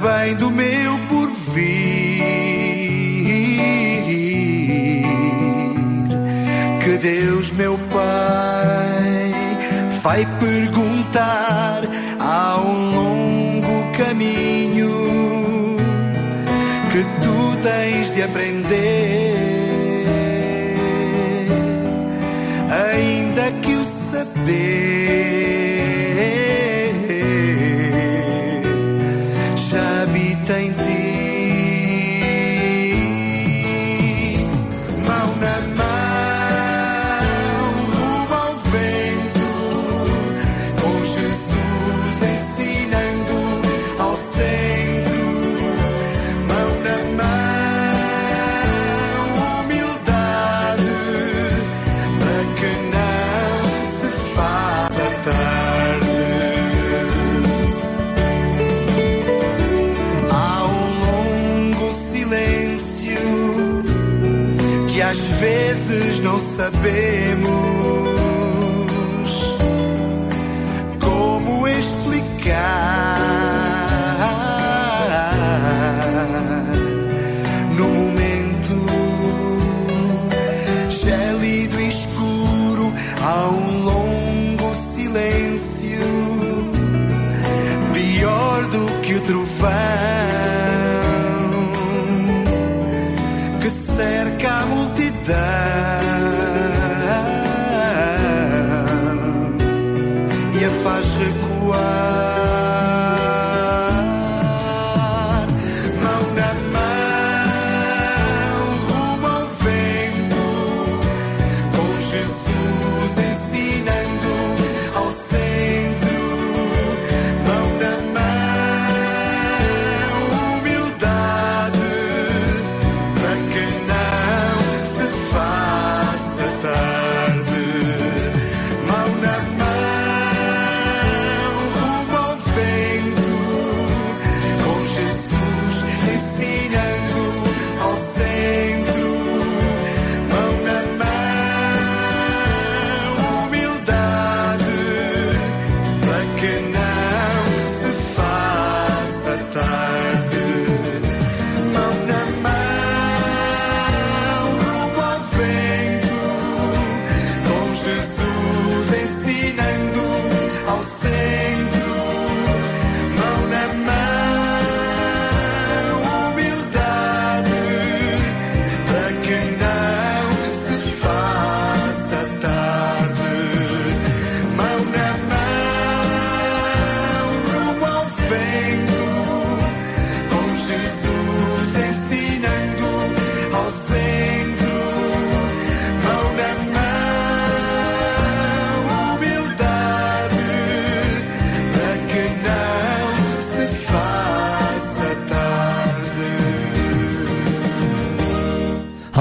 Bem do meu porvir. Que Deus, meu Pai, vai perguntar um longo caminho que tu tens de aprender. O saber sabemos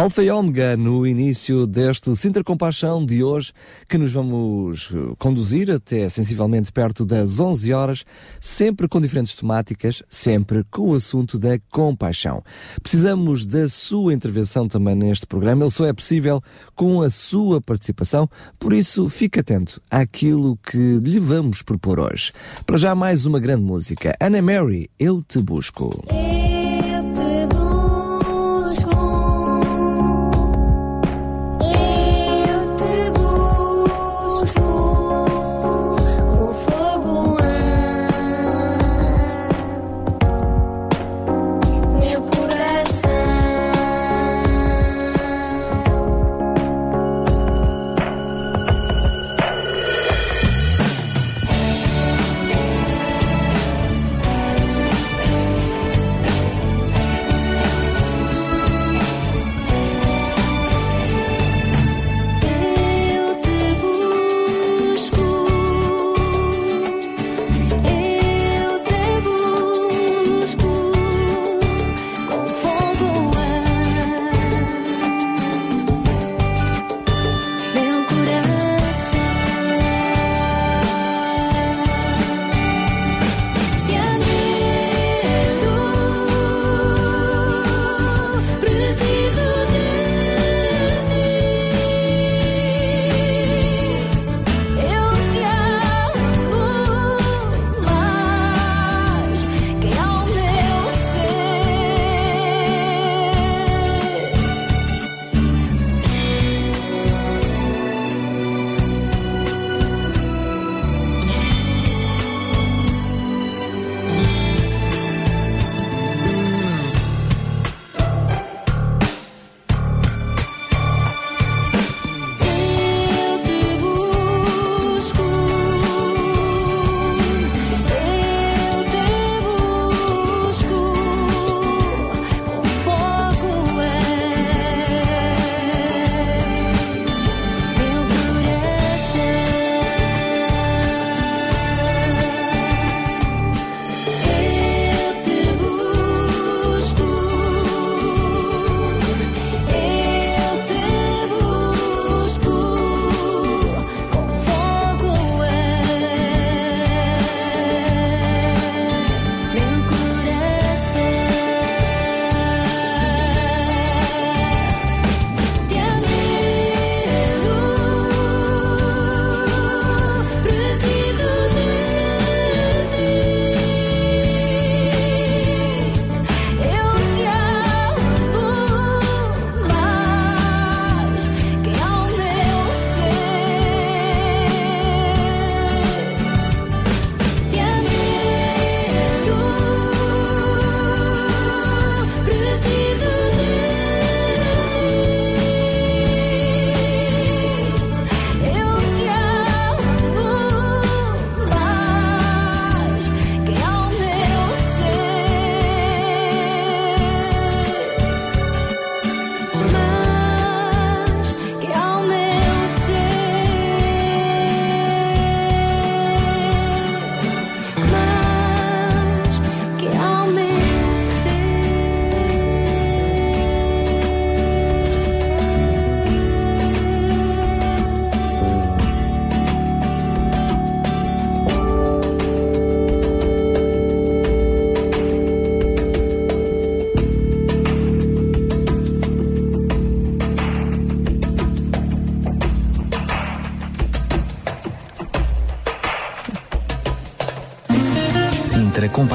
Alfa e Ômega no início deste Sinter Compaixão de hoje, que nos vamos eh, conduzir até sensivelmente perto das 11 horas, sempre com diferentes temáticas, sempre com o assunto da compaixão. Precisamos da sua intervenção também neste programa, ele só é possível com a sua participação, por isso fique atento àquilo que lhe vamos propor hoje. Para já mais uma grande música, Anna Mary, Eu Te Busco.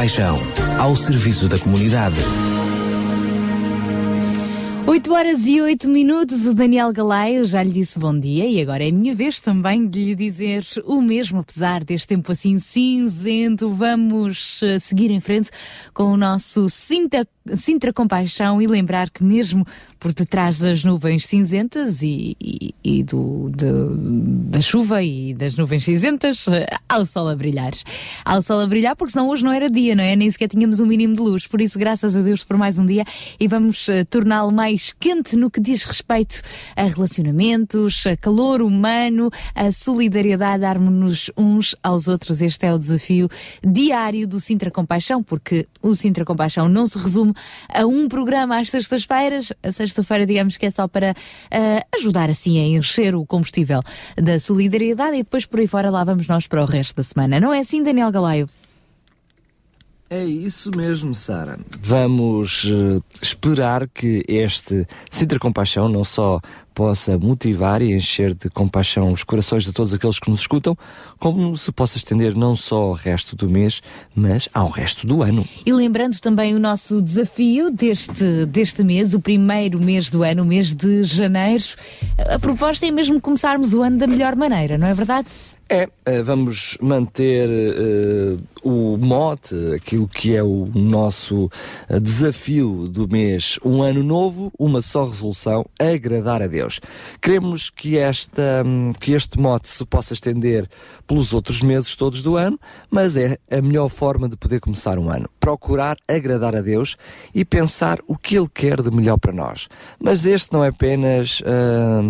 Sintra Compaixão, ao serviço da comunidade. 8 horas e 8 minutos, o Daniel Galaio já lhe disse bom dia e agora é minha vez também de lhe dizer o mesmo, apesar deste tempo assim cinzento. Vamos uh, seguir em frente com o nosso Sinta, Sintra Compaixão e lembrar que mesmo por detrás das nuvens cinzentas e, e, e do, de, da chuva e das nuvens cinzentas, uh, há o sol a brilhar. Há o sol a brilhar porque senão hoje não era dia, não é? Nem sequer tínhamos um mínimo de luz. Por isso, graças a Deus por mais um dia e vamos uh, torná-lo mais quente no que diz respeito a relacionamentos, a calor humano, a solidariedade, darmos-nos uns aos outros. Este é o desafio diário do Sintra Compaixão, porque o Sintra Compaixão não se resume a um programa às sextas-feiras. A sexta-feira, digamos que é só para uh, ajudar assim a encher o combustível da solidariedade e depois por aí fora lá vamos nós para o resto da semana. Não é assim, Daniel Galaio? É isso mesmo, Sara. Vamos uh, esperar que este Sintra Compaixão não só possa motivar e encher de compaixão os corações de todos aqueles que nos escutam, como se possa estender não só ao resto do mês, mas ao resto do ano. E lembrando também o nosso desafio deste, deste mês, o primeiro mês do ano, o mês de janeiro, a proposta é mesmo começarmos o ano da melhor maneira, não é verdade? É, eh, vamos manter uh, o mote, aquilo que é o nosso uh, desafio do mês, um ano novo, uma só resolução, agradar a Deus. Queremos que, esta, um, que este mote se possa estender pelos outros meses todos do ano, mas é a melhor forma de poder começar um ano. Procurar agradar a Deus e pensar o que Ele quer de melhor para nós. Mas este não é apenas uh,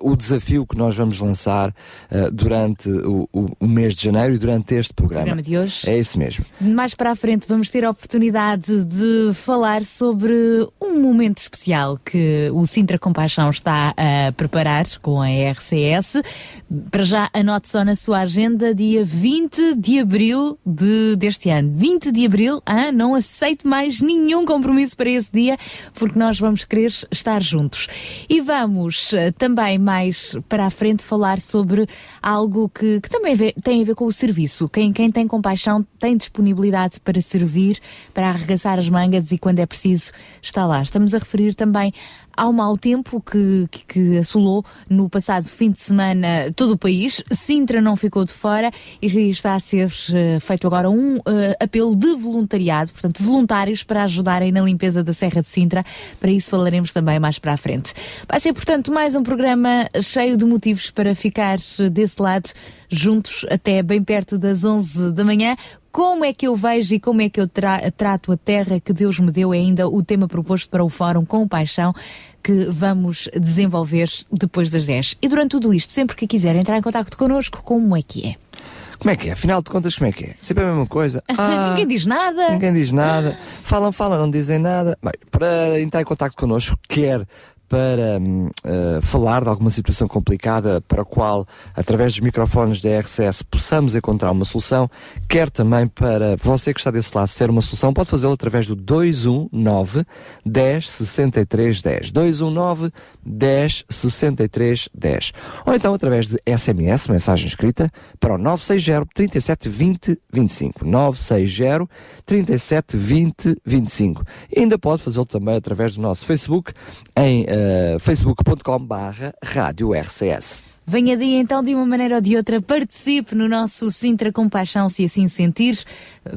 o desafio que nós vamos lançar uh, durante o, o, o, mês de janeiro e durante este programa. programa de hoje. É isso mesmo. Mais para a frente vamos ter a oportunidade de falar sobre um momento especial que o Sintra Compaixão está a preparar com a RCS. Para já, anote só na sua agenda, dia 20 de abril de, deste ano. 20 de abril, ah, não aceito mais nenhum compromisso para esse dia, porque nós vamos querer estar juntos. E vamos uh, também mais para a frente falar sobre algo que, que também tem a ver com o serviço. Quem, quem tem compaixão tem disponibilidade para servir, para arregaçar as mangas e quando é preciso está lá. Estamos a referir também ao mau tempo que, que, que, assolou no passado fim de semana todo o país. Sintra não ficou de fora e está a ser uh, feito agora um uh, apelo de voluntariado, portanto, voluntários para ajudarem na limpeza da Serra de Sintra. Para isso falaremos também mais para a frente. Vai ser, portanto, mais um programa cheio de motivos para ficar desse lado juntos até bem perto das 11 da manhã como é que eu vejo e como é que eu tra trato a terra que Deus me deu é ainda o tema proposto para o Fórum com Paixão que vamos desenvolver depois das 10. E durante tudo isto, sempre que quiser entrar em contato connosco, como é que é? Como é que é? Afinal de contas, como é que é? Sempre a mesma coisa. Ah, ninguém diz nada. Ninguém diz nada. Falam, falam, não dizem nada. Bem, para entrar em contato connosco, quer para uh, falar de alguma situação complicada para a qual, através dos microfones da RCS, possamos encontrar uma solução, quer também para você que está desse lado ser uma solução, pode fazê-lo através do 219 10 63 10. 219 10 63 10. Ou então através de SMS, mensagem escrita, para o 960 37 20 25. 960 37 20 25. E ainda pode fazê-lo também através do nosso Facebook em uh, facebook.com barra rádio RCS. Venha daí então de uma maneira ou de outra, participe no nosso Sintra Compaixão, se assim sentir,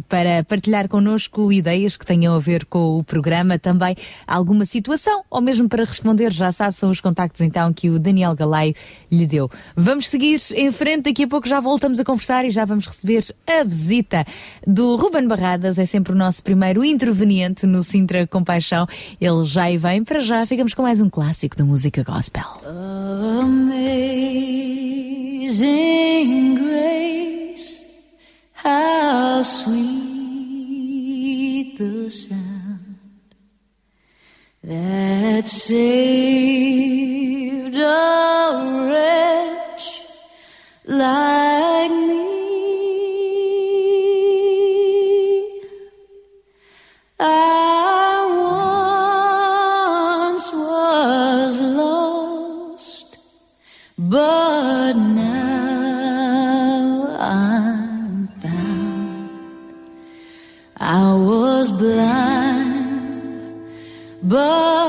para partilhar connosco ideias que tenham a ver com o programa, também alguma situação, ou mesmo para responder, já sabe, são os contactos então que o Daniel Galay lhe deu. Vamos seguir em frente, daqui a pouco já voltamos a conversar e já vamos receber a visita do Ruben Barradas, é sempre o nosso primeiro interveniente no Sintra Compaixão. Ele já aí vem, para já ficamos com mais um clássico da música gospel. Amazing grace, how sweet the sound that saved a wretch like me. Blind, but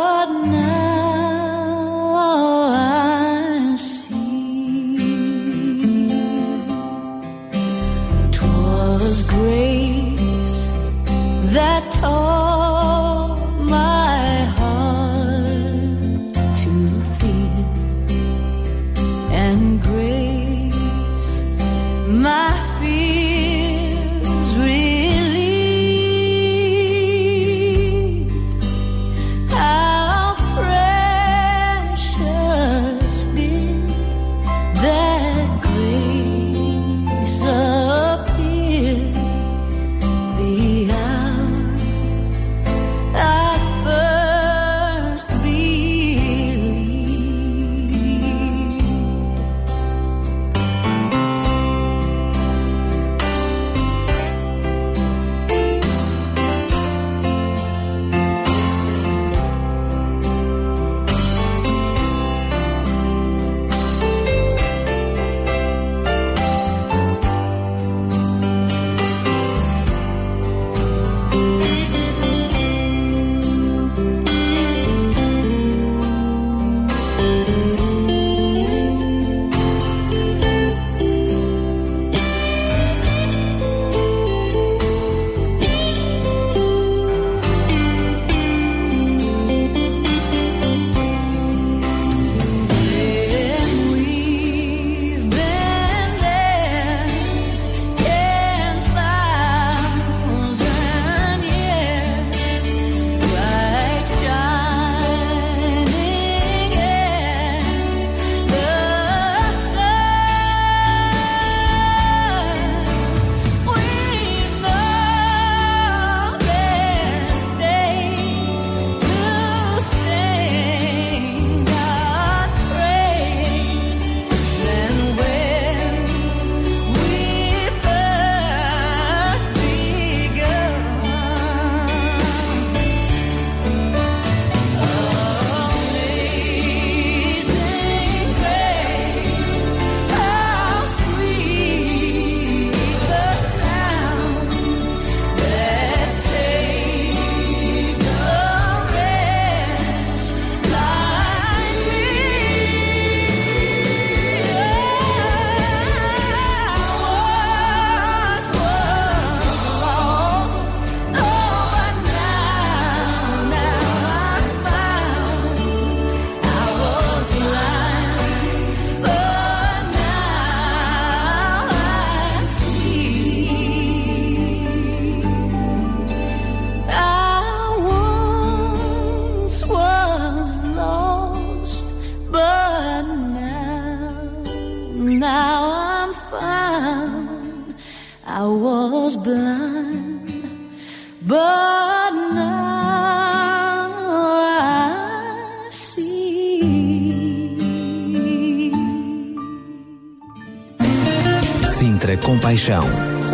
Compaixão,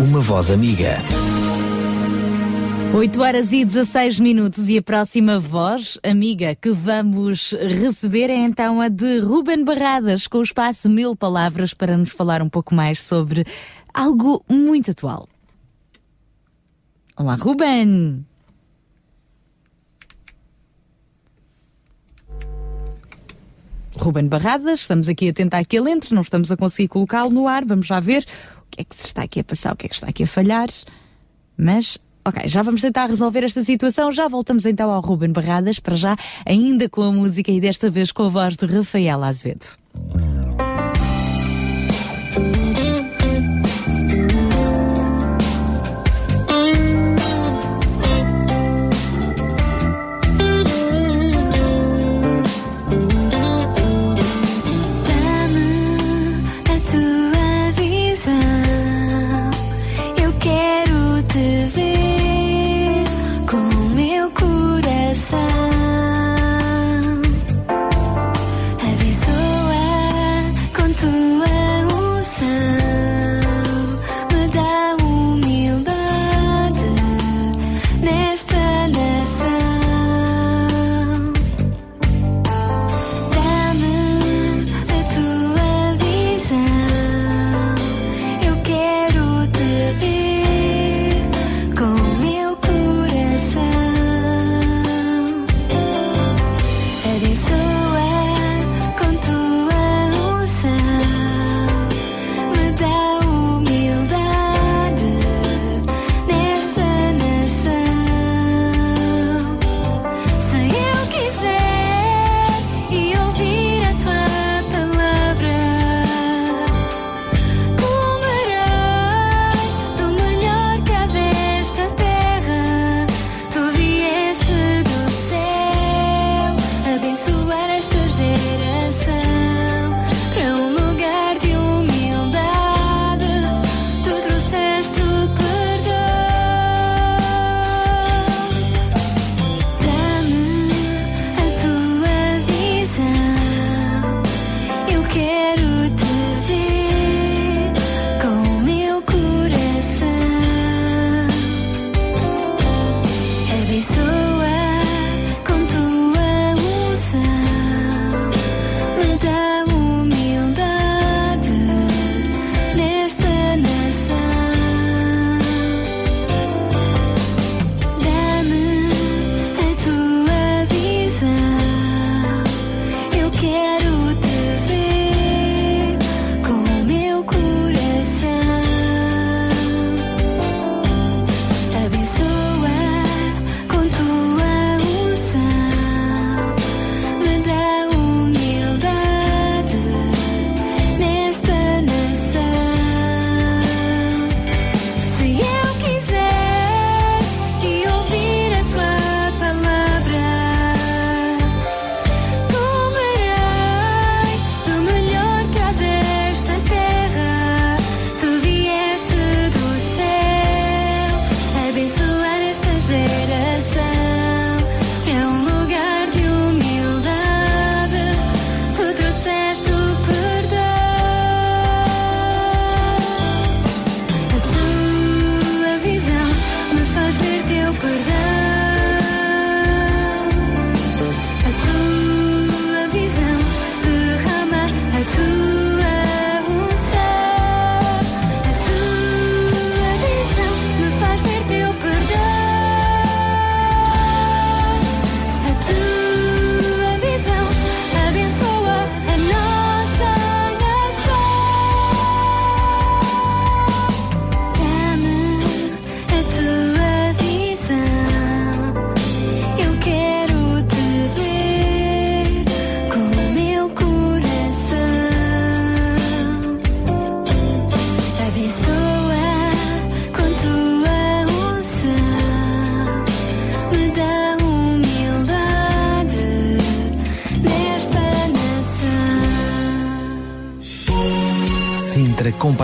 uma voz amiga. 8 horas e 16 minutos e a próxima voz, amiga, que vamos receber é então a de Ruben Barradas, com o espaço Mil Palavras para nos falar um pouco mais sobre algo muito atual. Olá, Ruben! Ruben Barradas, estamos aqui a tentar que ele entre, não estamos a conseguir colocá-lo no ar, vamos já ver que é que se está aqui a passar, o que é que está aqui a falhar. Mas, ok, já vamos tentar resolver esta situação. Já voltamos então ao Ruben Barradas, para já, ainda com a música e desta vez com a voz de Rafael Azevedo.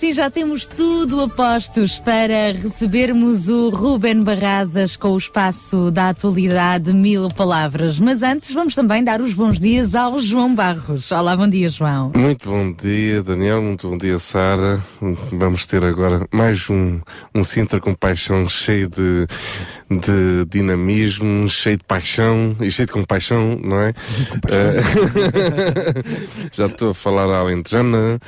E agora sim, já temos tudo a postos para recebermos o Ruben Barradas com o espaço da atualidade Mil Palavras. Mas antes, vamos também dar os bons dias ao João Barros. Olá, bom dia, João. Muito bom dia, Daniel. Muito bom dia, Sara. Vamos ter agora mais um, um Sintra com paixão cheio de, de dinamismo, cheio de paixão e cheio de compaixão, não é? Eh, Já estou a falar à alentejana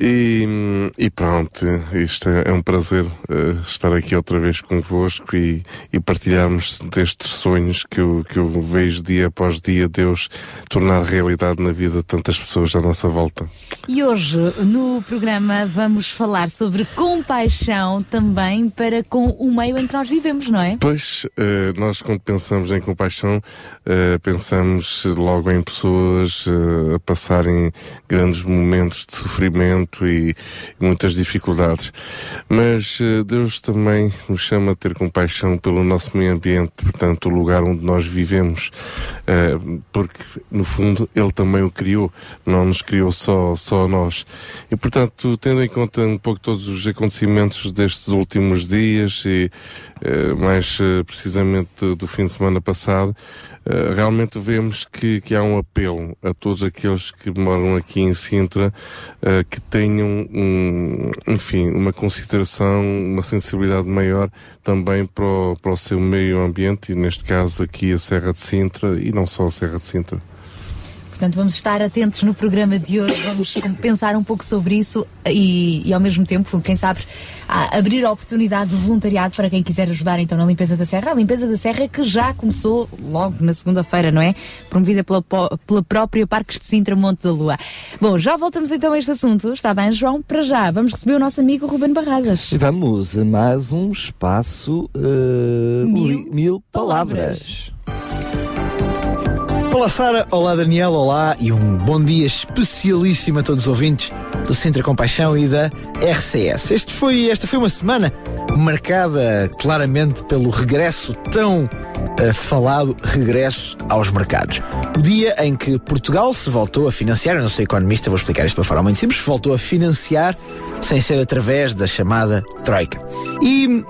e, e pronto, isto é, é um prazer eh, estar aqui outra vez convosco e, e partilharmos destes sonhos que eu, que eu vejo dia após dia Deus tornar realidade na vida de tantas pessoas à nossa volta. E hoje, no programa, vamos falar sobre compaixão também para com o meio em que nós vivemos, não é? Pois, eh, nós quando pensamos em compaixão, eh, pensamos logo em pessoas a passarem grandes momentos de sofrimento e muitas dificuldades. Mas eh, Deus também nos chama a ter compaixão pelo nosso meio ambiente, portanto, o lugar onde nós vivemos, eh, porque no fundo Ele também o criou, não nos criou só, só nós. E portanto, tendo em conta um pouco todos os acontecimentos destes últimos dias e eh, mais precisamente do, fim de semana passado, realmente vemos que, que há um apelo a todos aqueles que moram aqui em Sintra que tenham, um, enfim, uma consideração, uma sensibilidade maior também para o, para o seu meio ambiente e neste caso aqui a Serra de Sintra e não só a Serra de Sintra. Portanto, vamos estar atentos no programa de hoje, vamos pensar um pouco sobre isso e, e ao mesmo tempo, quem sabe, a- abrir a oportunidade de voluntariado para quem quiser ajudar então na limpeza da serra. A limpeza da serra que já começou logo na segunda-feira, não é? Promovida pela, pela própria Parques de Sintra Monte da Lua. Bom, já voltamos então a este assunto, está bem, João? Para já, vamos receber o nosso amigo Ruben Barradas. E Vamos a mais um espaço eh, Mil mil palavras. Olá Sara, olá Daniel, olá e um bom dia especialíssimo a todos os ouvintes do Centro Compaixão e da RCS. Este foi, esta foi uma semana marcada claramente pelo regresso tão eh, falado regresso aos mercados. O dia em que Portugal se voltou a financiar, eu não sou economista, vou explicar isto de uma forma muito simples, voltou a financiar sem ser através da chamada Troika. E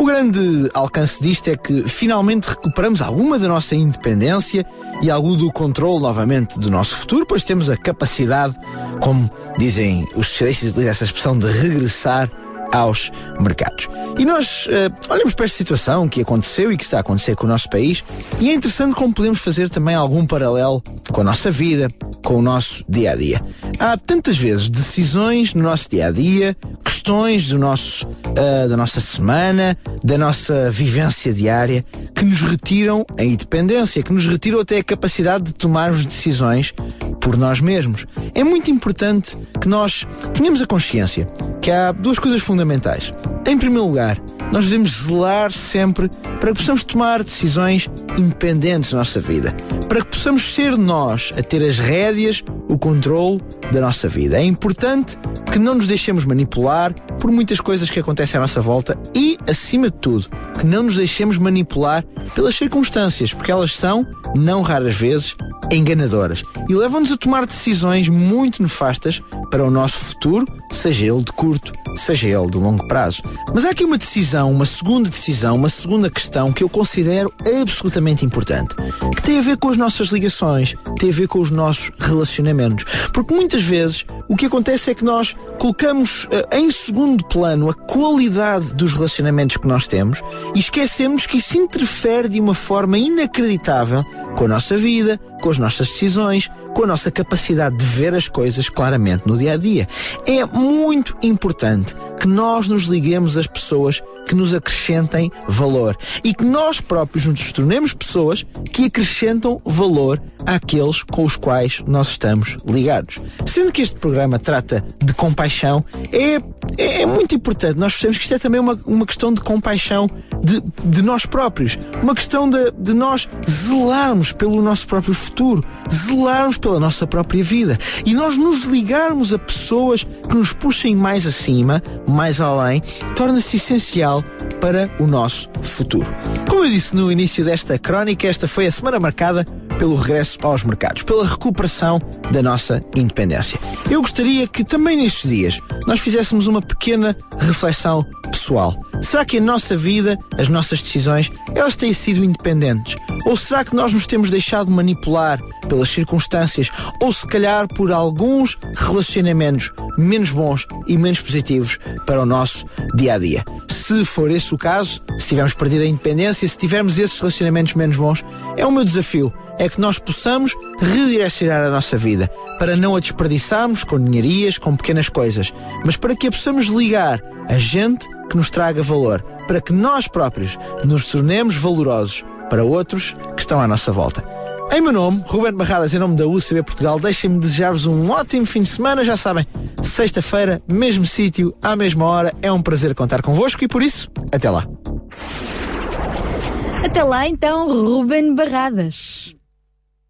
o grande alcance disto é que finalmente recuperamos alguma da nossa independência e algum do controle novamente do nosso futuro, pois temos a capacidade, como dizem os utilizam essa expressão de regressar aos mercados. E nós eh, olhamos para esta situação que aconteceu e que está a acontecer com o nosso país e é interessante como podemos fazer também algum paralelo com a nossa vida, com o nosso dia a dia. Há tantas vezes decisões no nosso dia a dia, questões do nosso, ah, da nossa semana, da nossa vivência diária, que nos retiram a independência, que nos retiram até a capacidade de tomarmos decisões por nós mesmos. É muito importante que nós tenhamos a consciência que há duas coisas fundamentais. Em primeiro lugar, nós devemos zelar sempre para que possamos tomar decisões independentes na nossa vida, para que possamos ser nós a ter as rédeas, o controle da nossa vida. É importante que não nos deixemos manipular por muitas coisas que acontecem à nossa volta e, acima de tudo, que não nos deixemos manipular pelas circunstâncias, porque elas são, não raras vezes, enganadoras e levam-nos a tomar decisões muito nefastas para o nosso futuro, seja ele de curto, seja ele de longo prazo. Mas há aqui uma decisão, uma segunda decisão, uma segunda questão que eu considero absolutamente importante, que tem a ver com as nossas ligações, tem a ver com os nossos relacionamentos. Porque muitas vezes o que acontece é que nós colocamos eh, em segundo plano a qualidade dos relacionamentos que nós temos e esquecemos que isso interfere de uma forma inacreditável com a nossa vida, com as nossas decisões, com a nossa capacidade de ver as coisas claramente no dia a dia. É muito importante que nós nos liguemos às pessoas que nos acrescentem valor. E que nós próprios nos tornemos pessoas que acrescentam valor àqueles com os quais nós estamos ligados. Sendo que este programa trata de compaixão, é, é, é muito importante. Nós percebemos que isto é também uma, uma questão de compaixão de, de nós próprios, uma questão de, de nós zelarmos pelo nosso próprio futuro, zelarmos pela nossa própria vida. E nós nos ligarmos a pessoas que nos puxem mais acima, mais além, torna-se essencial para o nosso futuro. Como eu disse no início desta crónica, esta foi a semana marcada pelo regresso aos mercados, pela recuperação da nossa independência. Eu gostaria que também nestes dias nós fizéssemos uma pequena reflexão pessoal. Será que a nossa vida, as nossas decisões, elas têm sido independentes? Ou será que nós nos temos deixado manipular pelas circunstâncias ou se calhar por alguns relacionamentos menos bons e menos positivos para o nosso dia a dia? Se for esse o caso, se tivermos perdido a independência, se tivermos esses relacionamentos menos bons, é o meu desafio. É que nós possamos redirecionar a nossa vida para não a desperdiçarmos com ninharias, com pequenas coisas, mas para que a possamos ligar a gente que nos traga valor, para que nós próprios nos tornemos valorosos para outros que estão à nossa volta. Em meu nome, Ruben Barradas, em nome da UCB Portugal, deixem-me desejar-vos um ótimo fim de semana. Já sabem, sexta-feira, mesmo sítio, à mesma hora. É um prazer contar convosco e por isso, até lá. Até lá então, Ruben Barradas.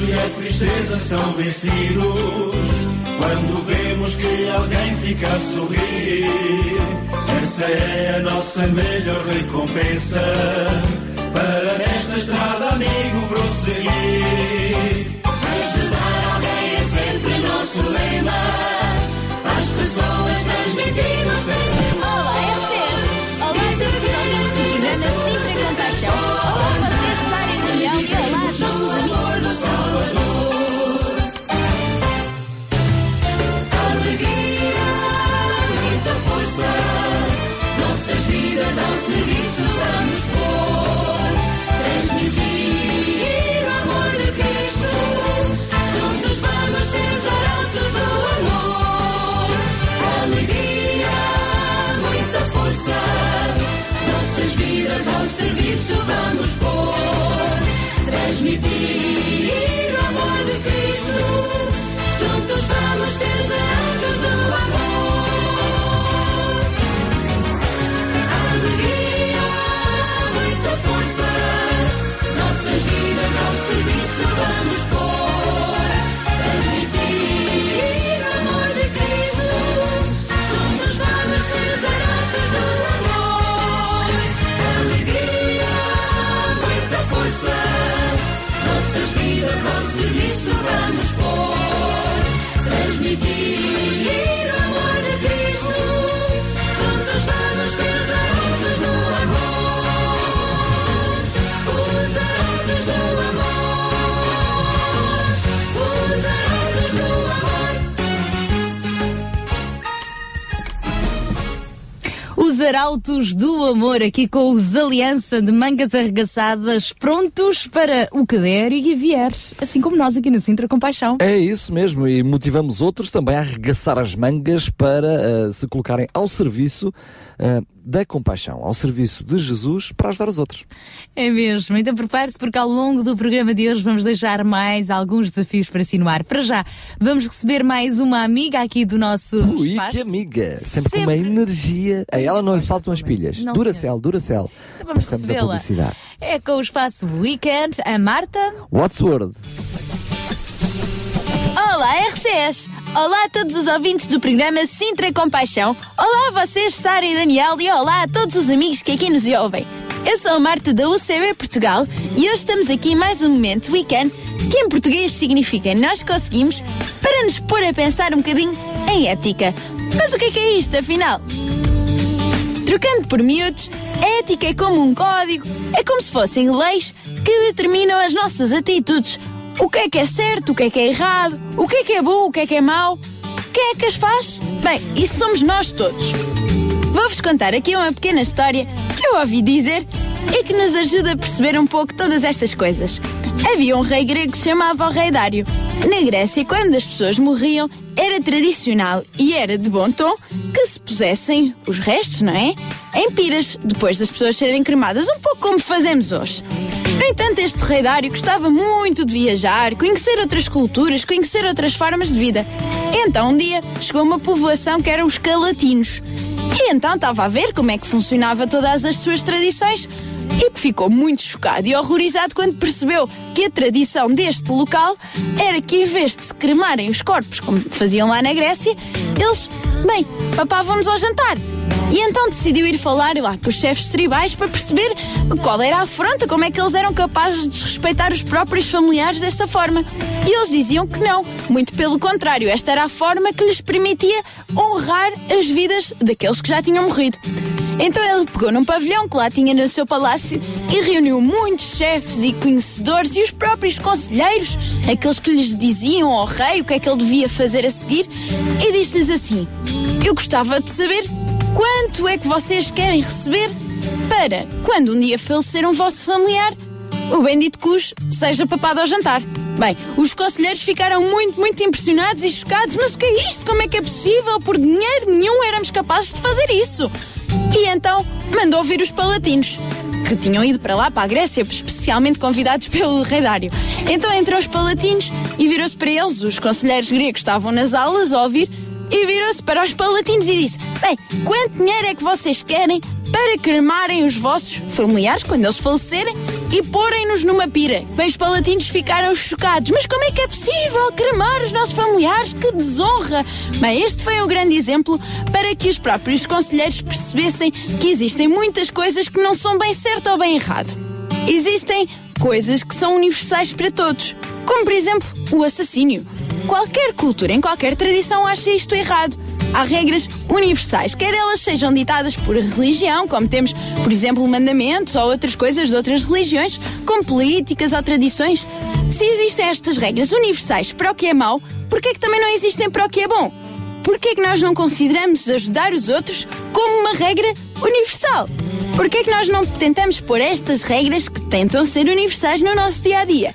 E a tristeza são vencidos quando vemos que alguém fica a sorrir. Essa é a nossa melhor recompensa para nesta estrada, amigo, prosseguir. Ajudar alguém é sempre nosso lema. Às pessoas transmitimos sempre Olá, Transmitir o amor de Cristo, juntos vamos ser os arautos do amor aqui com os Aliança de mangas arregaçadas, prontos para o que der e vier, assim como nós aqui no Sintra Compaixão. É isso mesmo, e motivamos outros também a arregaçar as mangas para ah, se colocarem ao serviço ah, da compaixão, ao serviço de Jesus para ajudar os outros. É mesmo, então prepare-se porque ao longo do programa de hoje vamos deixar mais alguns desafios para si no ar. Para já, vamos receber mais uma amiga aqui do nosso Ui, espaço. que amiga! Sempre, com uma Sempre. energia. A ela não lhe faltam as pilhas. Não, Duracell, Duracell. Então vamos Passamos a publicidade. É com o espaço Weekend, a Marta. Watsword. Olá, RCS! Olá a todos os ouvintes do programa Sintra Compaixão. Olá a vocês, Sara e Daniel, e olá a todos os amigos que aqui nos ouvem. Eu sou a Marta da UCB Portugal e hoje estamos aqui mais um momento weekend, que em português significa nós conseguimos, para nos pôr a pensar um bocadinho em ética. Mas o que é que é isto, afinal? Trocando por miúdos, a ética é como um código, é como se fossem leis que determinam as nossas atitudes. O que é que é certo, o que é que é errado, o que é que é bom, o que é que é mau. Quem é que as faz? Bem, isso somos nós todos. Vou-vos contar aqui uma pequena história que eu ouvi dizer e que nos ajuda a perceber um pouco todas estas coisas. Havia um rei grego que se chamava o Rei Dário. Na Grécia, quando as pessoas morriam, era tradicional e era de bom tom que se pusessem os restos, não é? Em piras, depois das pessoas serem cremadas, um pouco como fazemos hoje. No entanto, este rei Dário gostava muito de viajar, conhecer outras culturas, conhecer outras formas de vida. Então, um dia, chegou uma povoação que eram os calatinos. E então estava a ver como é que funcionava todas as suas tradições e ficou muito chocado e horrorizado quando percebeu que a tradição deste local era que em vez de se cremarem os corpos como faziam lá na Grécia, eles, bem, papavam-nos ao jantar. E então decidiu ir falar lá com os chefes tribais para perceber qual era a afronta, como é que eles eram capazes de desrespeitar os próprios familiares desta forma. E eles diziam que não, muito pelo contrário, esta era a forma que lhes permitia honrar as vidas daqueles que já tinham morrido. Então ele pegou num pavilhão que lá tinha no seu palácio e reuniu muitos chefes e conhecedores e os próprios conselheiros, aqueles que lhes diziam ao rei o que é que ele devia fazer a seguir, e disse-lhes assim: Eu gostava de saber quanto é que vocês querem receber para, quando um dia falecer um vosso familiar, o bendito cus seja papado ao jantar. Bem, os conselheiros ficaram muito, muito impressionados e chocados. Mas o que é isto? Como é que é possível? Por dinheiro nenhum éramos capazes de fazer isso. E então mandou vir os palatinos, que tinham ido para lá, para a Grécia, especialmente convidados pelo rei Dário. Então entrou os palatinos e virou-se para eles. Os conselheiros gregos estavam nas aulas a ouvir e virou-se para os palatinos e disse: Bem, quanto dinheiro é que vocês querem para cremarem os vossos familiares quando eles falecerem e porem-nos numa pira? Bem, os palatinos ficaram chocados. Mas como é que é possível cremar os nossos familiares? Que desonra! Bem, este foi um grande exemplo para que os próprios conselheiros percebessem que existem muitas coisas que não são bem certo ou bem errado. Existem coisas que são universais para todos, como por exemplo o assassínio. Qualquer cultura, em qualquer tradição, acha isto errado. Há regras universais, quer elas sejam ditadas por religião, como temos, por exemplo, mandamentos ou outras coisas de outras religiões, como políticas ou tradições. Se existem estas regras universais para o que é mau, por que é que também não existem para o que é bom? Por que é que nós não consideramos ajudar os outros como uma regra universal? Por que é que nós não tentamos pôr estas regras que tentam ser universais no nosso dia a dia?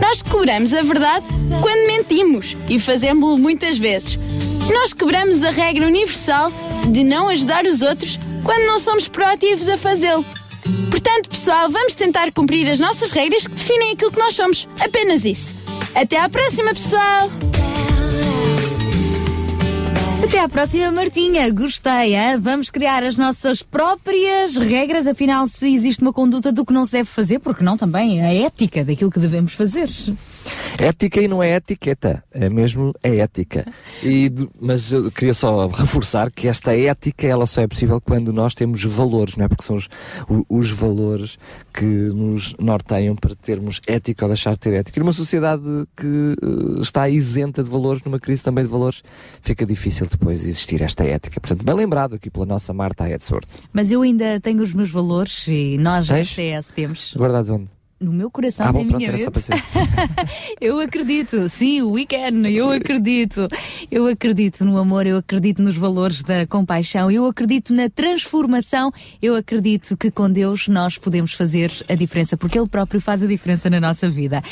Nós cobramos a verdade quando mentimos e fazemos-lo muitas vezes. Nós quebramos a regra universal de não ajudar os outros quando não somos proativos a fazê-lo. Portanto, pessoal, vamos tentar cumprir as nossas regras que definem aquilo que nós somos. Apenas isso. Até à próxima, pessoal! Até à próxima, Martinha. Gostei, hein? Vamos criar as nossas próprias regras, afinal, se existe uma conduta do que não se deve fazer, porque não também a ética daquilo que devemos fazer. Ética e não é etiqueta, é mesmo a ética. E, mas eu queria só reforçar que esta ética ela só é possível quando nós temos valores, não é? Porque são os, os valores que nos norteiam para termos ética ou deixar de ter ética. E numa sociedade que eh, está isenta de valores, numa crise também de valores, fica difícil depois existir esta ética. Portanto, bem lembrado aqui pela nossa Marta Edsorte. Mas eu ainda tenho os meus valores e nós, da Tens? CS, temos Guardados onde? No meu coração, Ah, bom, na pronto, minha só mente. Eu acredito, sim, o weekend, eu acredito. Eu acredito no amor, eu acredito nos valores da compaixão, eu acredito na transformação, eu acredito que com Deus nós podemos fazer a diferença, porque Ele próprio faz a diferença na nossa vida.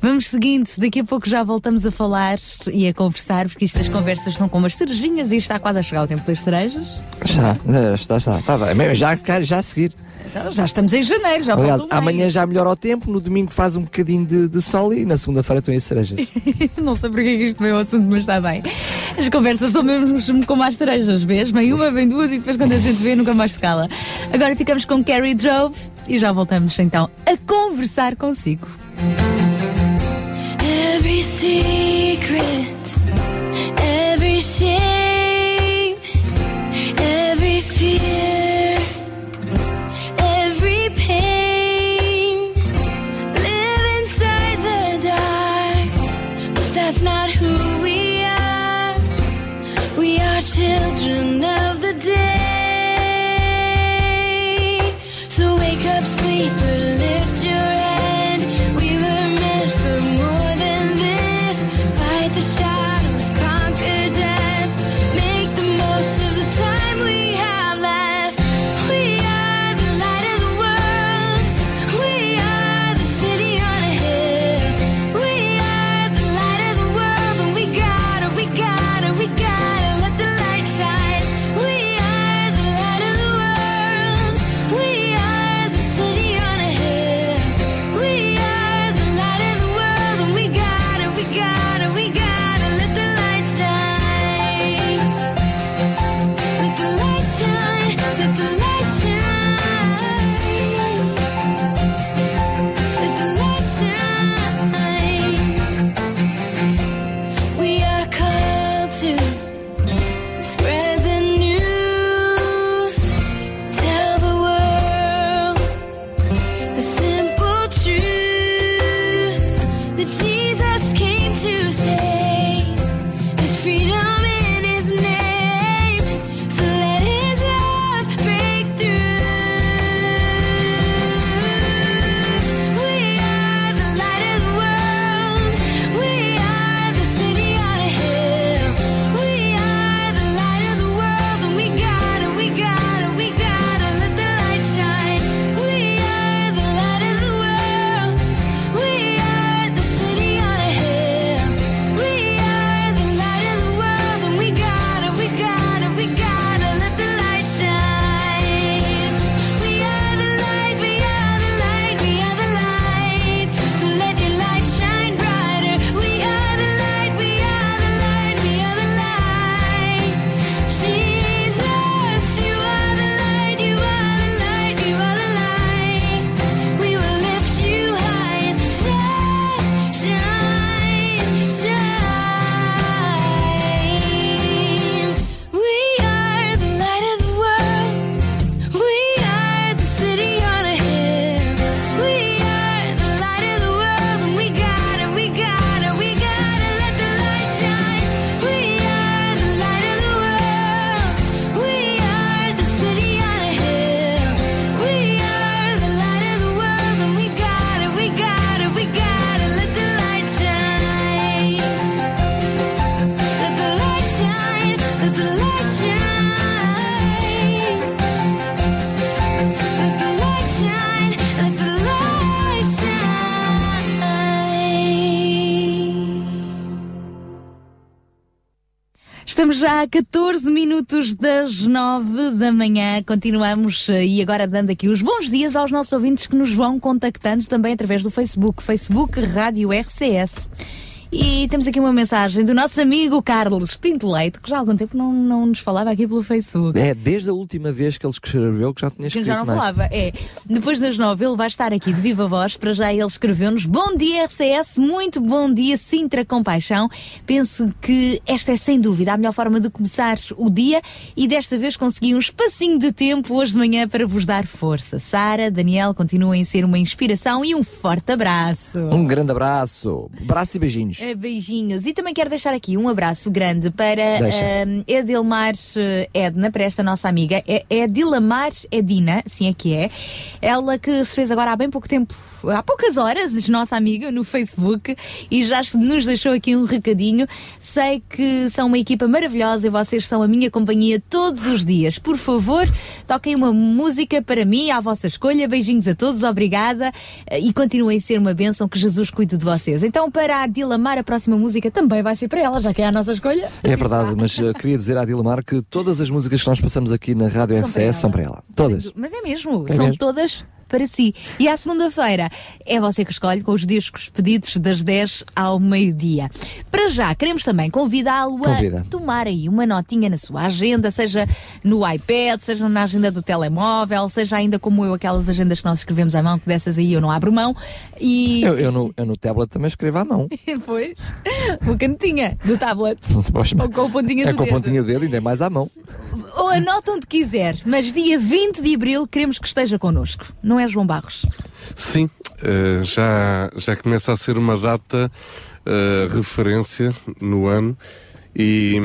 Vamos seguindo, daqui a pouco já voltamos a falar e a conversar, porque estas conversas são como as cerejinhas e está quase a chegar o tempo das cerejas. Está, está, está. está bem. Já, já a seguir. Então, já estamos em janeiro, já Aliás, falta um amanhã já melhora o tempo, no domingo faz um bocadinho de, de sol e na segunda-feira estão as cerejas. Não sei porque é que isto veio ao assunto, mas está bem. As conversas são mesmo como as tarejas, vês? Vem uma, vem duas e depois quando a gente vê nunca mais se cala. Agora ficamos com Carrie Drove e já voltamos então a conversar consigo. Every secret, 结局。Já a 14 minutos das 9 da manhã. Continuamos eh, e agora dando aqui os bons dias aos nossos ouvintes que nos vão contactando também através do Facebook, Facebook Rádio RCS. E temos aqui uma mensagem do nosso amigo Carlos Pinto Leite, que já há algum tempo não, não nos falava aqui pelo Facebook. É, desde a última vez que ele escreveu que já tinha Que escrito já não mais. falava. É, depois das nove ele vai estar aqui de viva voz. Para já ele escreveu-nos: Bom dia, RCS, muito bom dia, Sintra Compaixão. Penso que esta é sem dúvida a melhor forma de começar o dia e desta vez consegui um espacinho de tempo hoje de manhã para vos dar força. Sara, Daniel, continuem a ser uma inspiração e um forte abraço. Um grande abraço. Abraço e beijinhos. Eh, Beijinhos. E também quero deixar aqui um abraço grande para Deixa. eh, Edilmar eh, Edna, para esta nossa amiga. É, é Dilamar Edina, assim é que é. Ela que se fez agora há bem pouco tempo, há poucas horas, nossa amiga no Facebook e já nos deixou aqui um recadinho. Sei que são uma equipa maravilhosa e vocês são a minha companhia todos os dias. Por favor, toquem uma música para mim, à vossa escolha. Beijinhos a todos, obrigada eh, e continuem a ser uma bênção que Jesus cuide de vocês. Então, para a Dilamar, a próxima música também vai ser para ela, já que é a nossa escolha. É verdade, mas eh, queria dizer à Dilamar que todas as músicas que nós passamos aqui na Rádio São RCS são para ela. Todas. Mas é mesmo, É são mesmo. todas para si. E à segunda-feira é você que escolhe com os discos pedidos das 10 ao meio-dia. Para já, queremos também convidá-lo Convida. a tomar aí uma notinha na sua agenda, seja no iPad, seja na agenda do telemóvel, seja ainda como eu, aquelas agendas que nós escrevemos à mão, que dessas aí eu não abro mão. E Eu, eu no, eu no tablet também escrevo à mão. depois, o canetinha do tablet. Ou com a pontinha é do com a dedo. pontinha dele, ainda é mais à mão. Ou anota onde quiser, mas dia 20 de abril queremos que esteja connosco. Não é, João Barros? Sim, eh, já, já começa a ser uma data eh, referência no ano e,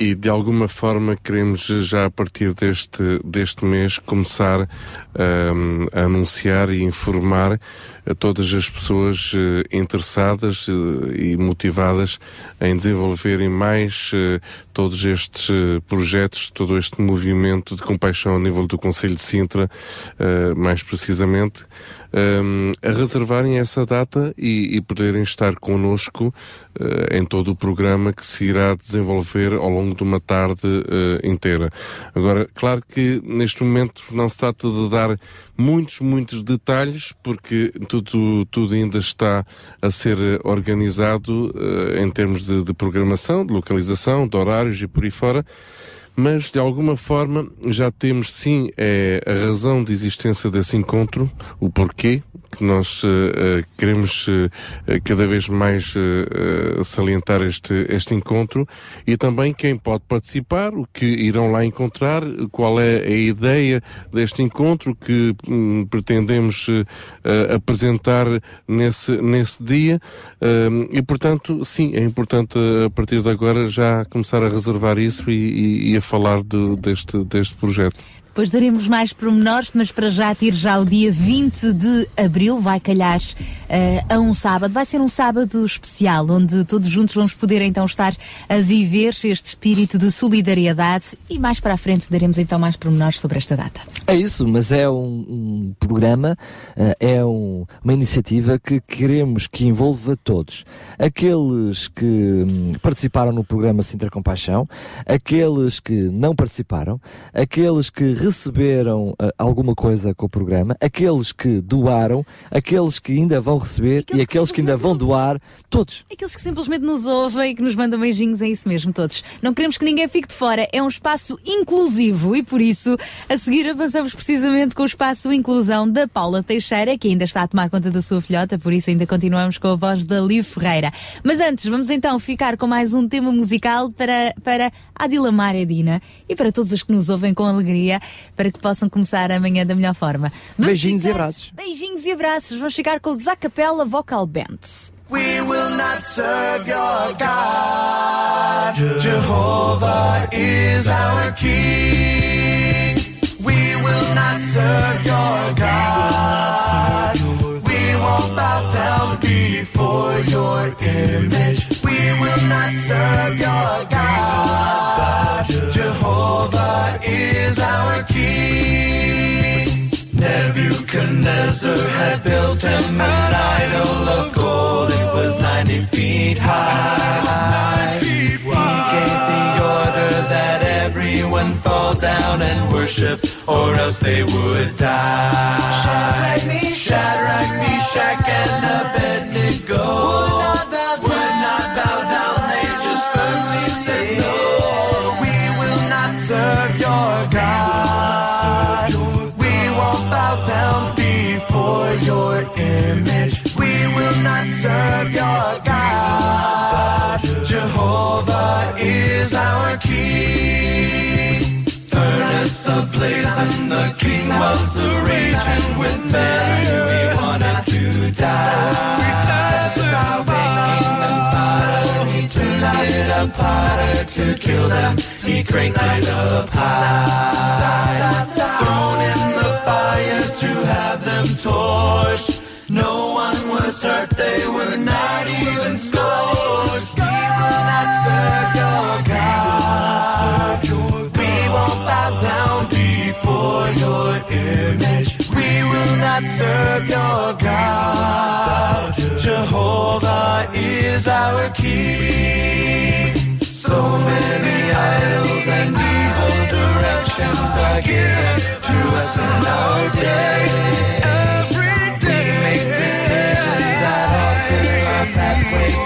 e de alguma forma queremos já a partir deste, deste mês começar hum, a anunciar e informar a todas as pessoas eh, interessadas eh, e motivadas em desenvolverem mais eh, todos estes projetos, todo este movimento de compaixão a nível do Conselho de Sintra, mais precisamente, um, a reservarem essa data e, e poderem estar connosco uh, em todo o programa que se irá desenvolver ao longo de uma tarde uh, inteira. Agora, claro que neste momento não se trata de dar muitos, muitos detalhes, porque tudo, tudo ainda está a ser organizado uh, em termos de, de programação, de localização, de horários e por aí fora mas de alguma forma já temos sim é, a razão de existência desse encontro, o porquê, que nós uh, uh, queremos uh, cada vez mais salientar este, este encontro e também quem pode participar, o que irão lá encontrar, qual é a ideia deste encontro que um, pretendemos apresentar nesse, nesse dia. E portanto sim, é importante a partir de agora já começar a reservar isso e, e, e a falar deste, deste projeto. Depois daremos mais pormenores, mas para já ter já o dia 20 de abril, vai calhar uh, a um sábado. Vai ser um sábado especial, onde todos juntos vamos poder então estar a viver este espírito de solidariedade e mais para a frente daremos então mais pormenores sobre esta data. É isso, mas é um, um programa, uh, é um, uma iniciativa que queremos que envolva todos. Aqueles que hum, participaram no programa Sintra Compaixão, aqueles que não participaram, aqueles que receberam uh, alguma coisa com o programa, aqueles que doaram, aqueles que ainda vão receber Aqueles e aqueles que que ainda vão doar, todos. Aqueles que simplesmente nos ouvem e que nos mandam beijinhos, é isso mesmo, todos. Não queremos que ninguém fique de fora, é um espaço inclusivo e por isso, a seguir avançamos precisamente com o espaço inclusão da Paula Teixeira, que ainda está a tomar conta da sua filhota, por isso ainda continuamos com a voz da Liv Ferreira. Mas antes, vamos então ficar com mais um tema musical para, para Adila Maredina e para todos os que nos ouvem com alegria, para que possam começar amanhã da melhor forma. Vamos Beijinhos e ficar- abraços. Beijinhos e abraços. Vamos ficar com os Acapella Vocal Bands. We will not serve your God. Jehovah is our King. We will not serve your God. We won't bow down before your image. We will not serve your God. Jehovah is our King. Nebuchadnezzar had built him an idol of gold. It was 90 feet high. He gave the order that everyone fall down and worship, or else they would die. Shadrach, Meshach, and Abednego not serve your God. Jehovah is our King. Furnace ablaze and the king was the raging with he wanted to die. Making them fire, he turned it up to kill them. He cranked it up high. Thrown in the fire to have them torched. No one was hurt, they were not even scorched. We will not serve your God. We won't bow down before your image. We will not serve your God. Jehovah is our King. So many idols and evil directions are given to us in our day.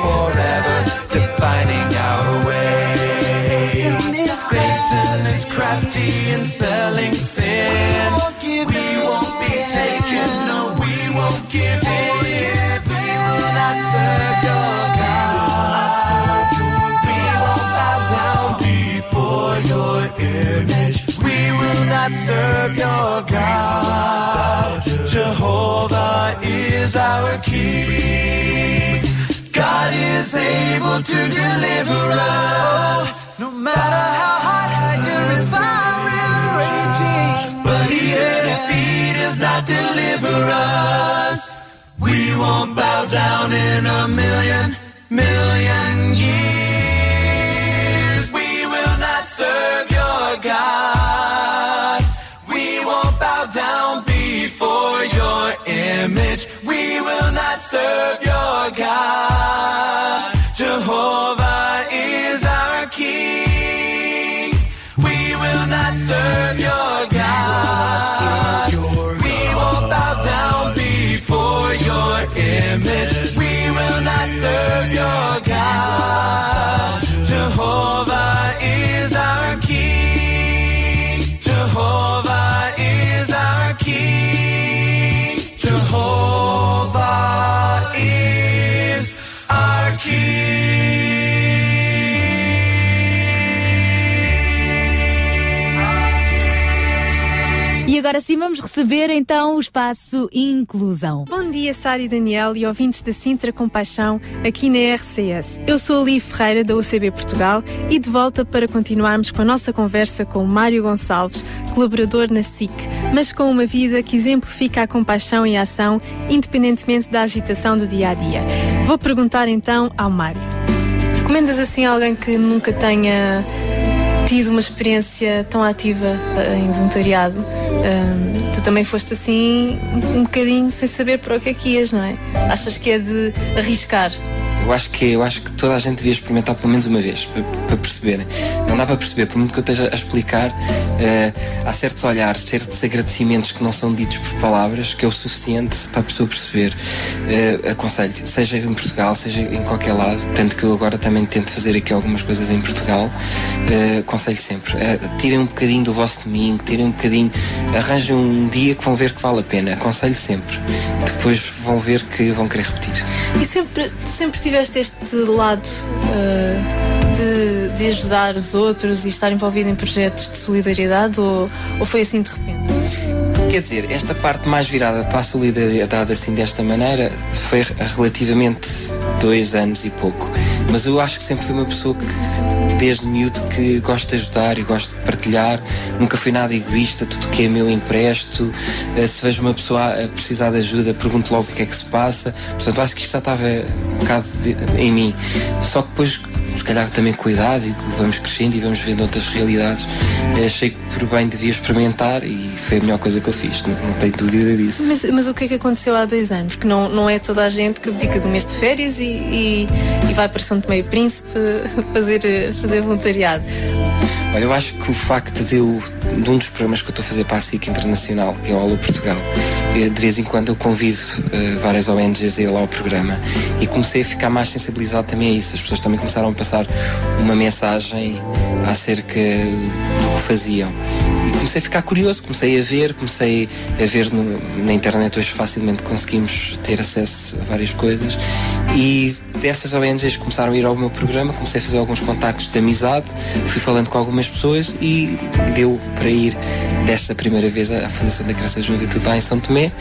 Forever, our way. Satan is crafty in selling sin. We won't be taken, no, we won't give in. We will not serve your God. We won't bow down before your image. We will not serve your God. Jehovah is our King. God is able to deliver us. No matter how hot your refinery raging, but here defeat does not deliver us. We won't bow down in a million, million years. We will not serve your God. We won't bow down before your serve your God. Jehovah is our King. We will not serve your God. We won't bow down before your image. We will not serve your God. Jehovah agora sim vamos receber então o espaço Inclusão. Bom dia, Sara e Daniel e ouvintes da Sintra Compaixão aqui na RCS. Eu sou a Li Ferreira da UCB Portugal e de volta para continuarmos com a nossa conversa com o Mário Gonçalves, colaborador na SIC, mas com uma vida que exemplifica a compaixão e a ação independentemente da agitação do dia a dia. Vou perguntar então ao Mário. Recomendas assim alguém que nunca tenha tido uma experiência tão ativa eh, em voluntariado? Ahm, tu também foste assim um bocadinho sem saber para o que é que ias, não é? Achas que é de arriscar? Eu acho que eu acho que toda a gente devia experimentar pelo menos uma vez para, para perceberem. Não dá para perceber, por muito que eu esteja a explicar, eh, há certos olhares, certos agradecimentos que não são ditos por palavras que é o suficiente para a pessoa perceber. Eh, aconselho, seja em Portugal, seja em qualquer lado, tanto que eu agora também tento fazer aqui algumas coisas em Portugal, eh, aconselho sempre. eh, tirem um bocadinho do vosso domingo, tirem um bocadinho, arranjem um dia que vão ver que vale a pena. Aconselho sempre. Depois vão ver que vão querer repetir. E sempre, sempre tiveste este lado ah, de, de ajudar os outros e estar envolvido em projetos de solidariedade ou, ou foi assim de repente? Quer dizer, esta parte mais virada para a solidariedade assim desta maneira foi relativamente dois anos e pouco. Mas eu acho que sempre fui uma pessoa que, desde miúdo, que gosto de ajudar e gosto de partilhar. Nunca fui nada egoísta, tudo que é meu empresto. Eh, Se vejo uma pessoa a precisar de ajuda, pergunto logo o que é que se passa. Portanto, acho que isto já estava um bocado de- em mim. Só que depois se calhar também idade e vamos crescendo e vamos vendo outras realidades. Eh, Achei que por bem devia experimentar e foi a melhor coisa que eu fiz, não, não tenho dúvida disso. Mas, mas o que é que aconteceu há dois anos? Porque não, não é toda a gente que abdica do mês de férias e, e, e vai para São Tomé e Príncipe fazer, fazer voluntariado. Olha, eu acho que o facto de eu, de um dos programas que eu estou a fazer para a SIC Internacional, que é o Alô Portugal, eh, de vez em quando eu convido eh, várias ONGs a ir lá ao programa e comecei a ficar mais sensibilizado também a isso. As pessoas também começaram a passar uma mensagem acerca do que faziam. E comecei a ficar curioso, comecei a ver, comecei a ver no- na internet hoje facilmente conseguimos ter acesso a várias coisas e dessas ONGs começaram a ir ao meu programa, comecei a fazer alguns contactos de amizade, fui falando com algumas pessoas e deu para ir desta primeira vez à Fundação da Criança e Juventude lá em São Tomé.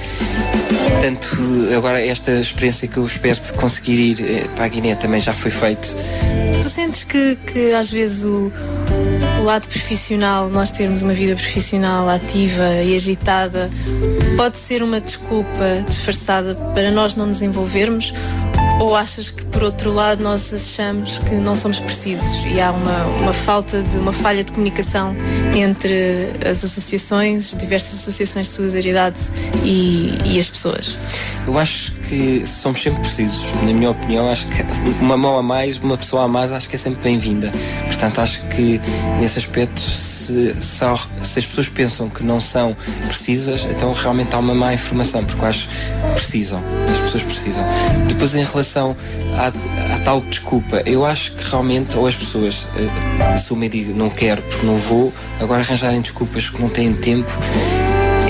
Portanto, agora esta experiência que eu espero de conseguir ir eh, para a Guiné também já foi feito. Tu sentes que, que às vezes o, o lado profissional, nós termos uma vida profissional ativa e agitada, pode ser uma desculpa disfarçada para nós não nos envolvermos? Ou achas que, por outro lado, nós achamos que não somos precisos e há uma, uma falta de uma falha de comunicação entre as associações, diversas associações de solidariedade e, e as pessoas? Eu acho que somos sempre precisos. Na minha opinião, acho que uma mão a mais, uma pessoa a mais, acho que é sempre bem-vinda. Portanto, acho que nesse aspecto, se, se as pessoas pensam que não são precisas, então realmente há uma má informação, porque acho que precisam. As pessoas precisam. Depois, em relação à, à tal desculpa, eu acho que realmente, ou as pessoas eh, assumem e digam não quero porque não vou, agora arranjarem desculpas que não têm tempo.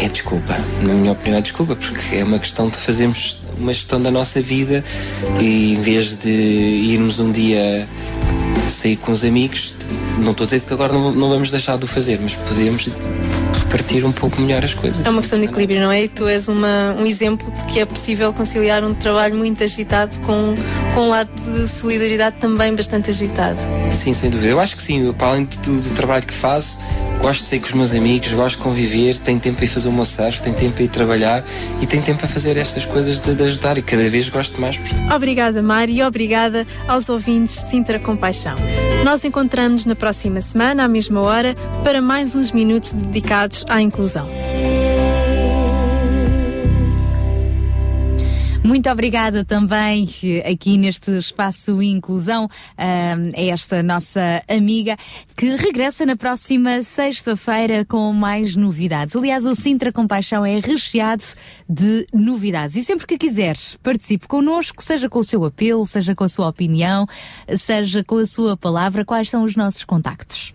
É desculpa, na minha opinião é desculpa, porque é uma questão de fazermos uma gestão da nossa vida e em vez de irmos um dia sair com os amigos, não estou a dizer que agora não, não vamos deixar de o fazer, mas podemos repartir um pouco melhor as coisas. É uma questão de equilíbrio, não é? E tu és uma, um exemplo de que é possível conciliar um trabalho muito agitado com, com um lado de solidariedade também bastante agitado. Sim, sem dúvida. Eu acho que sim. Eu, para além do, do trabalho que faço, gosto de sair com os meus amigos, gosto de conviver, tenho tempo para ir fazer o meu surf, tenho tempo para ir trabalhar e tenho tempo para fazer estas coisas de, de ajudar e cada vez gosto mais. Obrigada, Mari, e obrigada aos ouvintes de Sintra Compaixão. Nós encontramos na próxima semana, à mesma hora, para mais uns minutos dedicados à inclusão. Muito obrigada também aqui neste espaço Inclusão a esta nossa amiga que regressa na próxima sexta-feira com mais novidades. Aliás, o Sintra Compaixão é recheado de novidades e sempre que quiser participe connosco, seja com o seu apelo, seja com a sua opinião, seja com a sua palavra, quais são os nossos contactos?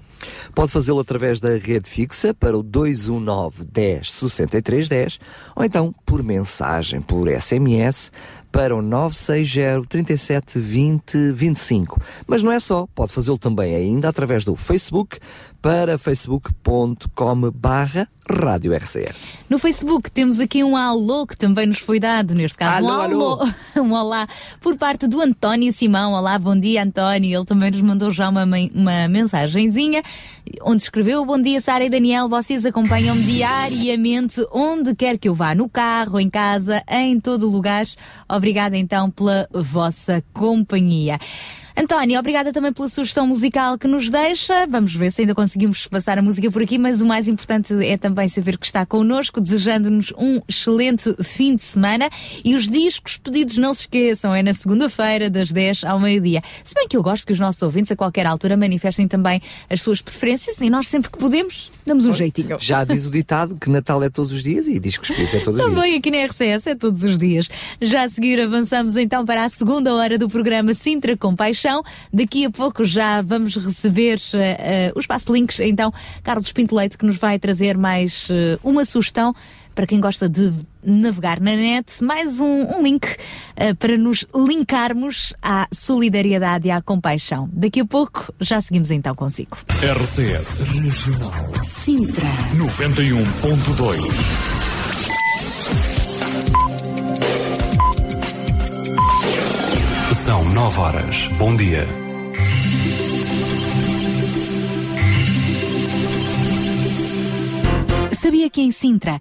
Pode fazê-lo através da rede fixa para o 219 10 63 10 ou então por mensagem, por SMS para o 960 37 20 25. Mas não é só, pode fazê-lo também ainda através do Facebook para facebook.com barra Rádio RCS. No Facebook temos aqui um alô que também nos foi dado, neste caso Alô, um alô, alô. um olá por parte do António Simão. Olá, bom dia António. Ele também nos mandou já uma, uma mensagenzinha onde escreveu Bom dia Sara e Daniel, vocês acompanham-me diariamente onde quer que eu vá, no carro, em casa, em todo lugar. Obrigada então pela vossa companhia. António, obrigada também pela sugestão musical que nos deixa. Vamos ver se ainda conseguimos passar a música por aqui, mas o mais importante é também saber que está connosco, desejando-nos um excelente fim de semana. E os discos pedidos não se esqueçam, é na segunda-feira, das 10 ao meio-dia. Se bem que eu gosto que os nossos ouvintes, a qualquer altura, manifestem também as suas preferências e nós, sempre que podemos, damos um jeitinho. Já diz o ditado que Natal é todos os dias e diz que os é todos os dias. Também aqui na RCS é todos os dias. Já a seguir avançamos então para a segunda hora do programa Sintra Compaixão. Daqui a pouco já vamos receber eh, eh, o Espaço Links, então Carlos Pinto Leite que nos vai trazer mais eh, uma sugestão para quem gosta de navegar na net, mais um, um link eh, para nos linkarmos à solidariedade e à compaixão. Daqui a pouco já seguimos então consigo. RCS Regional Sintra 91.2 São 9 horas. Bom dia. Sabia que em Sintra,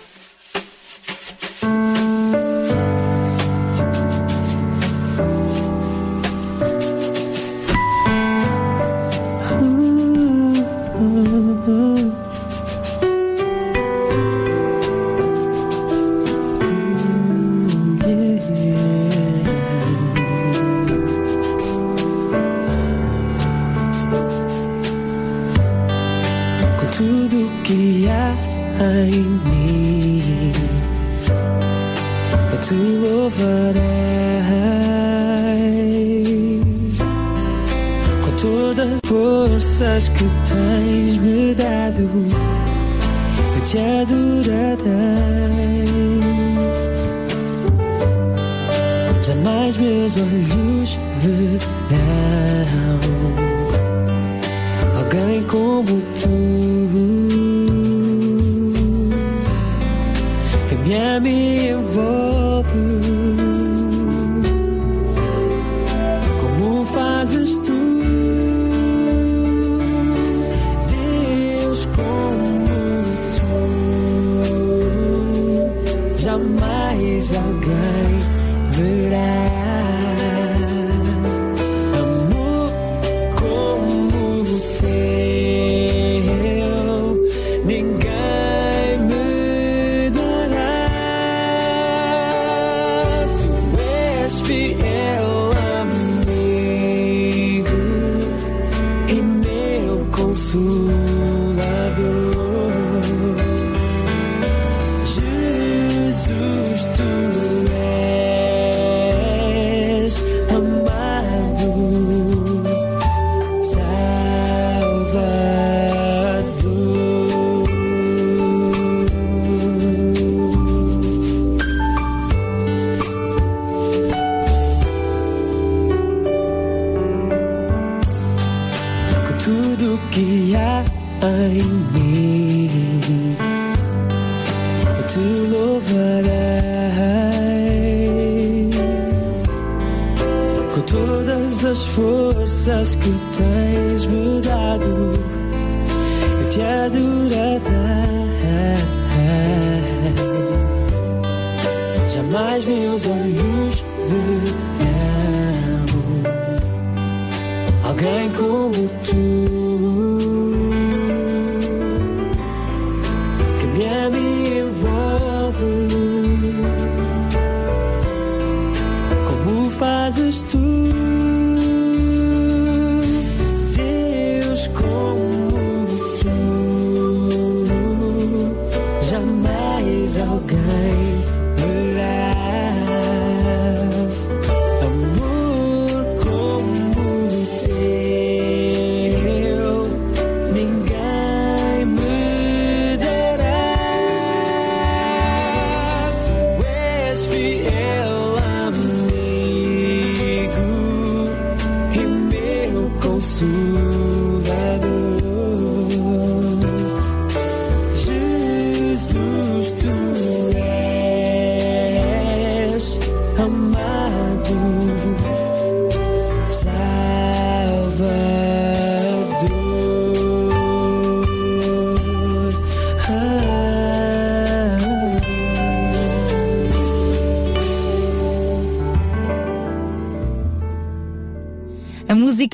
forças que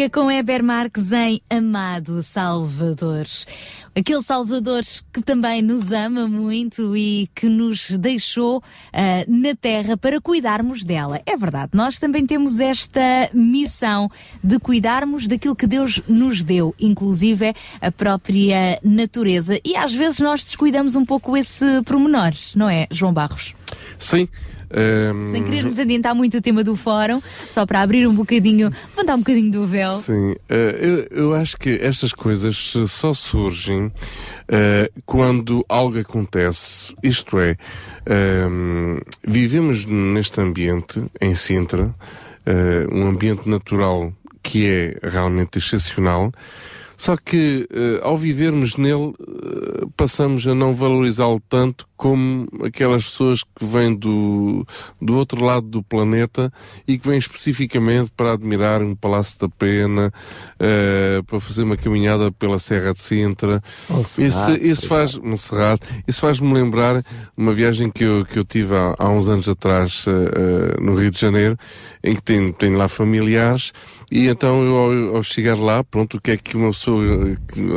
com Heber Marques em Amado Salvador. Aquele Salvador que também nos ama muito e que nos deixou ah, na terra para cuidarmos dela. É verdade, nós também temos esta missão de cuidarmos daquilo que Deus nos deu, inclusive a própria natureza. E às vezes nós descuidamos um pouco esse pormenor, não é, João Barros? Sim. Ehm, Sem querermos adiantar muito o tema do fórum, só para abrir um bocadinho, levantar um bocadinho do véu. Sim, eh, eu, eu acho que estas coisas eh, só surgem eh, quando algo acontece. Isto é, ehm, vivemos neste ambiente, em Sintra, eh, um ambiente natural que é realmente excepcional. Só que eh, ao vivermos nele eh, passamos a não valorizá-lo tanto como aquelas pessoas que vêm do, do outro lado do planeta e que vêm especificamente para admirar um Palácio da Pena, eh, para fazer uma caminhada pela Serra de Sintra. Isso, isso faz, Monserrate, isso faz-me lembrar uma viagem que eu, que eu tive há, há uns anos atrás eh, no Rio de Janeiro, em que tenho, tenho lá familiares e então eu ao, ao chegar lá, pronto, o que é que uma pessoa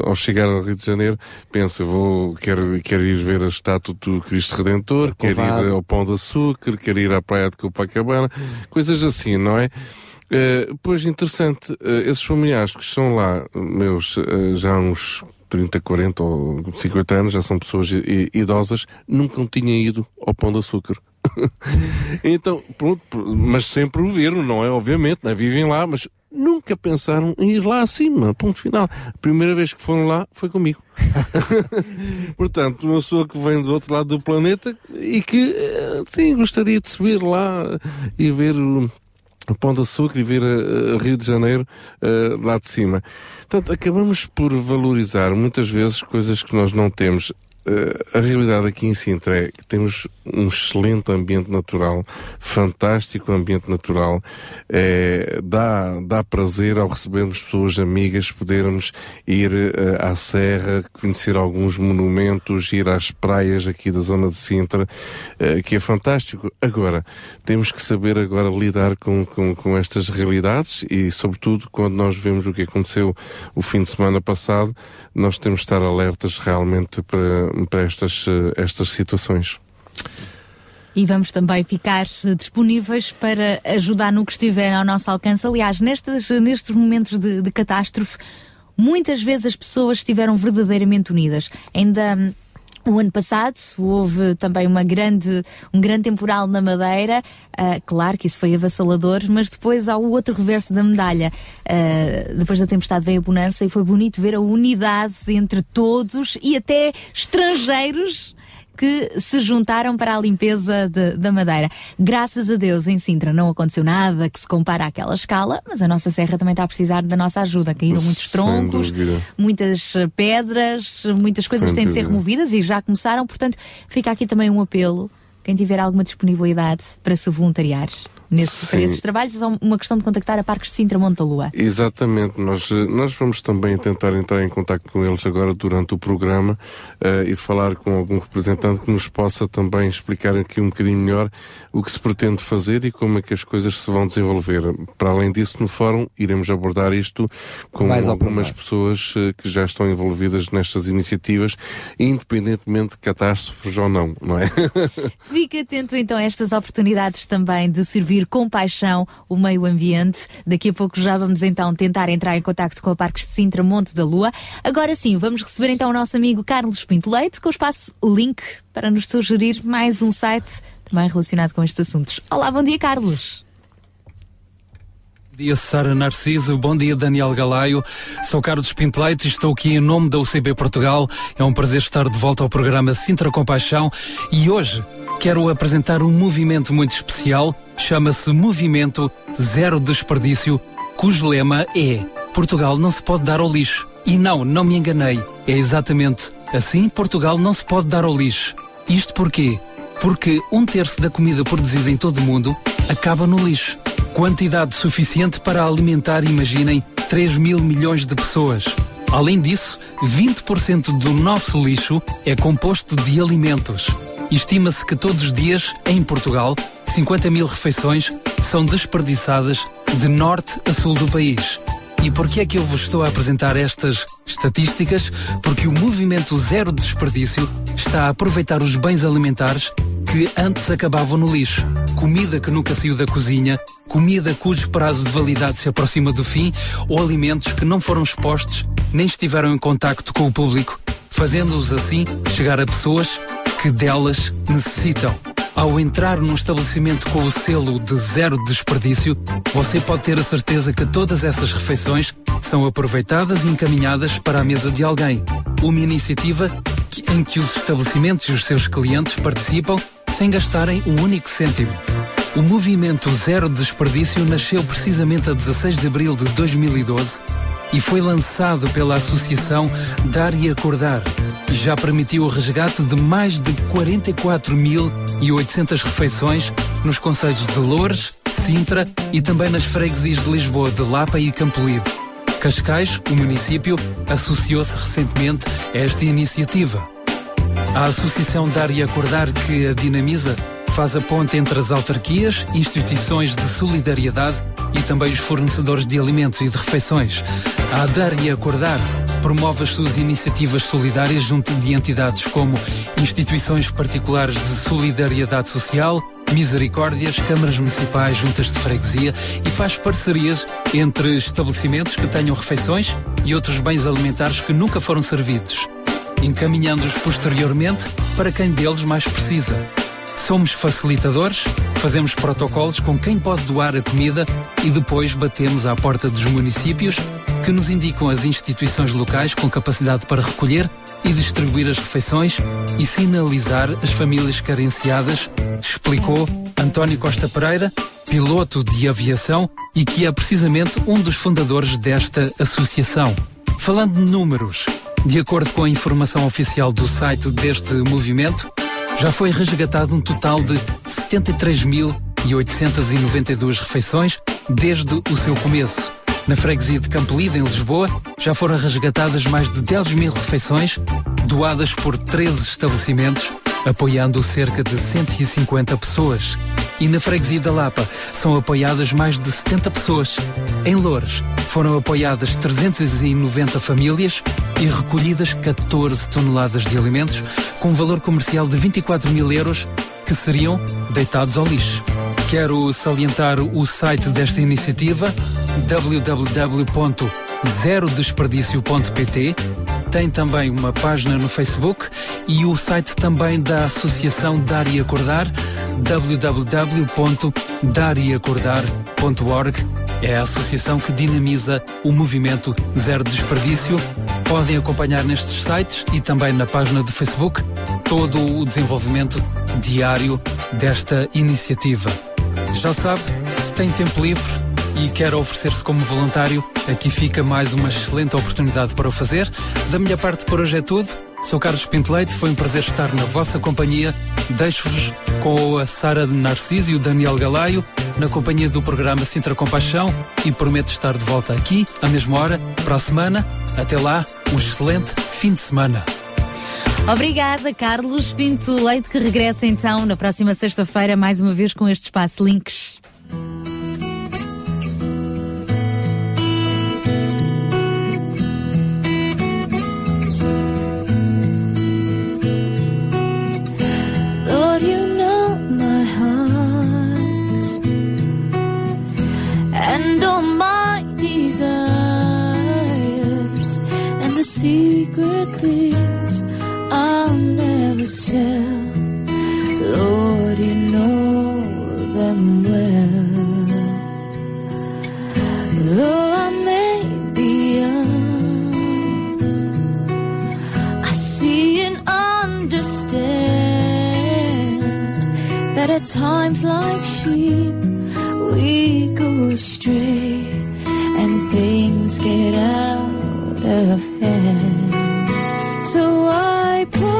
ao chegar ao Rio de Janeiro pensa, vou, quero, quero ir ver a estátua do Cristo Redentor, Corcovado. ir ao Pão de Açúcar, quero ir à Praia de Copacabana, coisas assim, não é? Eh, pois interessante, eh, esses familiares que estão lá, meus, eh, já há uns 30, 40 ou 50 anos, já são pessoas idosas, nunca tinham ido ao Pão de Açúcar. então, pronto, mas sempre o viram, não é? Obviamente, né? vivem lá, mas nunca pensaram em ir lá acima, ponto final. A primeira vez que foram lá foi comigo. Portanto, uma pessoa que vem do outro lado do planeta e que, eh, sim, gostaria de subir lá e ver o, Pão de Açúcar e ver eh, Rio de Janeiro eh, lá de cima. Portanto, acabamos por valorizar muitas vezes coisas que nós não temos. Eh, a realidade aqui em Sintra é que temos um excelente ambiente natural, fantástico ambiente natural. Eh, dá, dá prazer ao recebermos pessoas amigas, podermos ir eh, à serra, conhecer alguns monumentos, ir às praias aqui da zona de Sintra, eh, que é fantástico. Agora, temos que saber agora lidar com, com, com estas realidades e, sobretudo, quando nós vemos o que aconteceu o fim de semana passado, nós temos de estar alertas realmente para, para estas, eh, estas situações. E vamos também ficar eh, disponíveis para ajudar no que estiver ao nosso alcance. Aliás, nestes, nestes momentos de, de catástrofe, muitas vezes as pessoas estiveram verdadeiramente unidas. Ainda. O ano passado houve também uma grande, um grande temporal na Madeira, Ah, claro que isso foi avassalador, mas depois há o outro reverso da medalha. Ah, depois da tempestade veio a bonança e foi bonito ver a unidade entre todos e até estrangeiros que se juntaram para a limpeza de- da Madeira. Graças a Deus, em Sintra não aconteceu nada que se compara àquela escala, mas a nossa serra também está a precisar da nossa ajuda. Caíram muitos troncos, dúvida. muitas eh, pedras, muitas coisas Sem têm de ser dúvida. removidas e já começaram, portanto, fica aqui também um apelo. Quem tiver alguma disponibilidade para se voluntariar nesse, para Sim. esses trabalhos, é só uma questão de contactar a Parques de Sintra Monte da Lua. Exatamente, nós, eh, nós vamos também tentar entrar em contato com eles agora durante o programa eh, e falar com algum representante que nos possa também explicar aqui um bocadinho melhor o que se pretende fazer e como é que as coisas se vão desenvolver. Para além disso, no fórum iremos abordar isto com Mais algumas pessoas eh, que já estão envolvidas nestas iniciativas, independentemente de catástrofes ou não, não é? Fique atento então a estas oportunidades também de servir com paixão o meio ambiente. Daqui a pouco já vamos então tentar entrar em contacto com a Parques de Sintra Monte da Lua. Agora sim, vamos receber então o nosso amigo Carlos Pinto Leite com o espaço Link para nos sugerir mais um site também relacionado com estes assuntos. Olá, bom dia Carlos. Bom dia, Sara Narciso. Bom dia, Daniel Galaio. Sou Carlos Pinto Leite e estou aqui em nome da UCB Portugal. É um prazer estar de volta ao programa Sintra Compaixão e hoje quero apresentar um movimento muito especial. Chama-se Movimento Zero Desperdício, cujo lema é Portugal não se pode dar ao lixo. E não, não me enganei. É exatamente assim Portugal não se pode dar ao lixo. Isto porquê? Porque um terço da comida produzida em todo o mundo acaba no lixo. Quantidade suficiente para alimentar, imaginem, 3 mil milhões de pessoas. Além disso, 20% do nosso lixo é composto de alimentos. Estima-se que todos os dias, em Portugal, 50 mil refeições são desperdiçadas de norte a sul do país. E por que é que eu vos estou a apresentar estas estatísticas? Porque o movimento Zero Desperdício está a aproveitar os bens alimentares que antes acabavam no lixo. Comida que nunca saiu da cozinha, comida cujo prazo de validade se aproxima do fim ou alimentos que não foram expostos nem estiveram em contacto com o público, fazendo-os assim chegar a pessoas que delas necessitam. Ao entrar num estabelecimento com o selo de zero desperdício, você pode ter a certeza que todas essas refeições são aproveitadas e encaminhadas para a mesa de alguém. Uma iniciativa em que os estabelecimentos e os seus clientes participam sem gastarem um único cêntimo. O movimento Zero Desperdício nasceu precisamente a 16 de abril de 2012 e foi lançado pela Associação Dar e Acordar. Já permitiu o resgate de mais de 44.800 refeições nos concelhos de Loures, Sintra e também nas freguesias de Lisboa, de Lapa e Campolide. Cascais, o município, associou-se recentemente a esta iniciativa. A Associação Dar e Acordar, que a dinamiza, faz a ponte entre as autarquias, instituições de solidariedade e também os fornecedores de alimentos e de refeições. A Dar e Acordar promove as suas iniciativas solidárias junto de entidades como instituições particulares de solidariedade social, misericórdias, câmaras municipais, juntas de freguesia e faz parcerias entre estabelecimentos que tenham refeições e outros bens alimentares que nunca foram servidos encaminhando-os posteriormente para quem deles mais precisa. Somos facilitadores, fazemos protocolos com quem pode doar a comida e depois batemos à porta dos municípios que nos indicam as instituições locais com capacidade para recolher e distribuir as refeições e sinalizar as famílias carenciadas, explicou António Costa Pereira, piloto de aviação e que é precisamente um dos fundadores desta associação. Falando de números, de acordo com a informação oficial do site deste movimento, já foi resgatado um total de 73.892 refeições desde o seu começo. Na freguesia de Campolide, em Lisboa, já foram resgatadas mais de 10 mil refeições, doadas por 13 estabelecimentos, apoiando cerca de 150 pessoas. E na freguesia da Lapa são apoiadas mais de 70 pessoas. Em Loures foram apoiadas 390 famílias e recolhidas 14 toneladas de alimentos com valor comercial de 24 mil euros que seriam deitados ao lixo. Quero salientar o site desta iniciativa www.zerodesperdício.pt tem também uma página no Facebook e o site também da Associação Dar e Acordar www.dariacordar.org é a associação que dinamiza o movimento Zero Desperdício. Podem acompanhar nestes sites e também na página do Facebook todo o desenvolvimento diário desta iniciativa. Já sabe, se tem tempo livre e quer oferecer-se como voluntário, aqui fica mais uma excelente oportunidade para o fazer. Da minha parte por hoje é tudo. Sou Carlos Pinto Leite, foi um prazer estar na vossa companhia. Deixo-vos com a Sara de Narciso e o Daniel Galaio na companhia do programa Sintra Compaixão e prometo estar de volta aqui à mesma hora para a semana. Até lá, um excelente fim de semana. Obrigada, Carlos Pinto Leite, que regressa então na próxima sexta-feira, mais uma vez com este espaço Links. Secret things I'll never tell. Lord, you know them well. Though I may be young, I see and understand that at times like sheep we go astray and things get out of hand. So I promise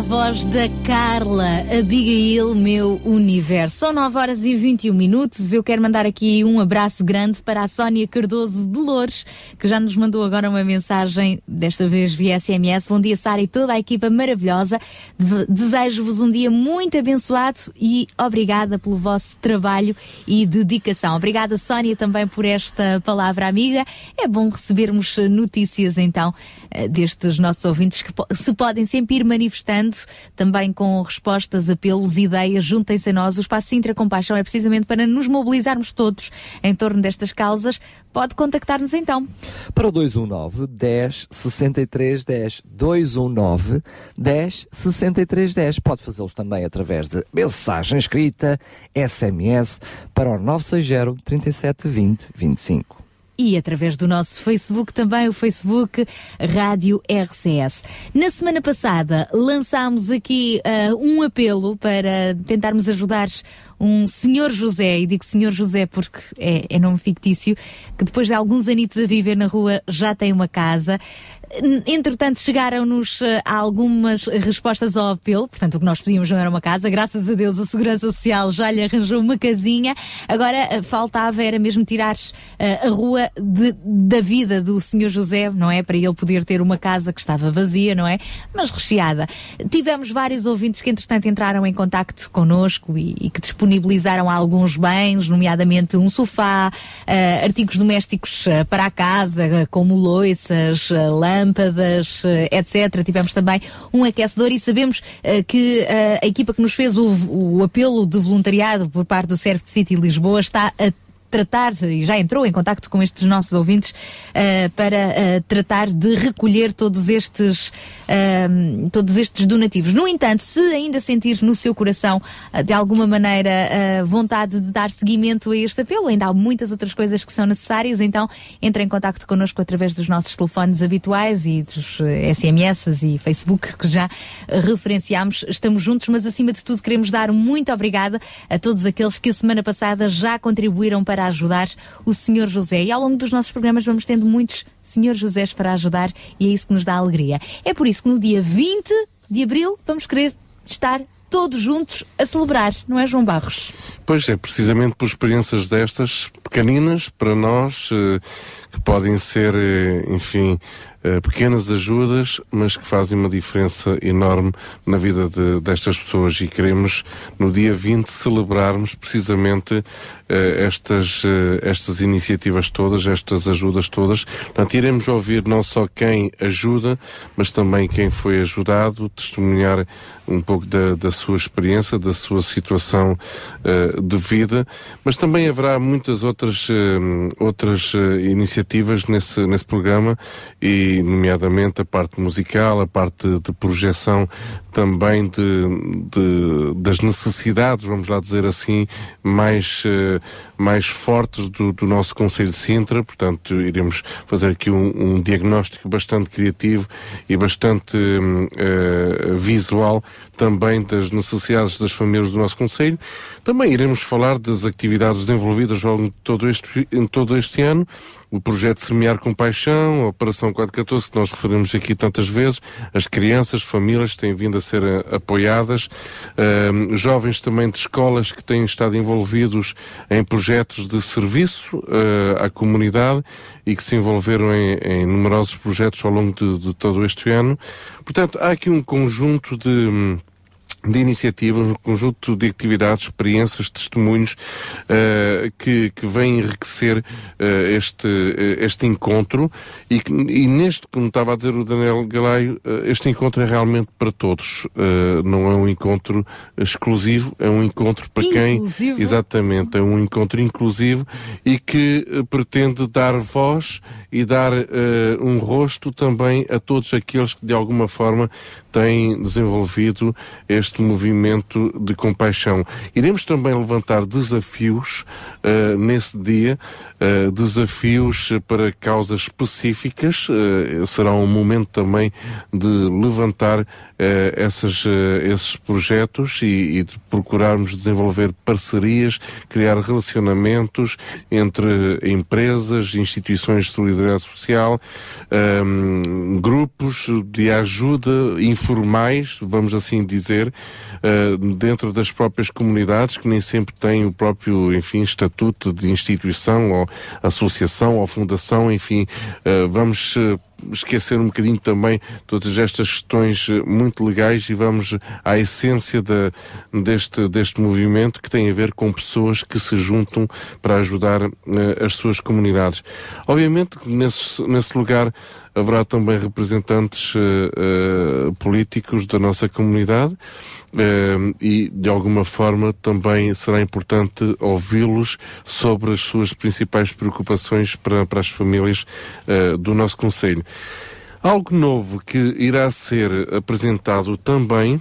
a voz da Carla Abigail, meu universo. São 9 horas e 21 minutos. Eu quero mandar aqui um abraço grande para a Sónia Cardoso de Loures, que já nos mandou agora uma mensagem, desta vez via SMS. Bom dia, Sara, e toda a equipa maravilhosa. De- Desejo-vos um dia muito abençoado e obrigada pelo vosso trabalho e dedicação. Obrigada, Sónia, também por esta palavra amiga. É bom recebermos notícias, então, eh, destes nossos ouvintes que se podem sempre ir manifestando também com respostas, apelos, ideias. Juntem-se a nós. O Espaço Sintra Compaixão é precisamente para nos mobilizarmos todos em torno destas causas. Pode contactar-nos então. Para o 219 10 63 10. 219 10 63 10. Pode fazê-los também através de mensagem escrita, SMS, para o 960 37 20 25. E através do nosso Facebook também, o Facebook Rádio RCS. Na semana passada lançámos aqui ah, um apelo para tentarmos ajudar um senhor José, e digo senhor José porque é, é nome fictício, que depois de alguns anitos a viver na rua já tem uma casa. Entretanto, chegaram-nos eh, algumas respostas ao apelo. Portanto, o que nós pedíamos não era uma casa. Graças a Deus, a Segurança Social já lhe arranjou uma casinha. Agora, eh, faltava era mesmo tirar eh, a rua de- da vida do Sr. José, não é? Para ele poder ter uma casa que estava vazia, não é? Mas recheada. Tivemos vários ouvintes que, entretanto, entraram em contacto connosco e, e que disponibilizaram alguns bens, nomeadamente um sofá, eh, artigos domésticos para a casa, como loiças, eh, lâmpadas, eh, etc. Tivemos também um aquecedor e sabemos eh, que eh, a equipa que nos fez o, o apelo de voluntariado por parte do Serve City Lisboa está a tratar, e já entrou em contacto com estes nossos ouvintes, eh, para eh, tratar de recolher todos estes, ehm, todos estes donativos. No entanto, se ainda sentir no seu coração, eh, de alguma maneira, vontade de dar seguimento a este apelo, ainda há muitas outras coisas que são necessárias, então entre em contacto connosco através dos nossos telefones habituais e dos SMS e Facebook que já referenciámos. Estamos juntos, mas acima de tudo queremos dar muito obrigada a todos aqueles que a semana passada já contribuíram para ajudar o Senhor José. E ao longo dos nossos programas vamos tendo muitos Senhor Josés para ajudar e é isso que nos dá alegria. É por isso que no dia 20 de abril vamos querer estar todos juntos a celebrar, não é, João Barros? Pois é, precisamente por experiências destas, pequeninas, para nós, eh, que podem ser, eh, enfim, eh, pequenas ajudas, mas que fazem uma diferença enorme na vida de- destas pessoas. E queremos, no dia 20, celebrarmos precisamente eh, estas, eh, estas iniciativas todas, estas ajudas todas. Portanto, iremos ouvir não só quem ajuda, mas também quem foi ajudado, testemunhar um pouco da, da sua experiência, da sua situação de vida, mas também haverá muitas outras, outras iniciativas nesse, nesse programa. E, nomeadamente, a parte musical, a parte de projeção também de, de- das necessidades, vamos lá dizer assim, mais, eh, mais fortes do, do nosso Conselho de Sintra. Portanto, iremos fazer aqui um, um diagnóstico bastante criativo e bastante eh, visual também das necessidades das famílias do nosso Conselho. Também iremos falar das atividades desenvolvidas ao longo de todo este, em todo este ano, o projeto Semear com Paixão, a Operação 414, que nós referimos aqui tantas vezes, as crianças, famílias têm vindo a ser eh, apoiadas, Ahm, jovens também de escolas que têm estado envolvidos em projetos de serviço eh, à comunidade e que se envolveram em, em numerosos projetos ao longo de, de todo este ano. Portanto, há aqui um conjunto de hum, de iniciativas, um conjunto de atividades, experiências, testemunhos eh, que, que vêm enriquecer eh, este, eh, este encontro e, que- e neste, como estava a dizer o Daniel Galaio, este encontro é realmente para todos. Não é um encontro exclusivo, é um encontro para Inclusivo. quem... Exatamente, é um encontro inclusivo e que pretende dar voz e dar um rosto também a todos aqueles que de alguma forma têm desenvolvido este movimento de compaixão. Iremos também levantar desafios eh, nesse dia, eh, desafios para causas específicas. eh, será um momento também de levantar essas, esses projetos e, e de procurarmos desenvolver parcerias, criar relacionamentos entre empresas, instituições de solidariedade social, ehm, grupos de ajuda informais, vamos assim dizer, eh, dentro das próprias comunidades que nem sempre têm o próprio, enfim, estatuto de instituição ou associação ou fundação, enfim, eh, vamos eh, esquecer um bocadinho também todas estas questões muito legais e vamos à essência deste, deste movimento que tem a ver com pessoas que se juntam para ajudar eh, as suas comunidades. Obviamente nesse, nesse lugar haverá também representantes eh, políticos da nossa comunidade eh, e de alguma forma também será importante ouvi-los sobre as suas principais preocupações para, para as famílias do nosso Conselho. Algo novo que irá ser apresentado também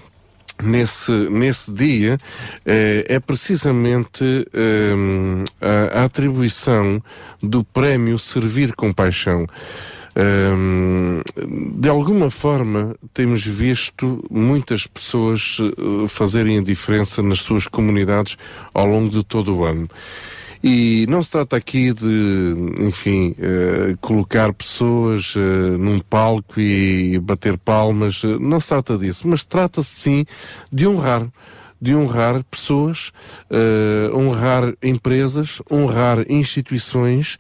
nesse, nesse dia eh, é precisamente eh, a, a atribuição do prémio Servir com Paixão. De alguma forma temos visto muitas pessoas eh, fazerem a diferença nas suas comunidades ao longo de todo o ano. E não se trata aqui de, enfim, eh, colocar pessoas eh, num palco e bater palmas, não se trata disso, mas trata-se sim de honrar de honrar pessoas, eh, honrar empresas, honrar instituições,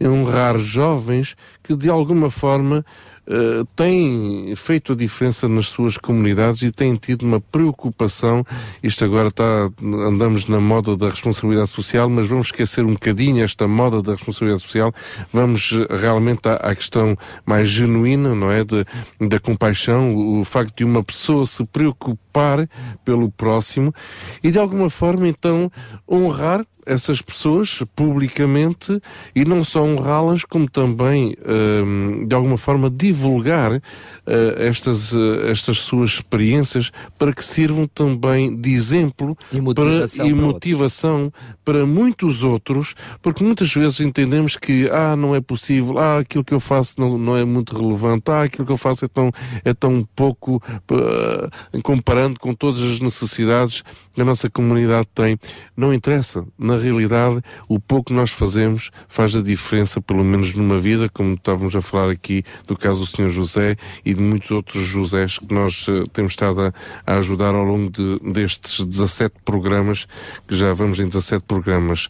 honrar jovens que de alguma forma eh, têm feito a diferença nas suas comunidades e têm tido uma preocupação. Isto agora está, andamos na moda da responsabilidade social, mas vamos esquecer um bocadinho esta moda da responsabilidade social. Vamos eh, realmente à, à questão mais genuína, não é? De, da compaixão, o facto de uma pessoa se preocupar pelo próximo e de alguma forma então honrar essas pessoas publicamente e não só honrá-las, como também, hum, de alguma forma, divulgar eh, estas, eh, estas suas experiências para que sirvam também de exemplo E para, motivação e para motivação para muitos outros, porque muitas vezes entendemos que, ah, não é possível, ah, aquilo que eu faço não, não é muito relevante, ah, aquilo que eu faço é tão, é tão pouco, eh, comparando com todas as necessidades que a nossa comunidade tem. Não interessa. Na realidade, o pouco que nós fazemos faz a diferença, pelo menos numa vida, como estávamos a falar aqui do caso do Sr. José e de muitos outros Josés que nós eh, temos estado a, a ajudar ao longo de, destes 17 programas, que já vamos em 17 programas.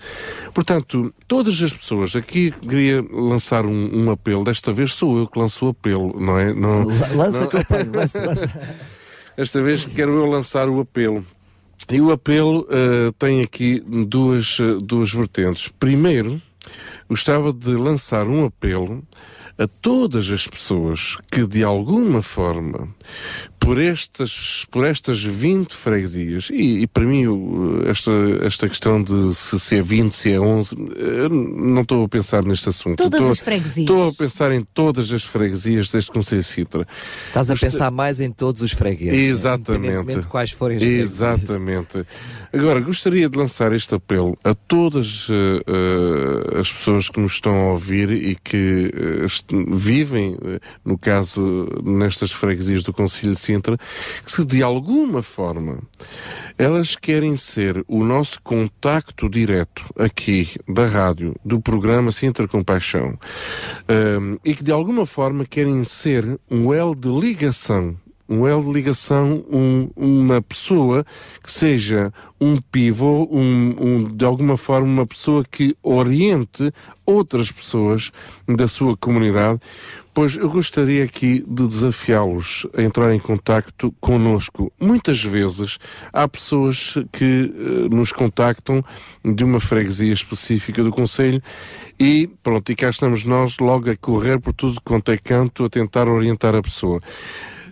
Portanto, todas as pessoas, aqui queria lançar um, um apelo, desta vez sou eu que lanço o apelo, não é? Não, Lança não- que eu lança, lança. Esta vez quero eu lançar o apelo. E o apelo eh, tem aqui duas, eh, duas vertentes. Primeiro, gostava de lançar um apelo a todas as pessoas que, de alguma forma, por estas, por estas 20 freguesias, e, e para mim esta, esta questão de se, se é 20, se é 11, eu não estou a pensar neste assunto. Todas Estou- as freguesias. Estou a pensar em todas as freguesias deste Conselho de Sintra. Estás a pensar mais em todos os fregueses. Exatamente. Independentemente de quais forem as freguesias. Exatamente. Agora, gostaria de lançar este apelo a todas eh, eh, as pessoas que nos estão a ouvir e que eh, est- vivem, eh, no caso, nestas freguesias do Conselho de Sintra, que se de alguma forma elas querem ser o nosso contacto direto aqui da rádio, do programa Sintra Compaixão, ehm, e que de alguma forma querem ser um elo de ligação um elo de ligação, um- uma pessoa que seja um pivô, um, um- de alguma forma uma pessoa que oriente outras pessoas da sua comunidade, pois eu gostaria aqui de desafiá-los a entrar em contacto conosco. Muitas vezes há pessoas que eh, nos contactam de uma freguesia específica do Conselho e pronto, e cá estamos nós logo a correr por tudo quanto é canto a tentar orientar a pessoa.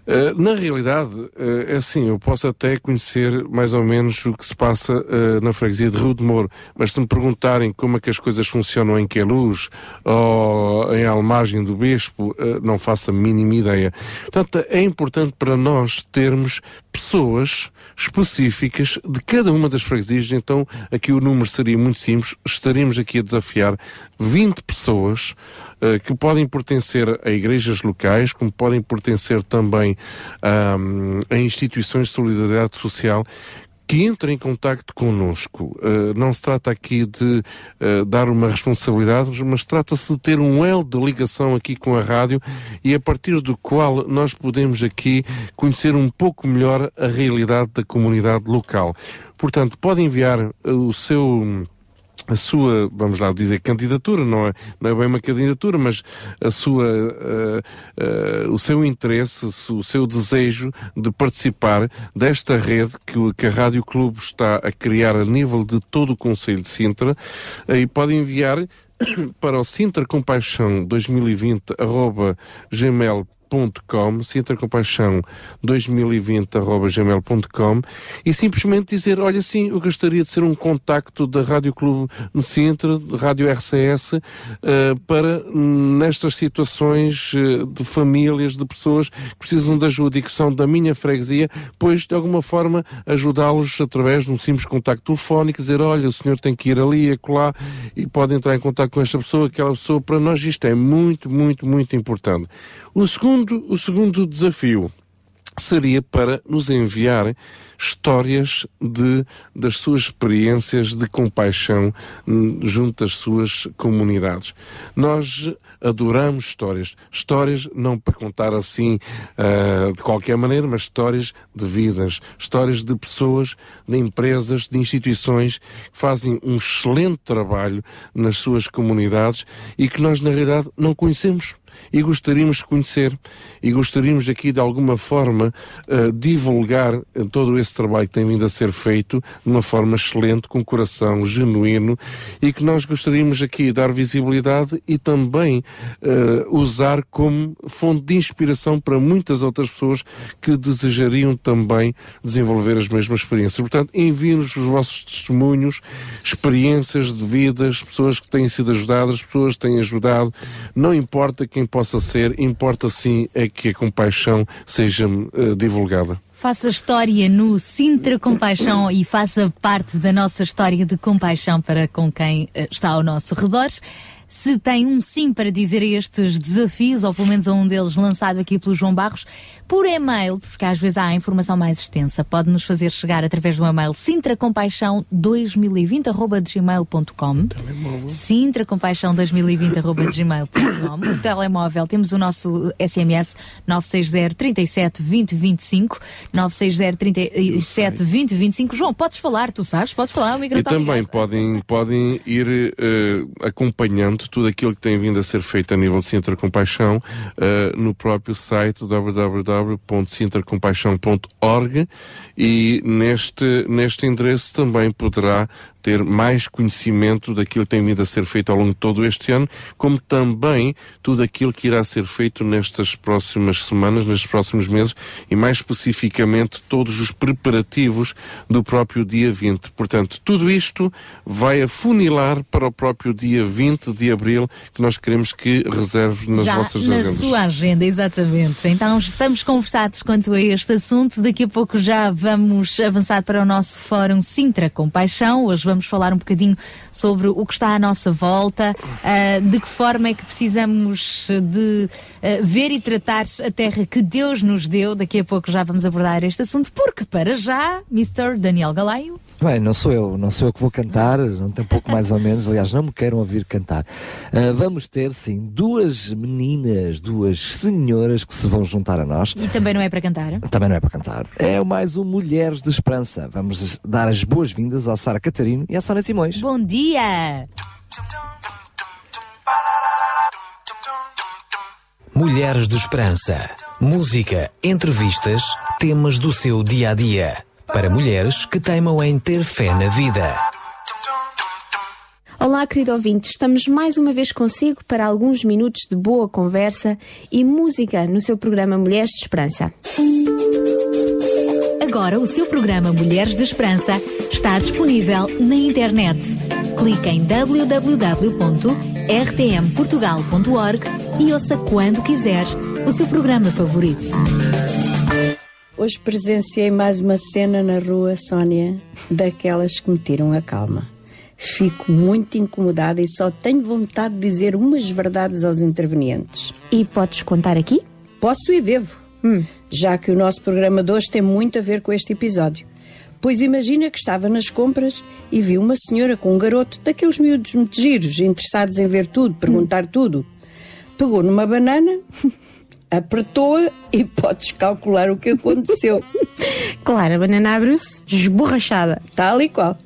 Uh, na realidade, uh, é assim, eu posso até conhecer mais ou menos o que se passa uh, na freguesia de Rio de Moro, mas se me perguntarem como é que as coisas funcionam em Queluz ou em Almargem do Bispo, não faço a mínima ideia. Portanto, é importante para nós termos pessoas específicas de cada uma das freguesias, então aqui o número seria muito simples, estaríamos aqui a desafiar 20 pessoas eh, que podem pertencer a igrejas locais, como podem pertencer também ahm, a instituições de solidariedade social, que entrem em contacto connosco. Eh, não se trata aqui de eh, dar uma responsabilidade, mas trata-se de ter um elo de ligação aqui com a rádio e a partir do qual nós podemos aqui conhecer um pouco melhor a realidade da comunidade local. Portanto, pode enviar eh, o seu a sua, vamos lá dizer, candidatura, não é, não é bem uma candidatura, mas a sua, eh, eh, o seu interesse, o seu desejo de participar desta rede que, que a Rádio Clube está a criar a nível de todo o Conselho de Sintra, e pode enviar para o Sintra Compaixão 2020 arroba gmail.com, Sintra Compaixão 2020 arroba gmail.com e simplesmente dizer, olha sim, eu gostaria de ser um contacto da Rádio Clube Sintra, Rádio RCS, eh, para nestas situações eh, de famílias, de pessoas que precisam de ajuda e que são da minha freguesia, pois de alguma forma ajudá-los através de um simples contacto telefónico, dizer, olha, o senhor tem que ir ali acolá e pode entrar em contato com esta pessoa, aquela pessoa, para nós isto é muito, muito, muito importante. O segundo, o segundo desafio seria para nos enviarem histórias de, das suas experiências de compaixão hum, junto às suas comunidades. Nós adoramos histórias. Histórias não para contar assim ah, de qualquer maneira, mas histórias de vidas, histórias de pessoas, de empresas, de instituições que fazem um excelente trabalho nas suas comunidades e que nós, na realidade, não conhecemos e gostaríamos de conhecer e gostaríamos aqui de alguma forma uh, divulgar uh, todo esse trabalho que tem vindo a ser feito de uma forma excelente, com coração genuíno e que nós gostaríamos aqui de dar visibilidade e também uh, usar como fonte de inspiração para muitas outras pessoas que desejariam também desenvolver as mesmas experiências. Portanto, enviem-nos os vossos testemunhos, experiências de vidas, pessoas que têm sido ajudadas, pessoas que têm ajudado, não importa quem possa ser, importa sim é que a compaixão seja uh, divulgada. Faça história no Sintra Compaixão e faça parte da nossa história de compaixão para com quem eh, está ao nosso redor. Se tem um sim para dizer a estes desafios, ou pelo menos a um deles lançado aqui pelo João Barros, por e-mail, porque às vezes há informação mais extensa, pode nos fazer chegar através do e-mail sintracompaixão2020.gmail.com sintracompaixão2020.gmail.com O telemóvel, temos o nosso SMS 960 37 20 25 960 37 20 25 João, podes falar, tu sabes, podes falar, o E microfone também podem, podem ir eh, acompanhando tudo aquilo que tem vindo a ser feito a nível de Sintra Compaixão eh, no próprio site www.sintracompaixão.org e neste, neste endereço também poderá ter mais conhecimento daquilo que tem vindo a ser feito ao longo de todo este ano, como também tudo aquilo que irá ser feito nestas próximas semanas, nestes próximos meses e mais especificamente todos os preparativos do próprio dia 20. Portanto, tudo isto vai afunilar para o próprio dia 20 de abril que nós queremos que reserve nas Já vossas na agendas. sua agenda, exatamente. Então estamos conversados quanto a este assunto. Daqui a pouco já vamos avançar para o nosso fórum Sintra Compaixão. Hoje vamos falar um bocadinho sobre o que está à nossa volta, ah, de que forma é que precisamos de ah, ver e tratar a terra que Deus nos deu. Daqui a pouco já vamos abordar este assunto, porque para já, Mr. Daniel Galaio. Bem, não sou eu, não sou eu que vou cantar, não tem pouco mais ou menos, aliás, não me queiram ouvir cantar. Ah, vamos ter, sim, duas meninas, duas senhoras que se vão juntar a nós. E também não é para cantar. Também não é para cantar. É mais um Mulheres de Esperança. Vamos dar as boas-vindas à Sara Catarino e à Sónia Simões. Bom dia! Mulheres de Esperança. Música, entrevistas, temas do seu dia a dia. Para mulheres que teimam em ter fé na vida. Olá, querido ouvinte, estamos mais uma vez consigo para alguns minutos de boa conversa e música no seu programa Mulheres de Esperança. Agora o seu programa Mulheres de Esperança está disponível na internet. Clique em www.rtmportugal.org e ouça quando quiser o seu programa favorito. Hoje presenciei mais uma cena na rua, Sónia, daquelas que me tiram a calma. Fico muito incomodada e só tenho vontade de dizer umas verdades aos intervenientes. E podes contar aqui? Posso e devo, já que o nosso programa de hoje tem muito a ver com este episódio. Pois imagina que estava nas compras e vi uma senhora com um garoto daqueles miúdos muito giros, interessados em ver tudo, perguntar tudo. Pegou numa banana, apertou-a e podes calcular o que aconteceu. Claro, a banana abre-se esborrachada. Tal e qual.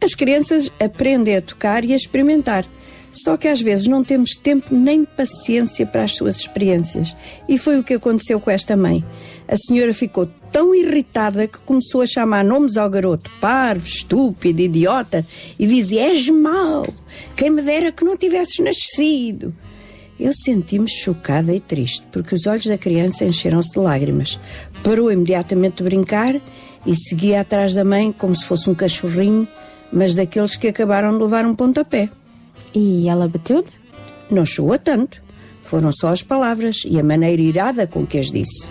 As crianças aprendem a tocar e a experimentar. Só que às vezes não temos tempo nem paciência para as suas experiências. E foi o que aconteceu com esta mãe. A senhora ficou tão irritada que começou a chamar nomes ao garoto: parvo, estúpido, idiota, e dizia: És mau, quem me dera que não tivesses nascido. Eu senti-me chocada e triste, porque os olhos da criança encheram-se de lágrimas. Parou imediatamente de brincar e seguia atrás da mãe como se fosse um cachorrinho, mas daqueles que acabaram de levar um pontapé. E ela bateu-lhe? Não chegou tanto. Foram só as palavras e a maneira irada com que as disse.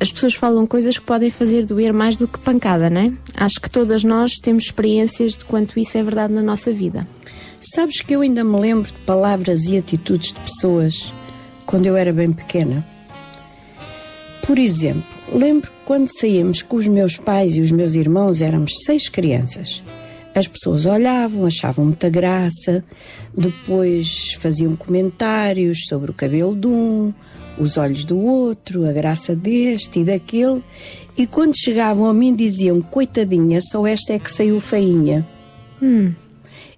As pessoas falam coisas que podem fazer doer mais do que pancada, não é? Acho que todas nós temos experiências de quanto isso é verdade na nossa vida. Sabes que eu ainda me lembro de palavras e atitudes de pessoas quando eu era bem pequena. Por exemplo, lembro que quando saímos com os meus pais e os meus irmãos éramos seis crianças. As pessoas olhavam, achavam muita graça, depois faziam comentários sobre o cabelo de um, os olhos do outro, a graça deste e daquele, e quando chegavam a mim diziam: Coitadinha, só esta é que saiu feinha. Hum,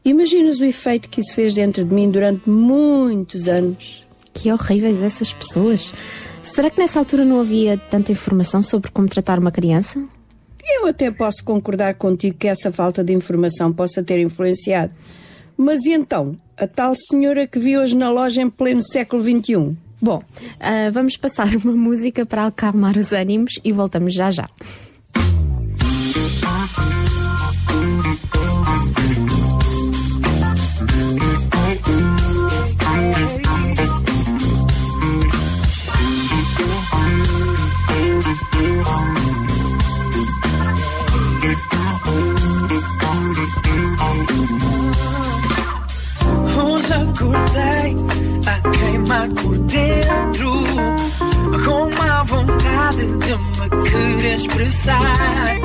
Imaginas o efeito que isso fez dentro de mim durante muitos anos? que horríveis essas pessoas. Será que nessa altura não havia tanta informação sobre como tratar uma criança? Eu até posso concordar contigo que essa falta de informação possa ter influenciado. Mas e então, a tal senhora que vi hoje na loja em pleno século XXI? Bom, ah, vamos passar uma música para acalmar os ânimos e voltamos já já. Por dentro Com uma vontade de me querer expressar.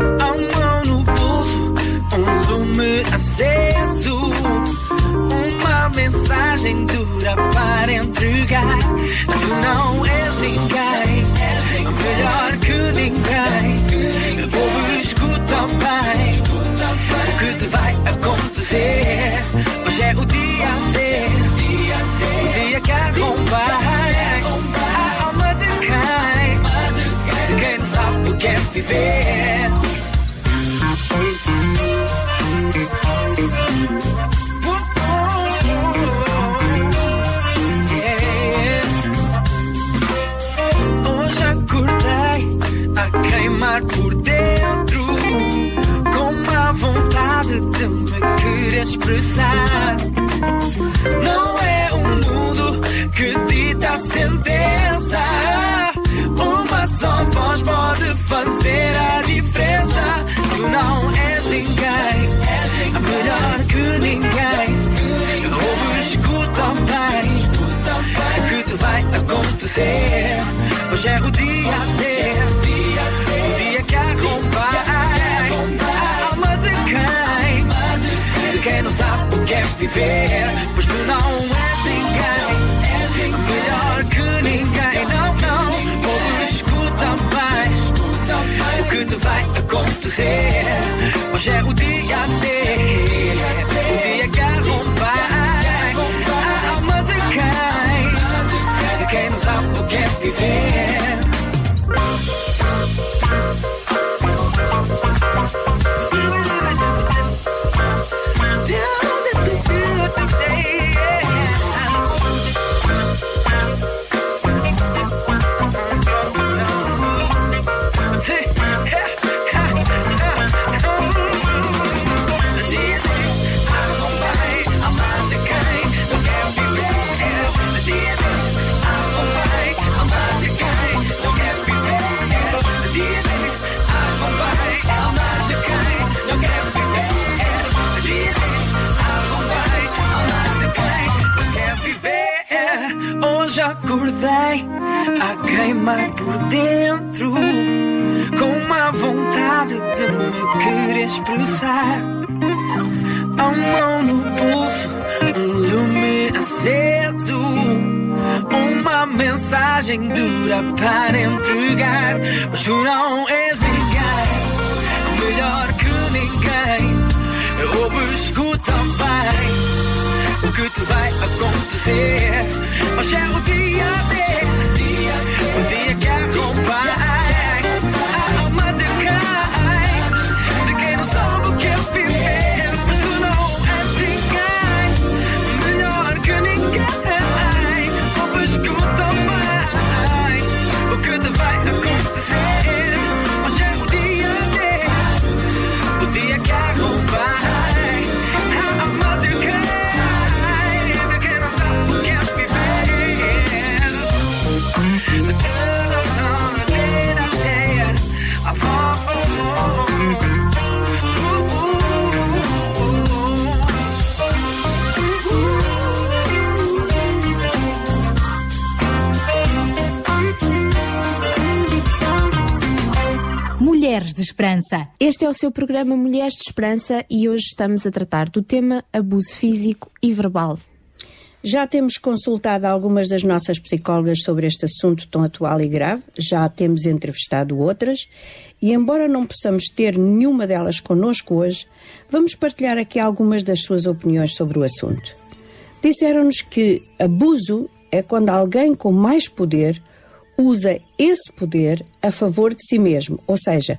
A mão no pulso, um lume aceso Uma mensagem dura para entregar. Tu não és ninguém, melhor que ninguém. O povo escuta bem. O que te vai acontecer. Hoje é o dia a alma de quem, de quem não sabe o que é viver. Hoje acordei a queimar por dentro com uma vontade de me querer expressar. Não que dita a sentença. Uma só voz pode fazer a diferença. Tu não és ninguém, melhor que ninguém. Ouve, escuta bem o que te vai acontecer. Hoje é o dia D, o dia que arrombar a alma de quem, de quem não sabe o que é viver. Pois tu não és que ninguém. Não, não, ouve, escuta bem o que te vai acontecer. Hoje é o dia D, o dia que arrombar a alma de quem, de quem não sabe o que é viver. Queimar por dentro Com uma vontade de me querer expressar. A mão no pulso, um lume aceso Uma mensagem dura para entregar. Mas tu não és ninguém, melhor que ninguém. Ouve, escuta bem o que te vai acontecer. Hoje é o dia D, Esperança. Este é o seu programa Mulheres de Esperança e hoje estamos a tratar do tema abuso físico e verbal. Já temos consultado algumas das nossas psicólogas sobre este assunto tão atual e grave, já temos entrevistado outras, e embora não possamos ter nenhuma delas connosco hoje, vamos partilhar aqui algumas das suas opiniões sobre o assunto. Disseram-nos que abuso é quando alguém com mais poder usa esse poder a favor de si mesmo, ou seja,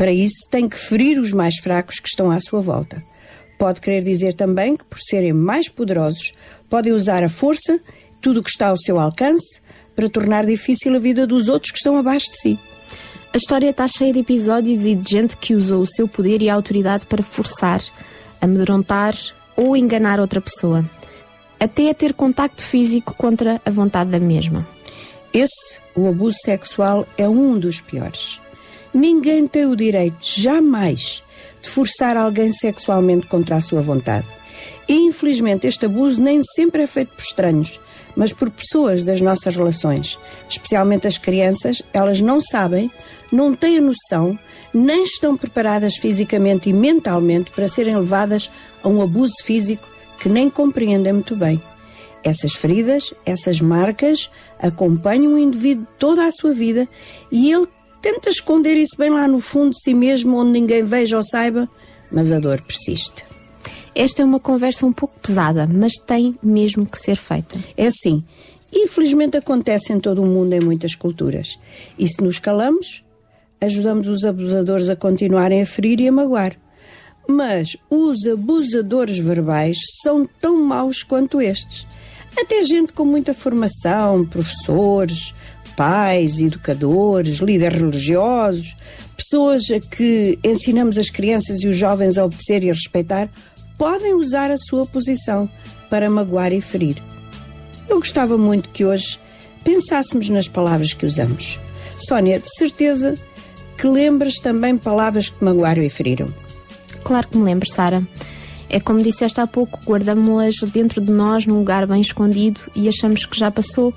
para isso tem que ferir os mais fracos que estão à sua volta. Pode querer dizer também que, por serem mais poderosos, podem usar a força, tudo o que está ao seu alcance, para tornar difícil a vida dos outros que estão abaixo de si. A história está cheia de episódios e de gente que usou o seu poder e a autoridade para forçar, amedrontar ou enganar outra pessoa, até a ter contacto físico contra a vontade da mesma. Esse, o abuso sexual, é um dos piores. Ninguém tem o direito, jamais, de forçar alguém sexualmente contra a sua vontade. E, infelizmente, este abuso nem sempre é feito por estranhos, mas por pessoas das nossas relações. Especialmente as crianças, elas não sabem, não têm a noção, nem estão preparadas fisicamente e mentalmente para serem levadas a um abuso físico que nem compreendem muito bem. Essas feridas, essas marcas, acompanham o indivíduo toda a sua vida e ele tenta esconder isso bem lá no fundo de si mesmo, onde ninguém veja ou saiba, mas a dor persiste. Esta é uma conversa um pouco pesada, mas tem mesmo que ser feita. É assim. Infelizmente acontece em todo o mundo, em muitas culturas. E se nos calamos, ajudamos os abusadores a continuarem a ferir e a magoar. Mas os abusadores verbais são tão maus quanto estes. Até gente com muita formação, professores, pais, educadores, líderes religiosos, pessoas a que ensinamos as crianças e os jovens a obedecer e a respeitar, podem usar a sua posição para magoar e ferir. Eu gostava muito que hoje pensássemos nas palavras que usamos. Sónia, de certeza que lembras também palavras que magoaram e feriram. Claro que me lembro, Sara. É como disseste há pouco, guardamos-las dentro de nós num lugar bem escondido e achamos que já passou,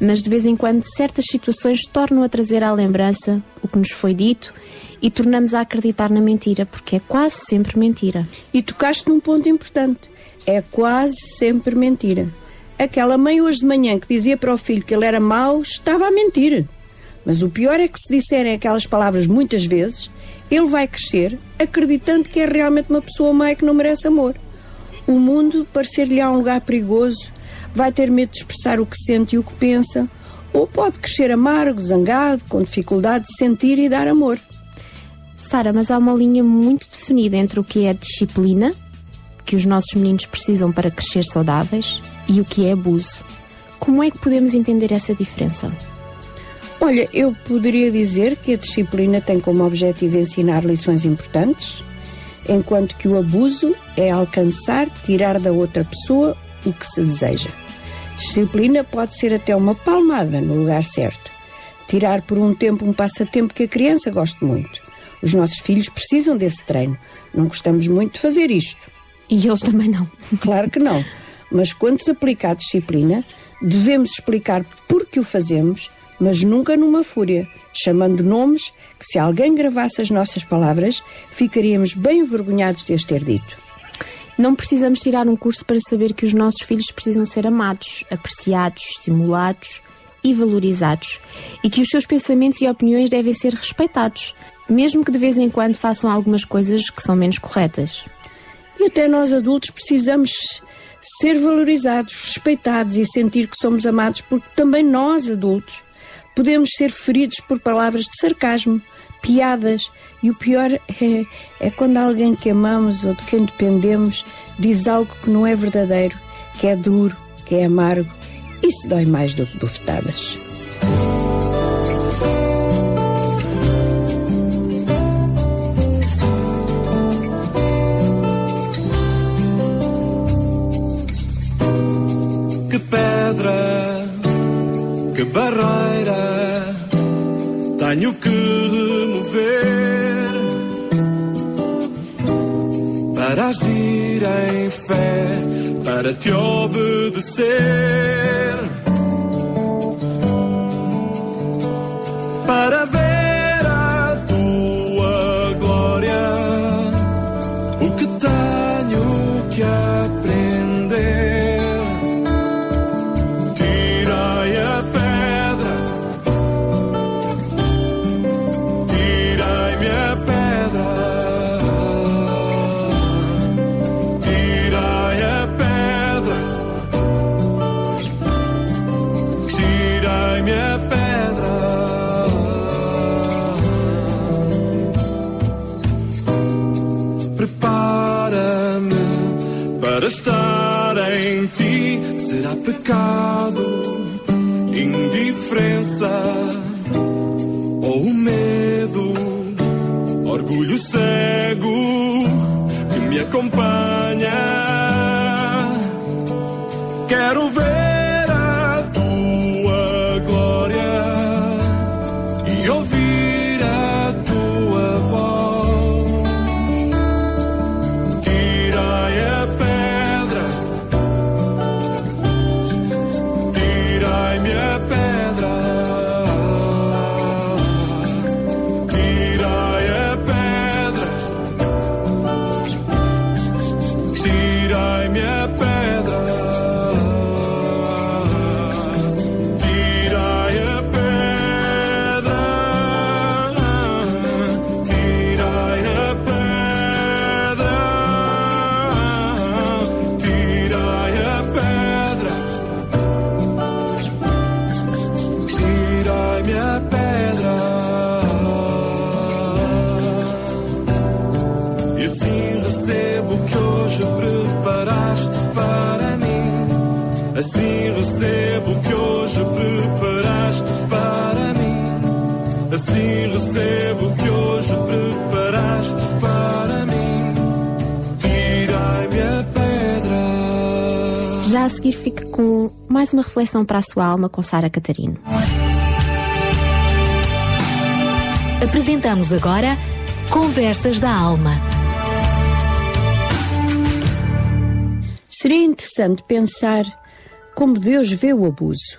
mas de vez em quando certas situações tornam a trazer à lembrança o que nos foi dito e tornamos a acreditar na mentira, porque é quase sempre mentira. E tocaste num ponto importante. É quase sempre mentira. Aquela mãe hoje de manhã que dizia para o filho que ele era mau, estava a mentir. Mas o pior é que se disserem aquelas palavras muitas vezes, ele vai crescer acreditando que é realmente uma pessoa má e que não merece amor. O mundo parecer-lhe um lugar perigoso, vai ter medo de expressar o que sente e o que pensa, ou pode crescer amargo, zangado, com dificuldade de sentir e dar amor. Sara, mas há uma linha muito definida entre o que é disciplina, que os nossos meninos precisam para crescer saudáveis, e o que é abuso. Como é que podemos entender essa diferença? Olha, eu poderia dizer que a disciplina tem como objetivo ensinar lições importantes, enquanto que o abuso é alcançar, tirar da outra pessoa o que se deseja. Disciplina pode ser até uma palmada no lugar certo. Tirar por um tempo um passatempo que a criança goste muito. Os nossos filhos precisam desse treino. Não gostamos muito de fazer isto. E eles também não. Claro que não. Mas quando se aplica a disciplina, devemos explicar por que o fazemos, mas nunca numa fúria, chamando nomes que, se alguém gravasse as nossas palavras, ficaríamos bem envergonhados de as ter dito. Não precisamos tirar um curso para saber que os nossos filhos precisam ser amados, apreciados, estimulados e valorizados, e que os seus pensamentos e opiniões devem ser respeitados, mesmo que de vez em quando façam algumas coisas que são menos corretas. E até nós adultos precisamos ser valorizados, respeitados e sentir que somos amados, porque também nós adultos podemos ser feridos por palavras de sarcasmo, piadas, e o pior é, é quando alguém que amamos ou de quem dependemos diz algo que não é verdadeiro, que é duro, que é amargo. Isso dói mais do que bofetadas. Que pedra, que barreira tenho que para agir em fé, para te obedecer, para ver cego que me acompanha. Quero seguir fica com mais uma reflexão para a sua alma com Sara Catarino. Apresentamos agora Conversas da Alma. Seria interessante pensar como Deus vê o abuso.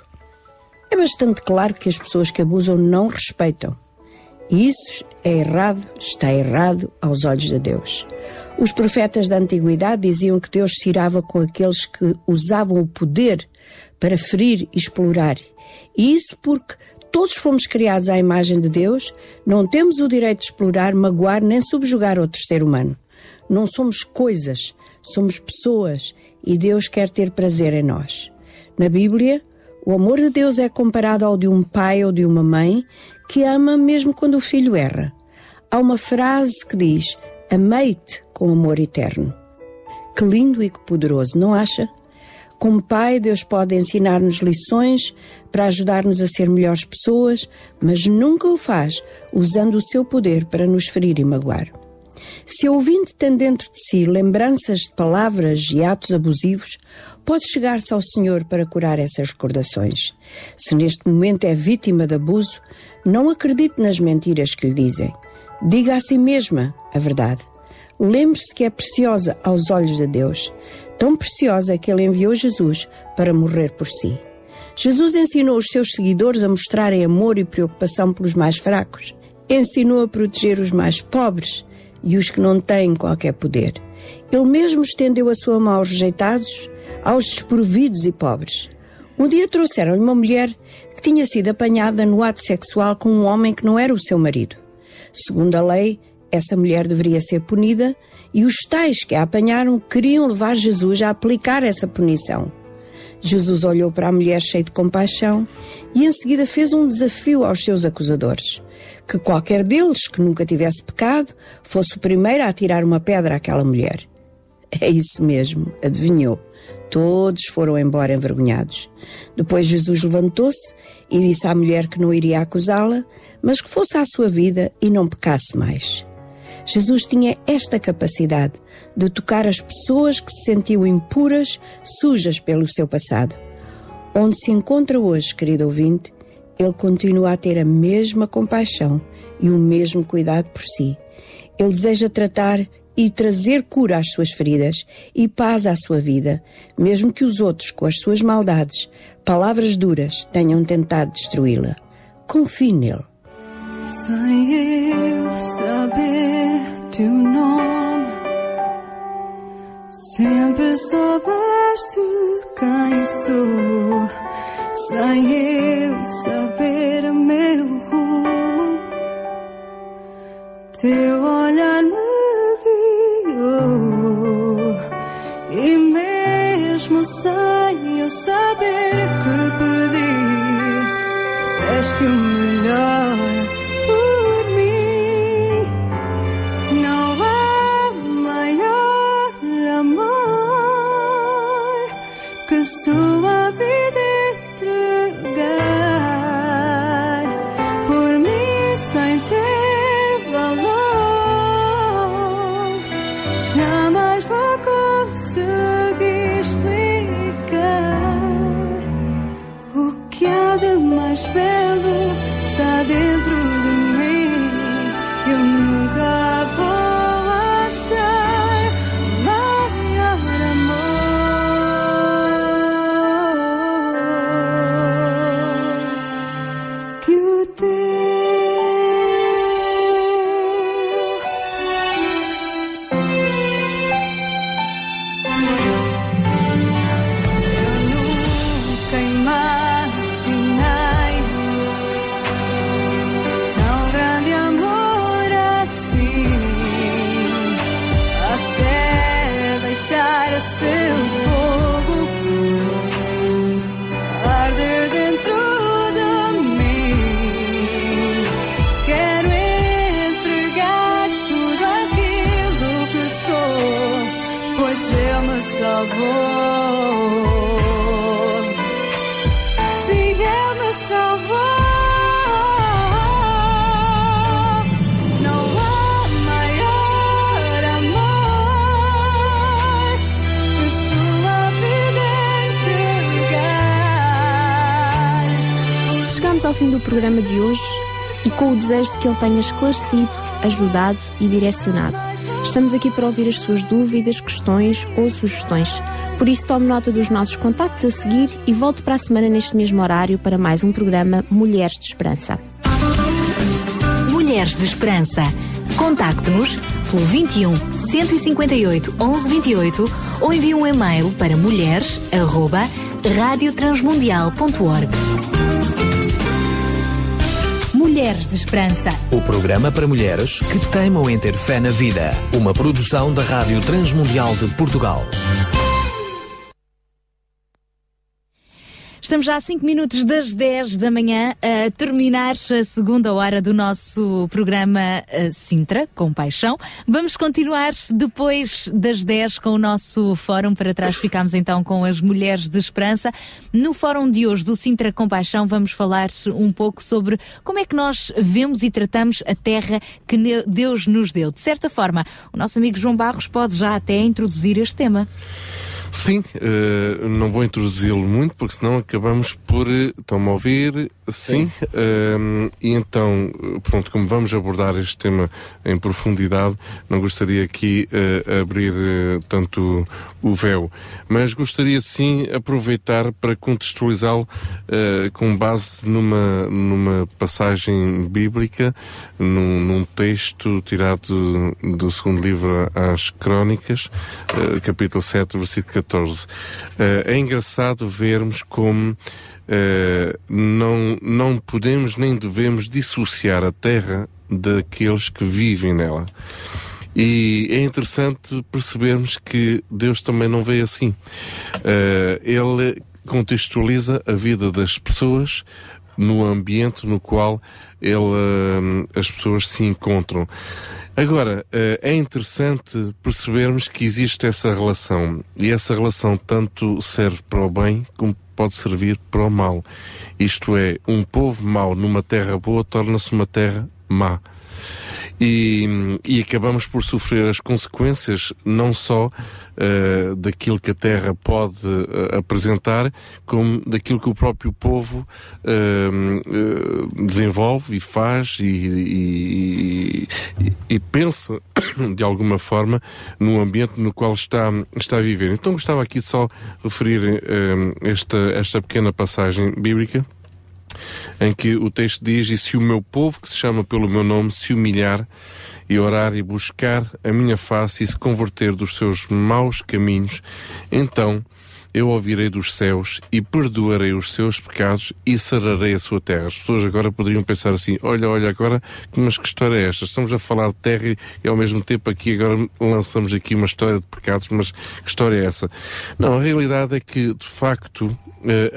É bastante claro que as pessoas que abusam não respeitam. E isso é errado, está errado aos olhos de Deus. Os profetas da antiguidade diziam que Deus se irava com aqueles que usavam o poder para ferir e explorar. E isso porque todos fomos criados à imagem de Deus, não temos o direito de explorar, magoar nem subjugar outro ser humano. Não somos coisas, somos pessoas e Deus quer ter prazer em nós. Na Bíblia, o amor de Deus é comparado ao de um pai ou de uma mãe que ama mesmo quando o filho erra. Há uma frase que diz: Amei-te com amor eterno. Que lindo e que poderoso, não acha? Como pai, Deus pode ensinar-nos lições para ajudar-nos a ser melhores pessoas, mas nunca o faz usando o seu poder para nos ferir e magoar. Se o ouvinte tem dentro de si lembranças de palavras e atos abusivos, pode chegar-se ao Senhor para curar essas recordações. Se neste momento é vítima de abuso, não acredite nas mentiras que lhe dizem. Diga a si mesma a verdade. Lembre-se que é preciosa aos olhos de Deus, tão preciosa que Ele enviou Jesus para morrer por si. Jesus ensinou os seus seguidores a mostrarem amor e preocupação pelos mais fracos. Ensinou a proteger os mais pobres e os que não têm qualquer poder. Ele mesmo estendeu a sua mão aos rejeitados, aos desprovidos e pobres. Um dia trouxeram-lhe uma mulher que tinha sido apanhada no ato sexual com um homem que não era o seu marido. Segundo a lei, essa mulher deveria ser punida e os tais que a apanharam queriam levar Jesus a aplicar essa punição. Jesus olhou para a mulher cheio de compaixão e em seguida fez um desafio aos seus acusadores. Que qualquer deles que nunca tivesse pecado fosse o primeiro a atirar uma pedra àquela mulher. É isso mesmo, adivinhou. Todos foram embora envergonhados. Depois Jesus levantou-se e disse à mulher que não iria acusá-la, mas que fosse à sua vida e não pecasse mais. Jesus tinha esta capacidade de tocar as pessoas que se sentiam impuras, sujas pelo seu passado. Onde se encontra hoje, querido ouvinte, ele continua a ter a mesma compaixão e o mesmo cuidado por si. Ele deseja tratar e trazer cura às suas feridas e paz à sua vida, mesmo que os outros, com as suas maldades, palavras duras, tenham tentado destruí-la. Confie nele. Sem eu saber teu nome, sempre soubeste quem sou. Sem eu saber meu rumo, teu olhar me guiou. E mesmo sem eu saber que pedir, deste o melhor programa de hoje e com o desejo de que ele tenha esclarecido, ajudado e direcionado. Estamos aqui para ouvir as suas dúvidas, questões ou sugestões. Por isso, tome nota dos nossos contactos a seguir e volte para a semana neste mesmo horário para mais um programa Mulheres de Esperança. Mulheres de Esperança. Contacte-nos pelo 21 158 1128 ou envie um e-mail para mulheres@radiotransmundial.org. Mulheres de Esperança. O programa para mulheres que teimam em ter fé na vida. Uma produção da Rádio Transmundial de Portugal. Estamos já a 5 minutos das 10 da manhã a terminar a segunda hora do nosso programa eh, Sintra, com paixão. Vamos continuar depois das 10 com o nosso fórum. Para trás ficamos então com as Mulheres de Esperança. No fórum de hoje do Sintra com Paixão vamos falar um pouco sobre como é que nós vemos e tratamos a terra que Deus nos deu. De certa forma, o nosso amigo João Barros pode já até introduzir este tema. Sim, eh, não vou introduzi-lo muito, porque senão acabamos por. eh, Estão-me a ouvir? Sim. eh, e então, eh, pronto, como vamos abordar este tema em profundidade, não gostaria aqui eh, abrir eh, tanto o véu, mas gostaria sim aproveitar para contextualizá-lo eh, com base numa, numa passagem bíblica, num, num texto tirado do, do segundo livro às Crónicas, eh, capítulo 7, versículo 14. Eh, é engraçado vermos como eh, não, não podemos nem devemos dissociar a terra daqueles que vivem nela. E é interessante percebermos que Deus também não vê assim. Eh, ele contextualiza a vida das pessoas no ambiente no qual ele, as pessoas se encontram. Agora, eh, é interessante percebermos que existe essa relação. E essa relação tanto serve para o bem como pode servir para o mal. Isto é, um povo mau numa terra boa torna-se uma terra má. E, e acabamos por sofrer as consequências não só eh, daquilo que a terra pode eh, apresentar, como daquilo que o próprio povo eh, desenvolve e faz e, e- e- pensa de alguma forma no ambiente no qual está, está a viver. Então gostava aqui só referir esta, esta pequena passagem bíblica em que o texto diz: E se o meu povo, que se chama pelo meu nome, se humilhar e orar e buscar a minha face e se converter dos seus maus caminhos, então eu ouvirei dos céus e perdoarei os seus pecados e sararei a sua terra. As pessoas agora poderiam pensar assim: olha, olha, agora, mas que história é esta? Estamos a falar de terra e, e ao mesmo tempo aqui agora lançamos aqui uma história de pecados, mas que história é essa? Não, a realidade é que, de facto,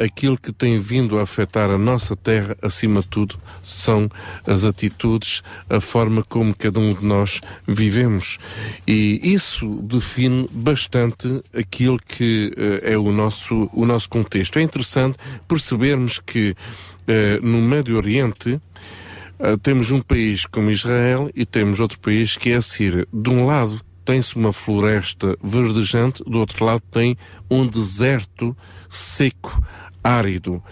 aquilo que tem vindo a afetar a nossa terra, acima de tudo, são as atitudes, a forma como cada um de nós vivemos. E isso define bastante aquilo que eh, é o nosso, o nosso contexto. É interessante percebermos que eh, no Médio Oriente eh, temos um país como Israel e temos outro país que é a Síria. De um lado tem-se uma floresta verdejante, do outro lado tem um deserto seco, árido.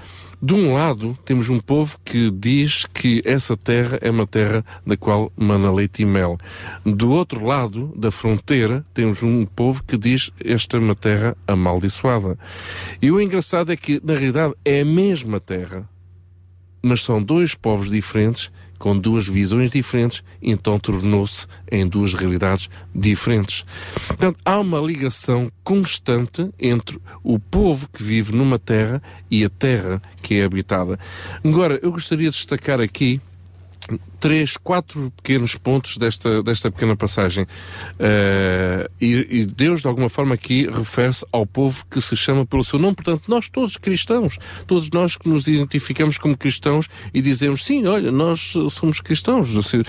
De um lado, temos um povo que diz que essa terra é uma terra da qual mana leite e mel. Do outro lado da fronteira, temos um povo que diz esta é uma terra amaldiçoada. E o engraçado é que, na realidade, é a mesma terra, mas são dois povos diferentes, com duas visões diferentes, então tornou-se em duas realidades diferentes. Portanto, há uma ligação constante entre o povo que vive numa terra e a terra que é habitada. Agora, eu gostaria de destacar aqui três, quatro pequenos pontos desta, desta pequena passagem. Eh, e, e Deus, de alguma forma, aqui refere-se ao povo que se chama pelo seu nome. Portanto, nós todos cristãos, todos nós que nos identificamos como cristãos e dizemos, sim, olha, nós somos cristãos, se, eh,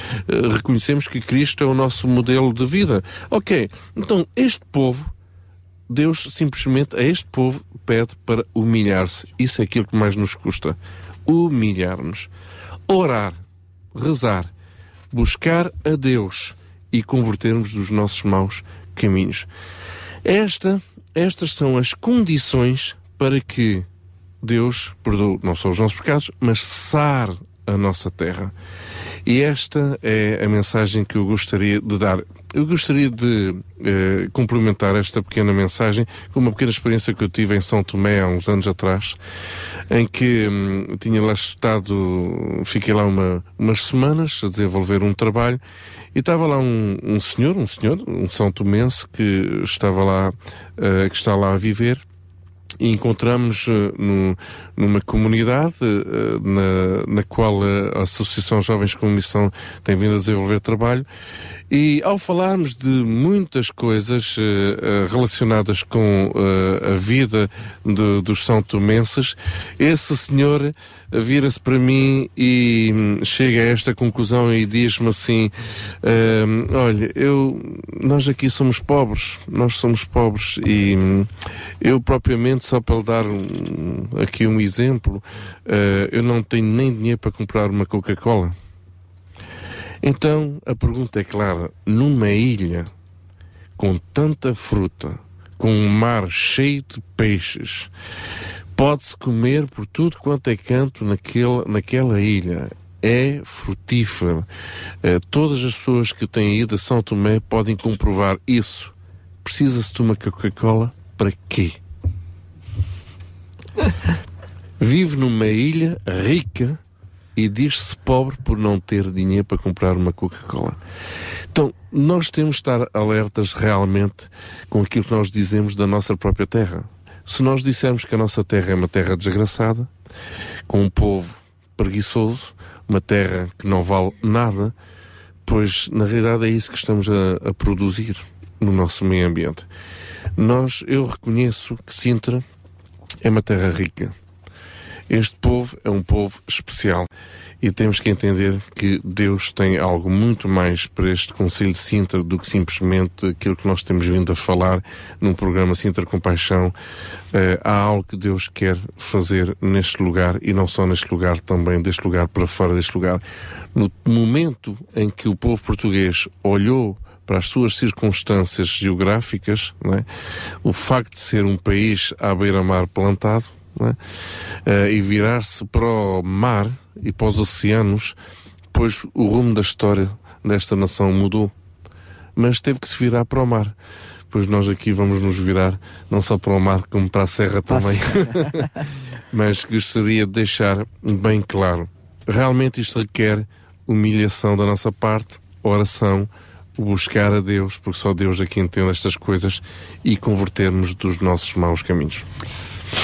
reconhecemos que Cristo é o nosso modelo de vida. Ok, então este povo Deus simplesmente a este povo pede para humilhar-se. Isso é aquilo que mais nos custa. Humilhar-nos. Orar, rezar, buscar a Deus e convertermos dos nossos maus caminhos. Esta, estas são as condições para que Deus perdoe não só os nossos pecados, mas sar a nossa terra. E esta é a mensagem que eu gostaria de dar. Eu gostaria de eh, complementar esta pequena mensagem com uma pequena experiência que eu tive em São Tomé há uns anos atrás, em que hum, tinha lá estado, fiquei lá uma, umas semanas a desenvolver um trabalho e estava lá um, um senhor, um senhor, um São Tomense que estava lá, eh, que está lá a viver encontramos eh, no- numa comunidade eh, na, na qual a Associação Jovens com Missão tem vindo a desenvolver trabalho e ao falarmos de muitas coisas eh, relacionadas com eh, a vida de- dos São Tomenses, esse senhor vira-se para mim e hum, chega a esta conclusão e diz-me assim: hum, Olha, eu, nós aqui somos pobres, nós somos pobres e hum, eu propriamente, só para dar um- aqui um exemplo, eu não tenho nem dinheiro para comprar uma Coca-Cola. Então a pergunta é clara: numa ilha com tanta fruta, com um mar cheio de peixes, pode-se comer por tudo quanto é canto naquele, naquela ilha. É frutífero. Eh, todas as pessoas que têm ido a São Tomé podem comprovar isso. Precisa-se de uma Coca-Cola para quê? Vive numa ilha rica e diz-se pobre por não ter dinheiro para comprar uma Coca-Cola. Então, nós temos de estar alertas realmente com aquilo que nós dizemos da nossa própria terra. Se nós dissermos que a nossa terra é uma terra desgraçada, com um povo preguiçoso, uma terra que não vale nada, pois na realidade é isso que estamos a, a produzir no nosso meio ambiente. Nós, eu reconheço que Sintra é uma terra rica. Este povo é um povo especial e temos que entender que Deus tem algo muito mais para este Conselho de Sintra do que simplesmente aquilo que nós temos vindo a falar num programa Sintra Compaixão. Eh, há algo que Deus quer fazer neste lugar e não só neste lugar, também deste lugar para fora deste lugar. No momento em que o povo português olhou para as suas circunstâncias geográficas, é? o facto de ser um país à beira-mar plantado, é? Eh, e virar-se para o mar e para os oceanos, pois o rumo da história desta nação mudou. Mas teve que se virar para o mar. Pois nós aqui vamos nos virar não só para o mar, como para a serra também. Mas gostaria de deixar bem claro: realmente isto requer humilhação da nossa parte, oração, buscar a Deus, porque só Deus é que entende estas coisas, e convertermos dos nossos maus caminhos.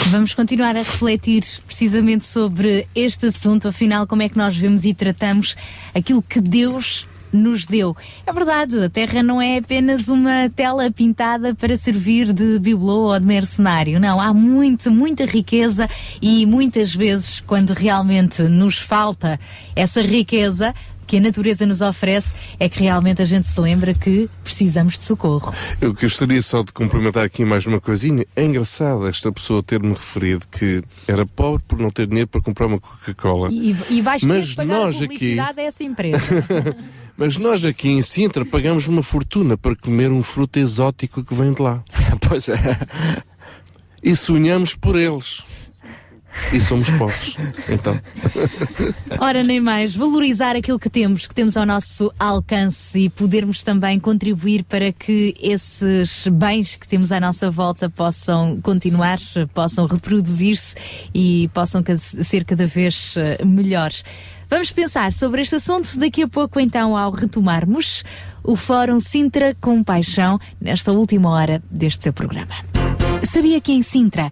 Vamos continuar a refletir precisamente sobre este assunto, afinal, como é que nós vemos e tratamos aquilo que Deus nos deu. É verdade, a Terra não é apenas uma tela pintada para servir de bibelô ou de mercenário. Não, há muita, muita riqueza e muitas vezes, quando realmente nos falta essa riqueza, que a natureza nos oferece, é que realmente a gente se lembra que precisamos de socorro. Eu gostaria só de cumprimentar aqui mais uma coisinha. É engraçado esta pessoa ter-me referido que era pobre por não ter dinheiro para comprar uma Coca-Cola. E, e vais ter Mas que pagar nós a aqui- publicidade a essa empresa. Mas nós aqui em Sintra pagamos uma fortuna para comer um fruto exótico que vem de lá. pois é. E sonhamos por eles. E somos pobres. Então. Ora, nem mais. Valorizar aquilo que temos, que temos ao nosso alcance e podermos também contribuir para que esses bens que temos à nossa volta possam continuar, possam reproduzir-se e possam ser cada vez eh, melhores. Vamos pensar sobre este assunto daqui a pouco, então, ao retomarmos o Fórum Sintra com Paixão nesta última hora deste seu programa. Sabia que em Sintra,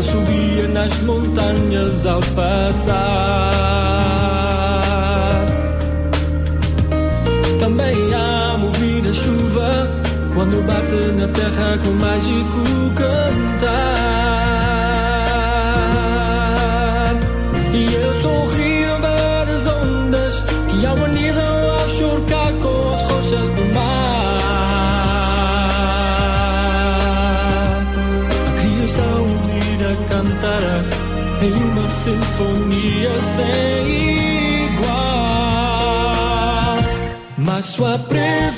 que assobia nas montanhas ao passar. Também ama ouvir a chuva quando bate na terra com mágico cantar. Sem igual. Mas sua preferida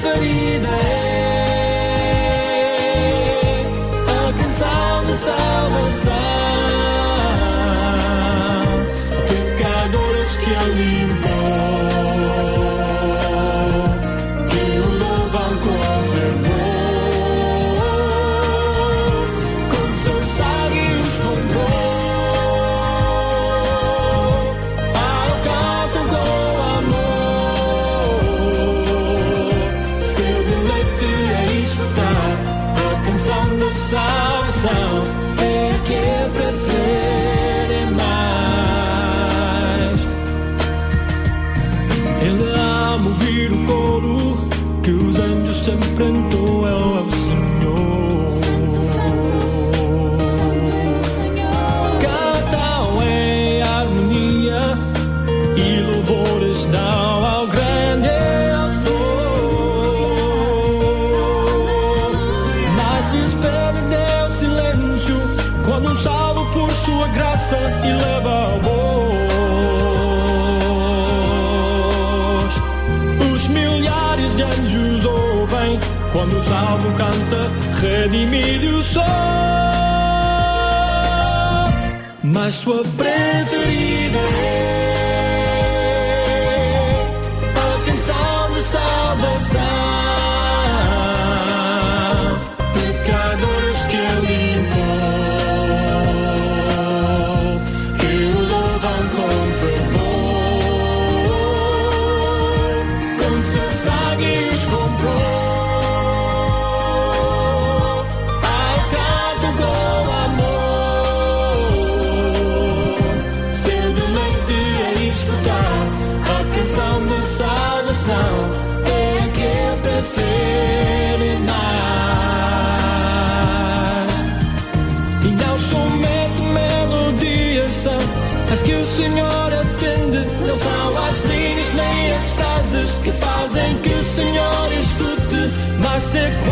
redimido o sol. Mas sua preferida Mas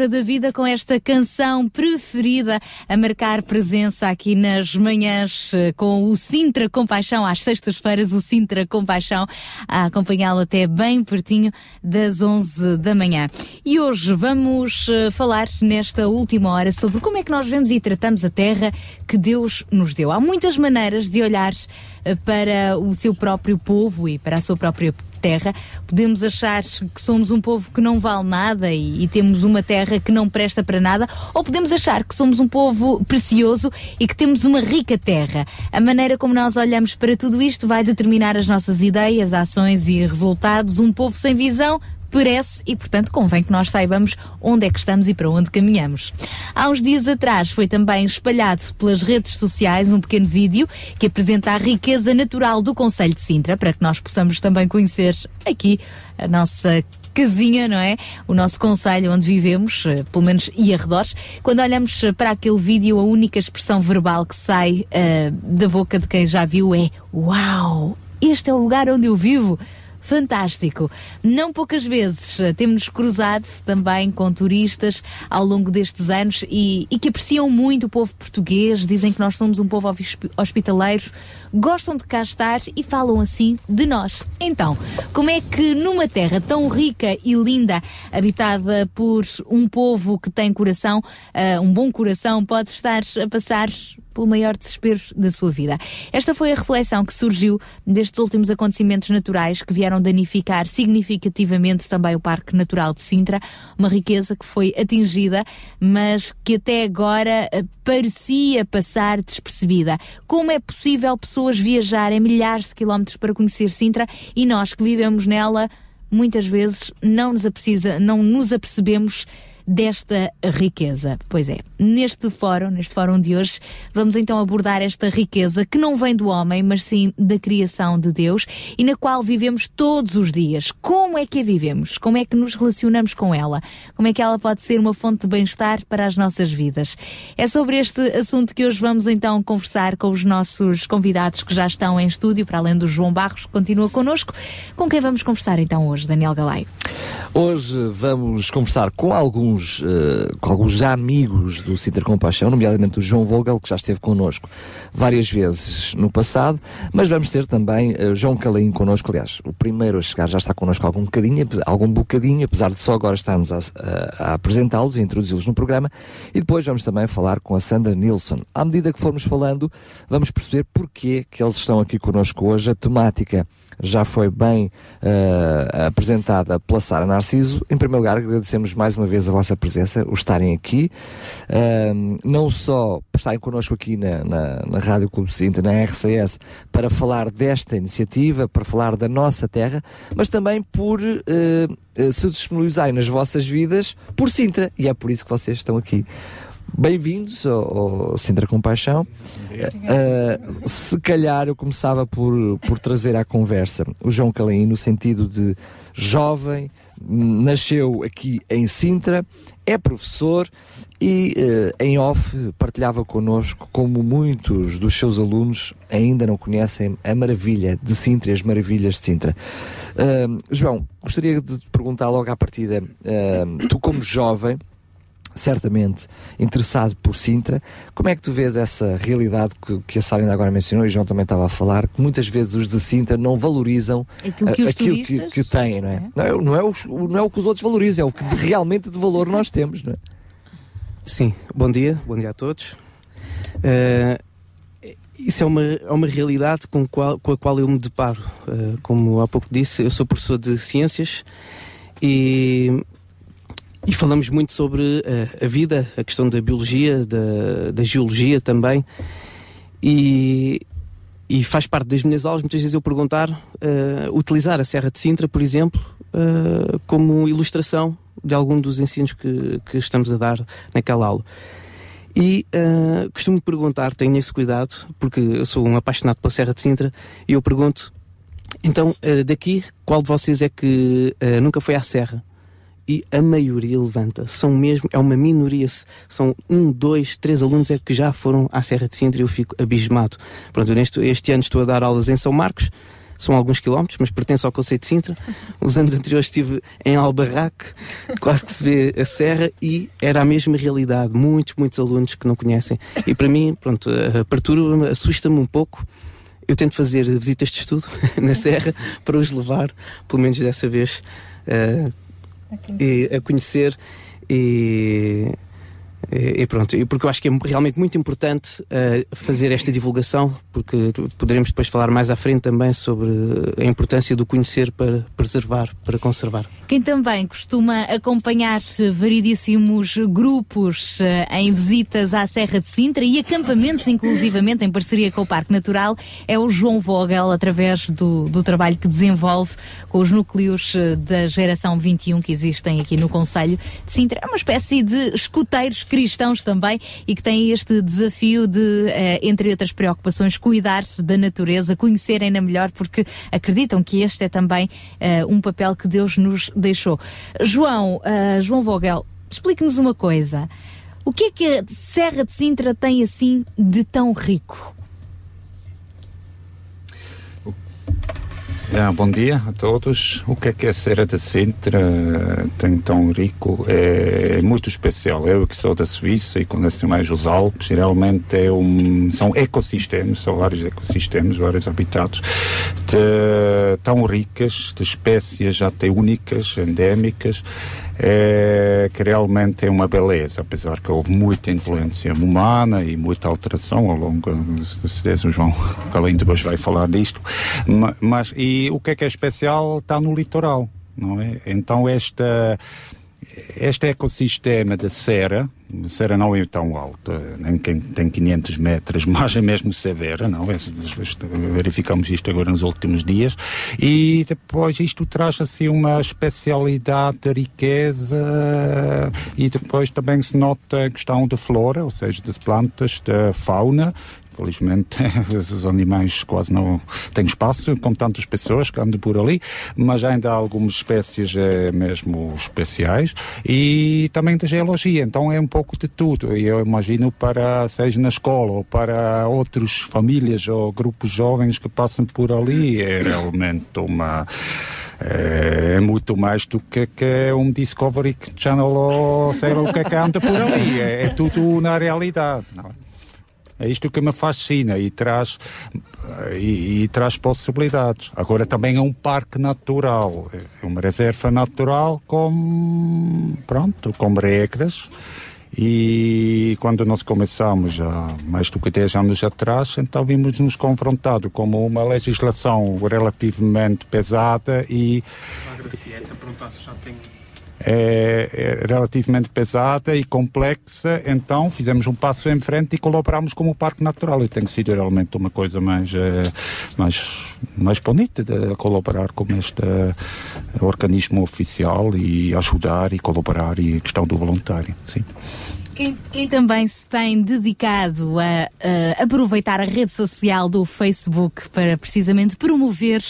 palavra da vida com esta canção preferida a marcar presença aqui nas manhãs eh, com o Sintra Compaixão, às sextas-feiras, o Sintra Compaixão, a acompanhá-lo até bem pertinho das 11 da manhã. E hoje vamos eh, falar nesta última hora sobre como é que nós vemos e tratamos a terra que Deus nos deu. Há muitas maneiras de olhar eh, para o seu próprio povo e para a sua própria terra. Podemos achar que somos um povo que não vale nada e, e temos uma terra que não presta para nada, ou podemos achar que somos um povo precioso e que temos uma rica terra. A maneira como nós olhamos para tudo isto vai determinar as nossas ideias, ações e resultados. Um povo sem visão perece e, portanto, convém que nós saibamos onde é que estamos e para onde caminhamos. Há uns dias atrás foi também espalhado pelas redes sociais um pequeno vídeo que apresenta a riqueza natural do Conselho de Sintra, para que nós possamos também conhecer aqui a nossa casinha, não é? O nosso conselho onde vivemos, eh, pelo menos e arredores. Quando olhamos eh, para aquele vídeo, a única expressão verbal que sai eh, da boca de quem já viu é Uau! Este é o lugar onde eu vivo! Fantástico! Não poucas vezes eh, temos-nos cruzado também com turistas ao longo destes anos e, e que apreciam muito o povo português, dizem que nós somos um povo hospi- hospitaleiro, gostam de cá estar e falam assim de nós. Então, como é que numa terra tão rica e linda, habitada por um povo que tem coração, ah, um bom coração, pode estar a passar pelo maior desespero da sua vida. Esta foi a reflexão que surgiu destes últimos acontecimentos naturais que vieram danificar significativamente também o Parque Natural de Sintra, uma riqueza que foi atingida, mas que até agora eh, parecia passar despercebida. Como é possível pessoas viajarem milhares de quilómetros para conhecer Sintra e nós que vivemos nela muitas vezes não nos, aprecisa, não nos apercebemos desta riqueza. Pois é, neste fórum, neste fórum de hoje, vamos então abordar esta riqueza que não vem do homem, mas sim da criação de Deus e na qual vivemos todos os dias. Como é que a vivemos? Como é que nos relacionamos com ela? Como é que ela pode ser uma fonte de bem-estar para as nossas vidas? É sobre este assunto que hoje vamos então conversar com os nossos convidados que já estão em estúdio, para além do João Barros, que continua connosco. Com quem vamos conversar então hoje, Daniel Galaio? Hoje vamos conversar com alguns, eh, com alguns amigos do Sinter Compaixão, nomeadamente o João Vogel, que já esteve connosco várias vezes no passado, mas vamos ter também eh, João Calaim connosco, aliás, o primeiro a chegar já está connosco algum bocadinho, algum bocadinho, apesar de só agora estarmos a, a- apresentá-los e introduzi-los no programa, e depois vamos também falar com a Sandra Nilsson. À medida que formos falando, vamos perceber porquê que eles estão aqui connosco hoje, a temática já foi bem eh, apresentada pela Sara Narciso. Em primeiro lugar, agradecemos mais uma vez a vossa presença, o estarem aqui, Ahm, não só por estarem connosco aqui na, na, na Rádio Clube Sinta, na RCS, para falar desta iniciativa, para falar da nossa terra, mas também por eh, se disponibilizarem nas vossas vidas por Sintra, e é por isso que vocês estão aqui. Bem-vindos ao, ao Sintra Compaixão. Uh, se calhar eu começava por, por trazer à conversa o João Calaim no sentido de jovem, nasceu aqui em Sintra, é professor e uh, em off partilhava connosco como muitos dos seus alunos ainda não conhecem a maravilha de Sintra e as maravilhas de Sintra. Uh, João, gostaria de te perguntar logo à partida, tu como jovem, certamente interessado por Sintra. Como é que tu vês essa realidade que, que a Sara ainda agora mencionou e o João também estava a falar, que muitas vezes os de Sintra não valorizam Aquilo que aquilo que, que têm, não é? Não é, não, é o, não é o que os outros valorizam, é o que de- realmente de valor nós temos, não é? Sim, bom dia, bom dia a todos. Eh, isso é uma, é uma realidade com, qual- com a qual eu me deparo. Eh, como há pouco disse, eu sou professor de ciências e, e falamos muito sobre eh, a vida, a questão da biologia, da, da geologia também. E, e faz parte das minhas aulas, muitas vezes eu perguntar, eh, utilizar a Serra de Sintra, por exemplo, eh, como ilustração de algum dos ensinos que, que estamos a dar naquela aula. E eh, costumo perguntar, tenho esse cuidado, porque eu sou um apaixonado pela Serra de Sintra, e eu pergunto, então, daqui, qual de vocês é que nunca foi à Serra? E a maioria levanta. São mesmo, é uma minoria. São um, dois, três alunos é que já foram à Serra de Sintra e eu fico abismado. Pronto, neste, este ano estou a dar aulas em São Marcos. são alguns quilómetros, mas pertence ao Conceito de Sintra. Os anos anteriores estive em Albarraque, quase que se vê a serra, e era a mesma realidade. Muitos, muitos alunos que não conhecem. E para mim, pronto, a apertura assusta-me um pouco. Eu tento fazer visitas de estudo na serra para os levar, pelo menos dessa vez, e a conhecer e, e- e pronto, porque eu acho que é realmente muito importante eh, fazer esta divulgação, porque poderemos depois falar mais à frente também sobre a importância do conhecer para preservar, para conservar. Quem também costuma acompanhar eh, variedíssimos grupos eh, em visitas à Serra de Sintra e acampamentos, inclusivamente em parceria com o Parque Natural, é o João Vogel, através do, do trabalho que desenvolve com os núcleos eh, da geração 21 que existem aqui no Conselho de Sintra. É uma espécie de escuteiros cristãos também e que têm este desafio de, eh, entre outras preocupações, cuidar da natureza, conhecerem-na melhor, porque acreditam que este é também eh, um papel que Deus nos deixou. João, eh, João Vogel, explique-nos uma coisa. O que é que a Serra de Sintra tem assim de tão rico? Ah, bom dia a todos. O que é que a Serra de Sintra tem tão rico? É muito especial. Eu que sou da Suíça e conheço mais os Alpes, realmente é um, são ecossistemas, são vários ecossistemas, vários habitados, de- tão ricas, de espécies até únicas, endémicas, é, que realmente é uma beleza, apesar que houve muita influência humana e muita alteração ao longo, com certeza o João Calim depois vai falar disto, Ma- mas e o que é que é especial? Está no litoral, não é? Então esta este ecossistema da Serra, Serra não é tão alta, nem quem tem 500 metros, mas é mesmo severa, não é? Verificamos isto agora nos últimos dias. E depois isto traz assim uma especialidade de riqueza e depois também se nota a questão da flora, ou seja, das plantas, da fauna. Infelizmente, esses animais quase não têm espaço com tantas pessoas que andam por ali, mas ainda há algumas espécies eh, mesmo especiais e também da geologia. Então é um pouco de tudo. E eu imagino para, seja na escola ou para outras famílias ou grupos jovens que passam por ali, é realmente uma. É, é muito mais do que, que é um Discovery Channel ou sei lá o que é que anda por ali. É, é tudo na realidade. Não é? É isto que me fascina e traz, e, e traz possibilidades. Agora também é um parque natural, é uma reserva natural com, pronto, com regras. E quando nós começamos, já mais do que 10 anos atrás, então vimos nos confrontado com uma legislação relativamente pesada e A Gracieta, perguntar se já tem. É, é relativamente pesada e complexa, então fizemos um passo em frente e colaboramos com o Parque Natural e tem sido realmente uma coisa mais, eh, mais, mais bonita de colaborar com este eh, organismo oficial e ajudar e colaborar e a questão do voluntário, sim. Quem, quem também se tem dedicado a, a aproveitar a rede social do Facebook para precisamente promover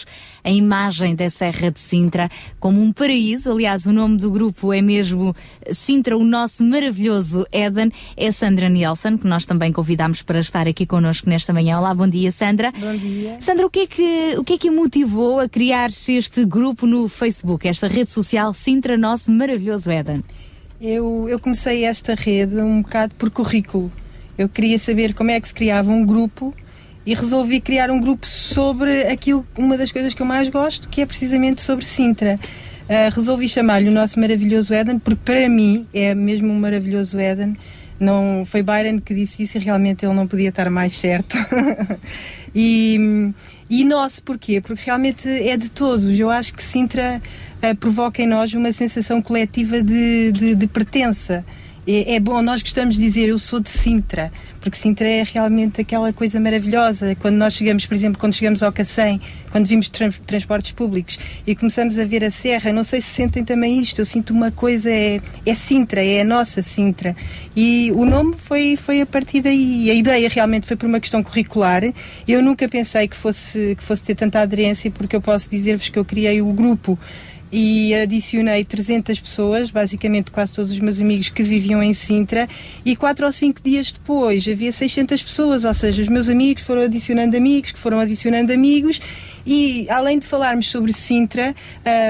a imagem da Serra de Sintra como um paraíso. Aliás, o nome do grupo é mesmo Sintra, o nosso maravilhoso Éden. É Sandra Nielsen, que nós também convidámos para estar aqui connosco nesta manhã. Olá, bom dia, Sandra. Bom dia. Sandra, o que é que, o que, é que motivou a criar este grupo no Facebook, esta rede social Sintra, nosso maravilhoso Éden? Eu, eu comecei esta rede um bocado por currículo. Eu queria saber como é que se criava um grupo e resolvi criar um grupo sobre aquilo, uma das coisas que eu mais gosto, que é precisamente sobre Sintra. Ah, resolvi chamar-lhe o nosso maravilhoso Éden, porque para mim é mesmo um maravilhoso Éden. Não, foi Byron que disse isso e realmente ele não podia estar mais certo. e, e nosso, porquê? Porque realmente é de todos. Eu acho que Sintra ah, provoca em nós uma sensação coletiva de, de, de pertença. É, é bom, nós gostamos de dizer eu sou de Sintra, porque Sintra é realmente aquela coisa maravilhosa. Quando nós chegamos, por exemplo, quando chegamos ao Cacém, quando vimos tran- transportes públicos e começamos a ver a serra, não sei se sentem também isto, eu sinto uma coisa, é, é Sintra, é a nossa Sintra. E o nome foi, foi a partir daí. A ideia realmente foi por uma questão curricular. Eu nunca pensei que fosse, que fosse ter tanta aderência, porque eu posso dizer-vos que eu criei o grupo e adicionei 300 pessoas, basicamente quase todos os meus amigos que viviam em Sintra, e quatro ou cinco dias depois havia 600 pessoas, ou seja, os meus amigos foram adicionando amigos, que foram adicionando amigos, E além de falarmos sobre Sintra,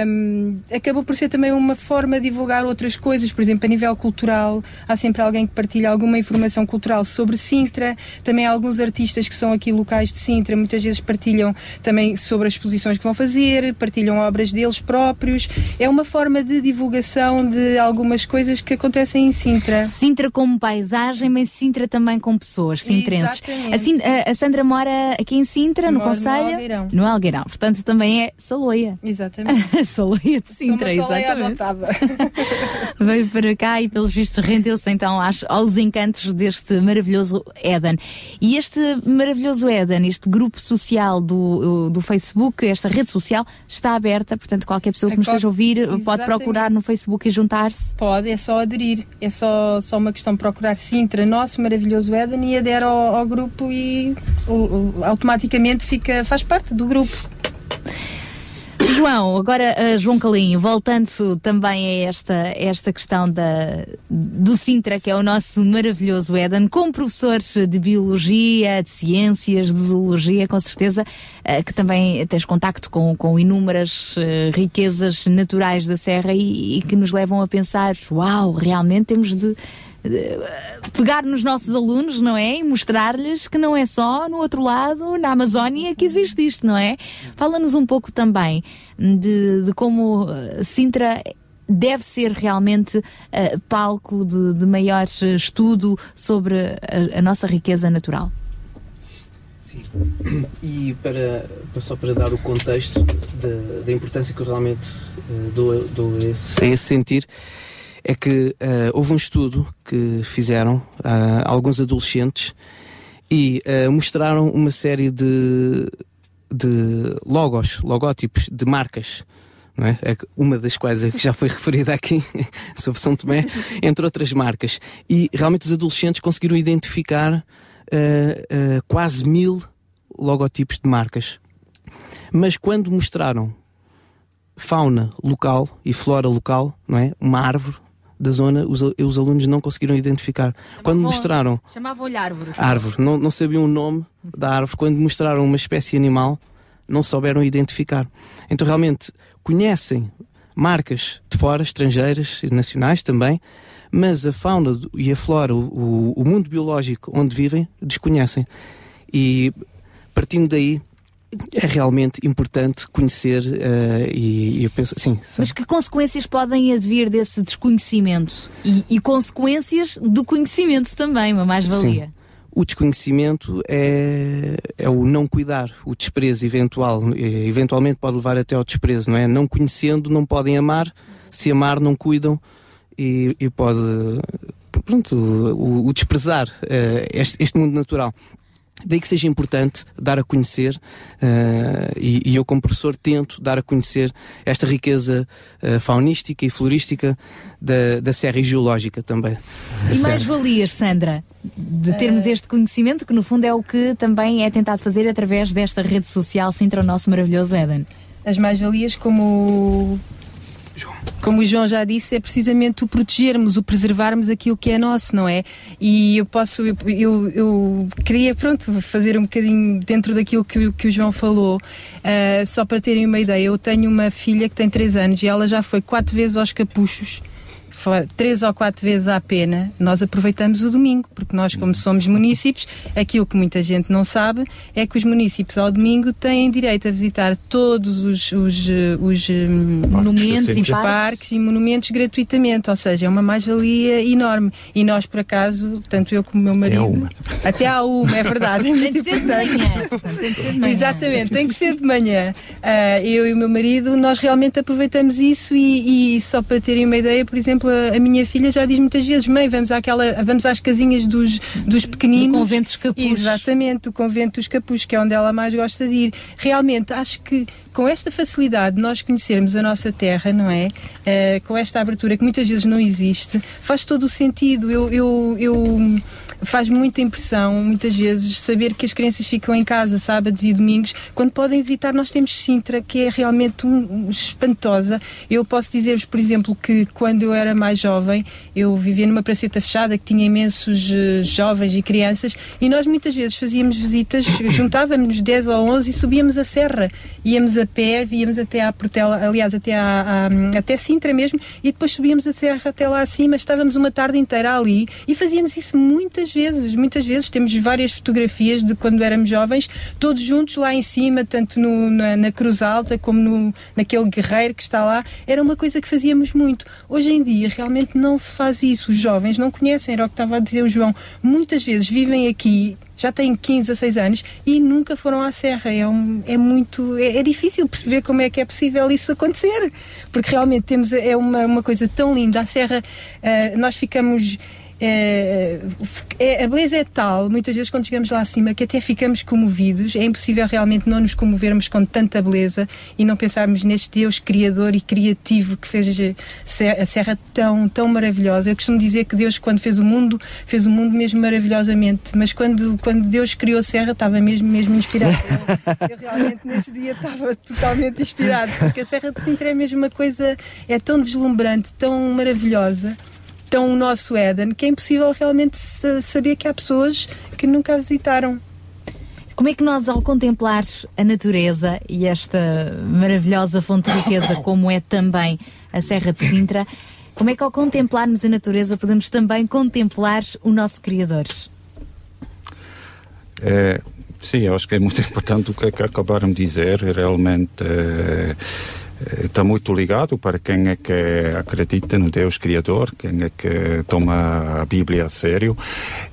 hum, acabou por ser também uma forma de divulgar outras coisas, por exemplo, a nível cultural, há sempre alguém que partilha alguma informação cultural sobre Sintra, também há alguns artistas que são aqui locais de Sintra, muitas vezes partilham também sobre as exposições que vão fazer, partilham obras deles próprios. É uma forma de divulgação de algumas coisas que acontecem em Sintra. Sintra como paisagem, mas Sintra também com pessoas sintrenses. A, Sin- a- Sandra mora aqui em Sintra, no Moro no Conselho? Algueirão. No Algueirão. Portanto, também é Saloia. Exatamente. Saloia de Sintra, Sou uma exatamente. Veio para cá e, pelos vistos, rendeu-se então às- aos encantos deste maravilhoso Éden. E este maravilhoso Éden, este grupo social do, do Facebook, esta rede social, está aberta, portanto, qualquer pessoa que nos esteja a ouvir pode Exatamente. procurar no Facebook e juntar-se. Pode, é só aderir. É só, só uma questão de procurar Sintra, nosso maravilhoso Éden, e adere ao, ao grupo e o- o- automaticamente fica, faz parte do grupo. João, agora uh, João Calinho, voltando também a esta, esta questão da, do Sintra, que é o nosso maravilhoso Éden, como professor de Biologia, de Ciências, de Zoologia, com certeza uh, que também tens contacto com, com inúmeras uh, riquezas naturais da Serra e, e que nos levam a pensar, uau, realmente temos de pegar nos nossos alunos, não é? E mostrar-lhes que não é só no outro lado, na Amazónia, que existe isto, não é? Fala-nos um pouco também de, de como eh, Sintra deve ser realmente eh, palco de, de maior estudo sobre a, a nossa riqueza natural. E para, só para dar o contexto da, da importância que eu realmente eh, dou, dou esse, a esse sentir, é que eh, houve um estudo que fizeram a alguns adolescentes e eh, mostraram uma série de, de logos, logótipos de marcas. É? Uma das quais que já foi referida aqui sobre São Tomé, entre outras marcas. E realmente os adolescentes conseguiram identificar eh, quase mil logotipos de marcas. Mas quando mostraram fauna local e flora local, não é? Uma árvore da zona, os, os alunos não conseguiram identificar. Quando mostraram Chamavam-lhe árvore. sim. árvore, não, não sabiam o nome da árvore, quando mostraram uma espécie animal, não souberam identificar. Então realmente conhecem marcas de fora, estrangeiras e nacionais também, mas a fauna e a flora, o- o mundo biológico onde vivem, desconhecem. E partindo daí, é realmente importante conhecer eh, e, e eu penso, sim, Mas que consequências podem advir desse desconhecimento? E, e consequências do conhecimento também, uma mais-valia. Sim. O desconhecimento é, é o não cuidar, o desprezo eventual. Eventualmente pode levar até ao desprezo, não é? Não conhecendo, não podem amar. Se amar, não cuidam e, e pode, pronto, o, o desprezar eh, este, este mundo natural. Daí que seja importante dar a conhecer, eh, e, e eu, como professor, tento dar a conhecer esta riqueza eh, faunística e florística da, da Serra e geológica também. E mais valias, Sandra, de termos este conhecimento, que no fundo é o que também é tentado fazer através desta rede social Sintra, o nosso maravilhoso Éden. As mais-valias, como, como o João já disse, é precisamente o protegermos, o preservarmos aquilo que é nosso, não é? E eu posso, eu, eu, queria, pronto, fazer um bocadinho dentro daquilo que, que o João falou, ah, só para terem uma ideia. Eu tenho uma filha que tem 3 anos e ela já foi quatro vezes aos capuchos. Três ou quatro vezes à pena, nós aproveitamos o domingo, porque nós, como somos munícipes, aquilo que muita gente não sabe é que os munícipes ao domingo têm direito a visitar todos os, os, eh, os, eh, monumentos e parques. e monumentos gratuitamente, ou seja, é uma mais-valia enorme. E nós, por acaso, tanto eu como o meu marido. uma. Até à uma, é verdade. É muito importante. manhã, portanto, tem de ser de manhã. Exatamente, tem que ser de manhã. Ah, eu e o meu marido, nós realmente aproveitamos isso e, e só para terem uma ideia, por exemplo, a, a minha filha já diz muitas vezes, mãe, vamos, àquela, vamos às casinhas dos, dos pequeninos. Do convento dos Capuz. Exatamente, o convento dos capuz, que é onde ela mais gosta de ir. Realmente, acho que com esta facilidade de nós conhecermos a nossa terra, não é? Ah, com esta abertura que muitas vezes não existe, faz todo o sentido. Eu, eu, eu faz muita impressão, muitas vezes, saber que as crianças ficam em casa sábados e domingos, quando podem visitar. Nós temos Sintra, que é realmente um, espantosa. Eu posso dizer-vos, por exemplo, que quando eu era mais jovem, eu vivia numa praceta fechada que tinha imensos eh, jovens e crianças, e nós muitas vezes fazíamos visitas, juntávamos 10 ou 11 e subíamos a serra. Íamos a pé, víamos até à Portela, aliás, até, à, à- até Sintra mesmo, e depois subíamos a serra até lá acima, estávamos uma tarde inteira ali e fazíamos isso muitas vezes, muitas vezes. Temos várias fotografias de quando éramos jovens, todos juntos lá em cima, tanto no- na, na Cruz Alta como no, naquele guerreiro que está lá. Era uma coisa que fazíamos muito. Hoje em dia realmente não se faz isso. Os jovens não conhecem, era o que estava a dizer o João. Muitas vezes vivem aqui já têm 15 a 6 anos e nunca foram à Serra. É, um- é muito. É, é difícil perceber como é que é possível isso acontecer. Porque realmente temos. É uma, uma coisa tão linda. A Serra, ah, nós ficamos. Eh, é, a beleza é tal, muitas vezes quando chegamos lá acima, que até ficamos comovidos. É impossível realmente não nos comovermos com tanta beleza e não pensarmos neste Deus criador e criativo que fez a se- a Serra tão, tão maravilhosa. Eu costumo dizer que Deus, quando fez o mundo, fez o mundo mesmo maravilhosamente, mas quando, quando Deus criou a Serra, estava mesmo, mesmo inspirado. Eu realmente nesse dia estava totalmente inspirado, porque a Serra de Sintra é mesmo uma coisa, é tão deslumbrante, tão maravilhosa, tão o nosso Éden, que é impossível realmente sa- saber que há pessoas que nunca a visitaram. Como é que nós, ao contemplar a natureza e esta maravilhosa fonte de riqueza, como é também a Serra de Sintra, como é que ao contemplarmos a natureza podemos também contemplar o nosso Criador? É, sim, eu acho que é muito importante o que, é que acabaram de dizer. Realmente é, está muito ligado para quem é que acredita no Deus Criador, quem é que toma a Bíblia a sério.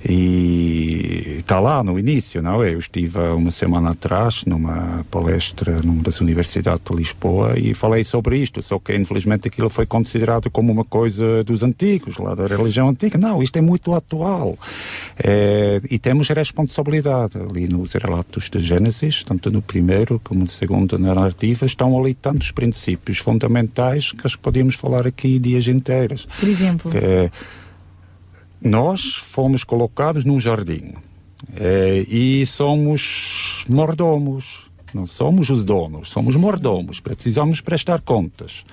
E está lá no início, não é? Eu estive uma semana atrás numa palestra numa das universidades de Lisboa e falei sobre isto, só que infelizmente aquilo foi considerado como uma coisa dos antigos, lá da religião antiga. Não, isto é muito atual. É, e temos responsabilidade ali nos relatos de Gênesis, tanto no primeiro como no segundo narrativa, estão ali tantos princípios fundamentais que acho que podíamos falar aqui dias inteiros. Por exemplo, Que é, nós fomos colocados num jardim eh, e somos mordomos. Não somos os donos, somos mordomos. Precisamos prestar contas.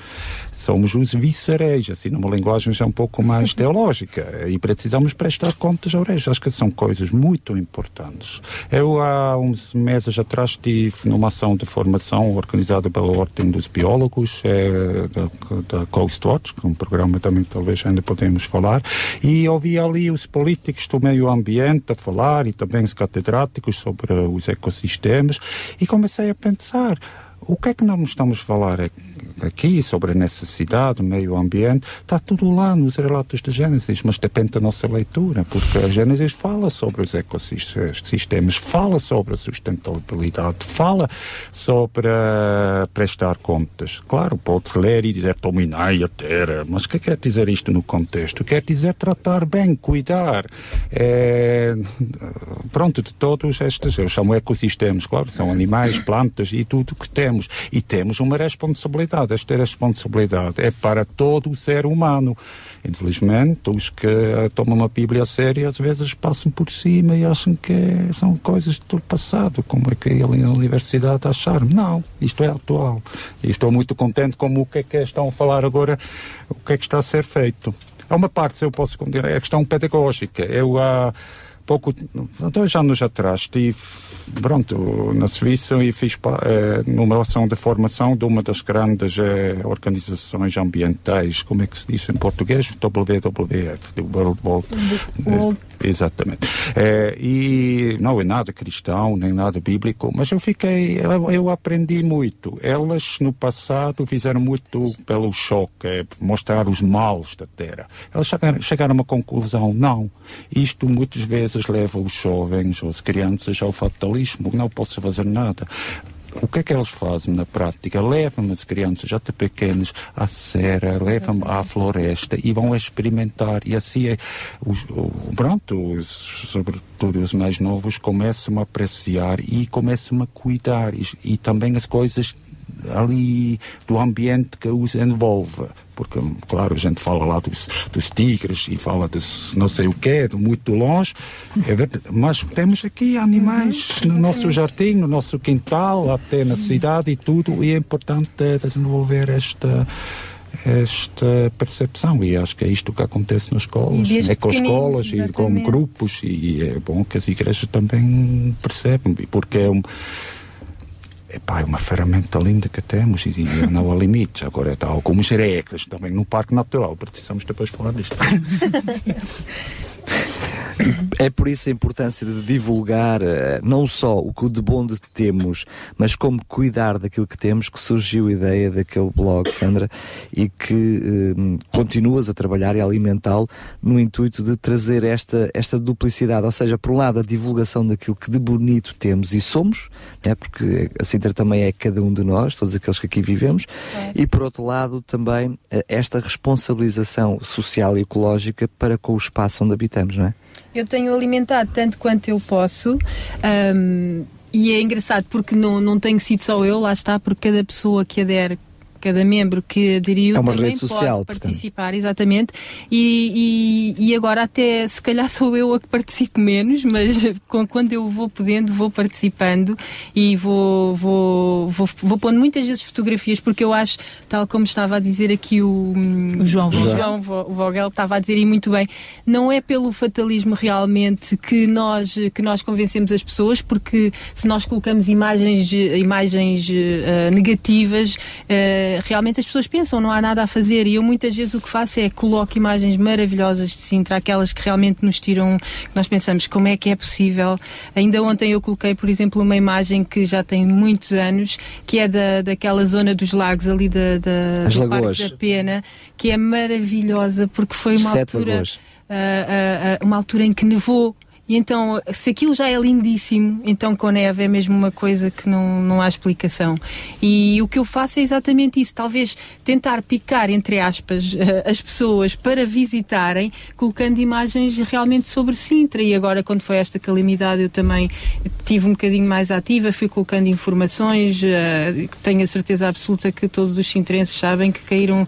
Somos os vicereis, assim, numa linguagem já um pouco mais teológica. E precisamos prestar contas ao rei. Acho que são coisas muito importantes. Eu, há uns meses atrás, estive numa ação de formação organizada pela Ordem dos Biólogos, eh, da, da Coast Watch, que é um programa também que talvez ainda podemos falar, e ouvi ali os políticos do meio ambiente a falar e também os catedráticos sobre os ecossistemas e comecei a pensar o que é que nós estamos a falar? Aqui- aqui sobre a necessidade do meio ambiente? Está tudo lá nos relatos de Gênesis, mas depende da nossa leitura, porque a Gênesis fala sobre os ecossistemas, fala sobre a sustentabilidade, fala sobre eh, prestar contas. Claro, pode-se ler e dizer dominai a terra, mas o que quer dizer isto no contexto? Quer dizer tratar bem, cuidar. eh, pronto, de todos estes, eu chamo ecossistemas, claro, são animais, plantas e tudo que temos. E temos uma responsabilidade. Esta responsabilidade é para todo o ser humano. Infelizmente, os que tomam a Bíblia a sério às vezes passam por cima e acham que são coisas do passado, como é que ali na universidade acharam. Não, isto é atual. E estou muito contente com o que é que estão a falar agora, o que é que está a ser feito. Há uma parte, se eu posso contar, é a questão pedagógica. Eu há pouco, dois anos atrás, estive, pronto, na Suíça e fiz eh, numa ação de formação de uma das grandes eh, organizações ambientais, como é que se diz em português? WWF, World World World- eh, Exatamente. E não é nada cristão, nem nada bíblico, mas eu fiquei, eu, eu aprendi muito. Elas no passado fizeram muito pelo choque, eh, mostrar os males da terra. Elas chegaram, chegaram a uma conclusão, não. Isto muitas vezes leva os jovens, ou as crianças ao fatalismo, não posso fazer nada. O que é que eles fazem na prática? Levam as crianças até pequenas à serra, levam à floresta e vão experimentar. E assim, é, os, pronto, os, sobretudo os mais novos, começam a apreciar e começam a cuidar. E, e também as coisas ali do ambiente que os envolve. Porque, claro, a gente fala lá dos, dos tigres e fala dos não sei o quê, de muito longe, é verdade, mas temos aqui animais no nosso jardim, no nosso quintal, até na cidade e tudo, e é importante eh, desenvolver esta esta percepção. E acho que é isto que acontece nas escolas, desde é com escolas pequeninos, e com exatamente. grupos. E é bom que as igrejas também percebam. Porque é um epá, é uma ferramenta linda que temos e, não há limites. Agora há algumas regras também no Parque Natural, precisamos depois falar disto. É por isso a importância de divulgar eh, não só o que de bom de temos, mas como cuidar daquilo que temos, que surgiu a ideia daquele blog, Sandra, e que eh, continuas a trabalhar e a alimentá-lo no intuito de trazer esta, esta duplicidade, ou seja, por um lado a divulgação daquilo que de bonito temos e somos, né, porque a Sintra também é cada um de nós, todos aqueles que aqui vivemos, e por outro lado também eh, esta responsabilização social e ecológica para com o espaço onde habitamos, não é? Eu tenho alimentado tanto quanto eu posso. ahm, e é engraçado porque não, não tenho sido só eu, lá está, porque cada pessoa que adere, cada membro que aderiu É uma também rede social, pode portanto. participar, exatamente. E, e, e agora até se calhar sou eu a que participo menos, mas com- quando eu vou podendo, vou participando e vou, vou, vou, vou pondo muitas vezes fotografias, porque eu acho, tal como estava a dizer aqui o, O João o Vogel. João Vo- Vogel estava a dizer e muito bem, não é pelo fatalismo realmente que nós, que nós convencemos as pessoas, porque se nós colocamos imagens, de- imagens eh, negativas, eh, realmente as pessoas pensam, não há nada a fazer. E eu muitas vezes o que faço é coloco imagens maravilhosas de Sintra, aquelas que realmente nos tiram, que nós pensamos como é que é possível. Ainda ontem eu coloquei, por exemplo, uma imagem que já tem muitos anos, que é da, daquela zona dos lagos ali da, da, do Parque Lagoas. da Pena, que é maravilhosa porque foi uma Sete altura, ah, ah, ah, uma altura em que nevou. E então, se aquilo já é lindíssimo, então com neve é mesmo uma coisa que não, não há explicação. E o que eu faço é exatamente isso, talvez tentar picar, entre aspas, ah, as pessoas para visitarem, colocando imagens realmente sobre Sintra. E agora, quando foi esta calamidade, eu também tive um bocadinho mais ativa, fui colocando informações, ah, tenho a certeza absoluta que todos os sintrenses sabem que caíram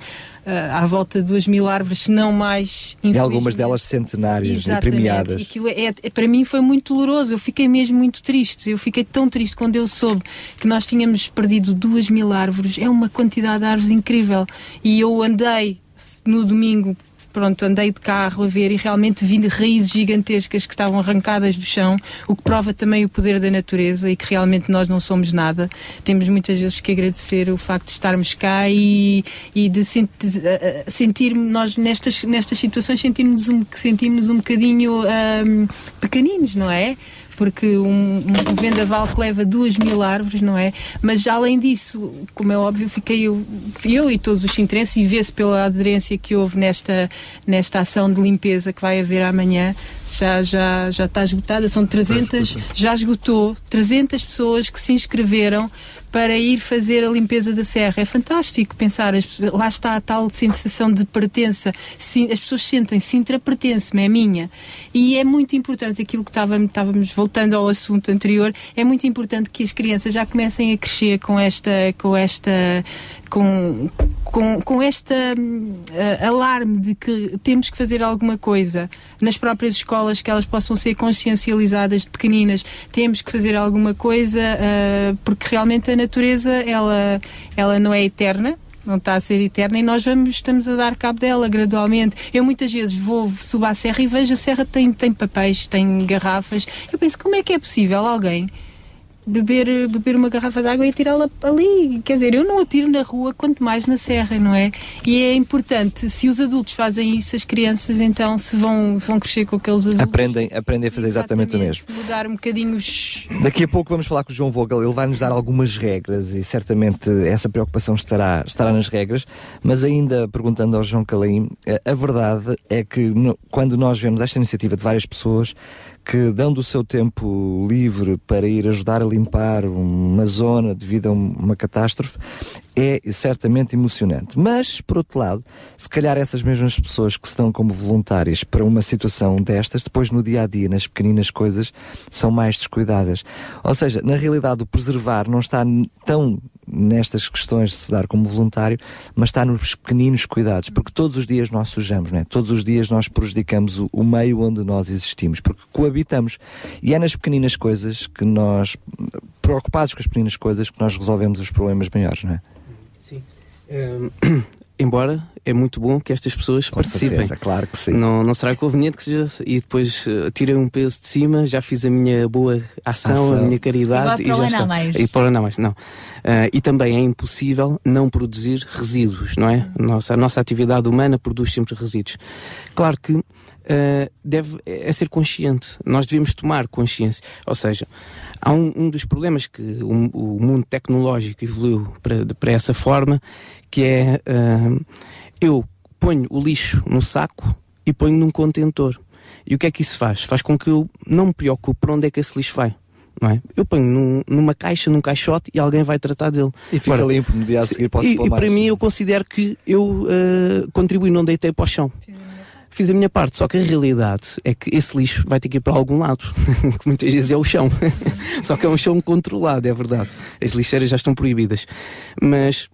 à volta de duas mil árvores, se não mais. E algumas delas centenárias e Exatamente. premiadas. E aquilo é, é- para mim foi muito doloroso. Eu fiquei mesmo muito triste. Eu fiquei tão triste quando eu soube que nós tínhamos perdido duas mil árvores. É uma quantidade de árvores incrível. E eu andei no domingo. Pronto, andei de carro a ver e realmente vi raízes gigantescas que estavam arrancadas do chão, o que prova também o poder da natureza e que realmente nós não somos nada. Temos muitas vezes que agradecer o facto de estarmos cá e, e de senti- sentir nós nestas, nestas situações sentirmos um, sentirmos um bocadinho ahm, pequeninos, não é? Porque um, um vendaval que leva duas mil árvores, não é? Mas já além disso, como é óbvio, fiquei eu, eu e todos os sintrenses e vê-se pela aderência que houve nesta, nesta ação de limpeza que vai haver amanhã, já, já, já está esgotada, são 300, já esgotou 300 pessoas que se inscreveram para ir fazer a limpeza da serra. É fantástico pensar, as lá está a tal sensação de pertença. As pessoas sentem, Sintra pertence-me, é minha. E é muito importante aquilo que estávamos, estávamos voltando ao assunto anterior, é muito importante que as crianças já comecem a crescer com esta, com esta, com, com, com esta hum, eh, alarme de que temos que fazer alguma coisa nas próprias escolas que elas possam ser consciencializadas de pequeninas temos que fazer alguma coisa eh, porque realmente a natureza ela, ela não é eterna não está a ser eterna e nós vamos, estamos a dar cabo dela gradualmente. Eu muitas vezes vou, subo à serra e vejo a serra tem, tem papéis, tem garrafas. Eu penso, como é que é possível alguém beber, beber uma garrafa de água e tirá-la ali? Quer dizer, eu não a tiro na rua, quanto mais na serra, não é? E é importante, se os adultos fazem isso, as crianças então se vão, se vão crescer com aqueles adultos. Aprendem, aprendem a fazer exatamente o mesmo. Mudar um bocadinho os. Daqui a pouco vamos falar com o João Vogel, ele vai nos dar algumas regras e certamente essa preocupação estará, estará nas regras, mas ainda perguntando ao João Calaim, a, a verdade é que no- quando nós vemos esta iniciativa de várias pessoas que dão do seu tempo livre para ir ajudar a limpar uma zona devido a um- uma catástrofe, é certamente emocionante. Mas, por outro lado, se calhar essas mesmas pessoas que dão como voluntárias para uma situação destas, depois no dia a dia, nas pequeninas coisas, são mais descuidadas. Ou seja, na realidade, o preservar não está tão nestas questões de se dar como voluntário, mas está nos pequeninos cuidados, porque todos os dias nós sujamos, não é? Todos os dias nós prejudicamos o, o meio onde nós existimos, porque coabitamos. E é nas pequeninas coisas que nós, preocupados com as pequeninas coisas, que nós resolvemos os problemas maiores, não é? Hum, embora é muito bom que estas pessoas participem. certeza, claro que sim. Não, não será conveniente que seja e depois uh, tirei um peso de cima, já fiz a minha boa ação, Ação. a minha caridade E para já está. não mais. E para não mais, não. Uh, e também é impossível não produzir resíduos, não é? Nossa, a nossa atividade humana produz sempre resíduos. Claro que uh, deve é ser consciente. Nós devemos tomar consciência. Ou seja, há um, um dos problemas que o, o mundo tecnológico evoluiu para, para essa forma, que é uh, eu ponho o lixo no saco e ponho num contentor. E o que é que isso faz? Faz com que eu não me preocupe para onde é que esse lixo vai. Não é? Eu ponho num- numa caixa, num caixote e alguém vai tratar dele. E fica limpo no dia a seguir, posso e, e para mim eu considero que eu uh, contribuí, não deitei para o chão. Fiz a minha parte, só que a realidade é que esse lixo vai ter que ir para algum lado, que muitas vezes é o chão. só que é um chão controlado, é verdade. As lixeiras já estão proibidas. Mas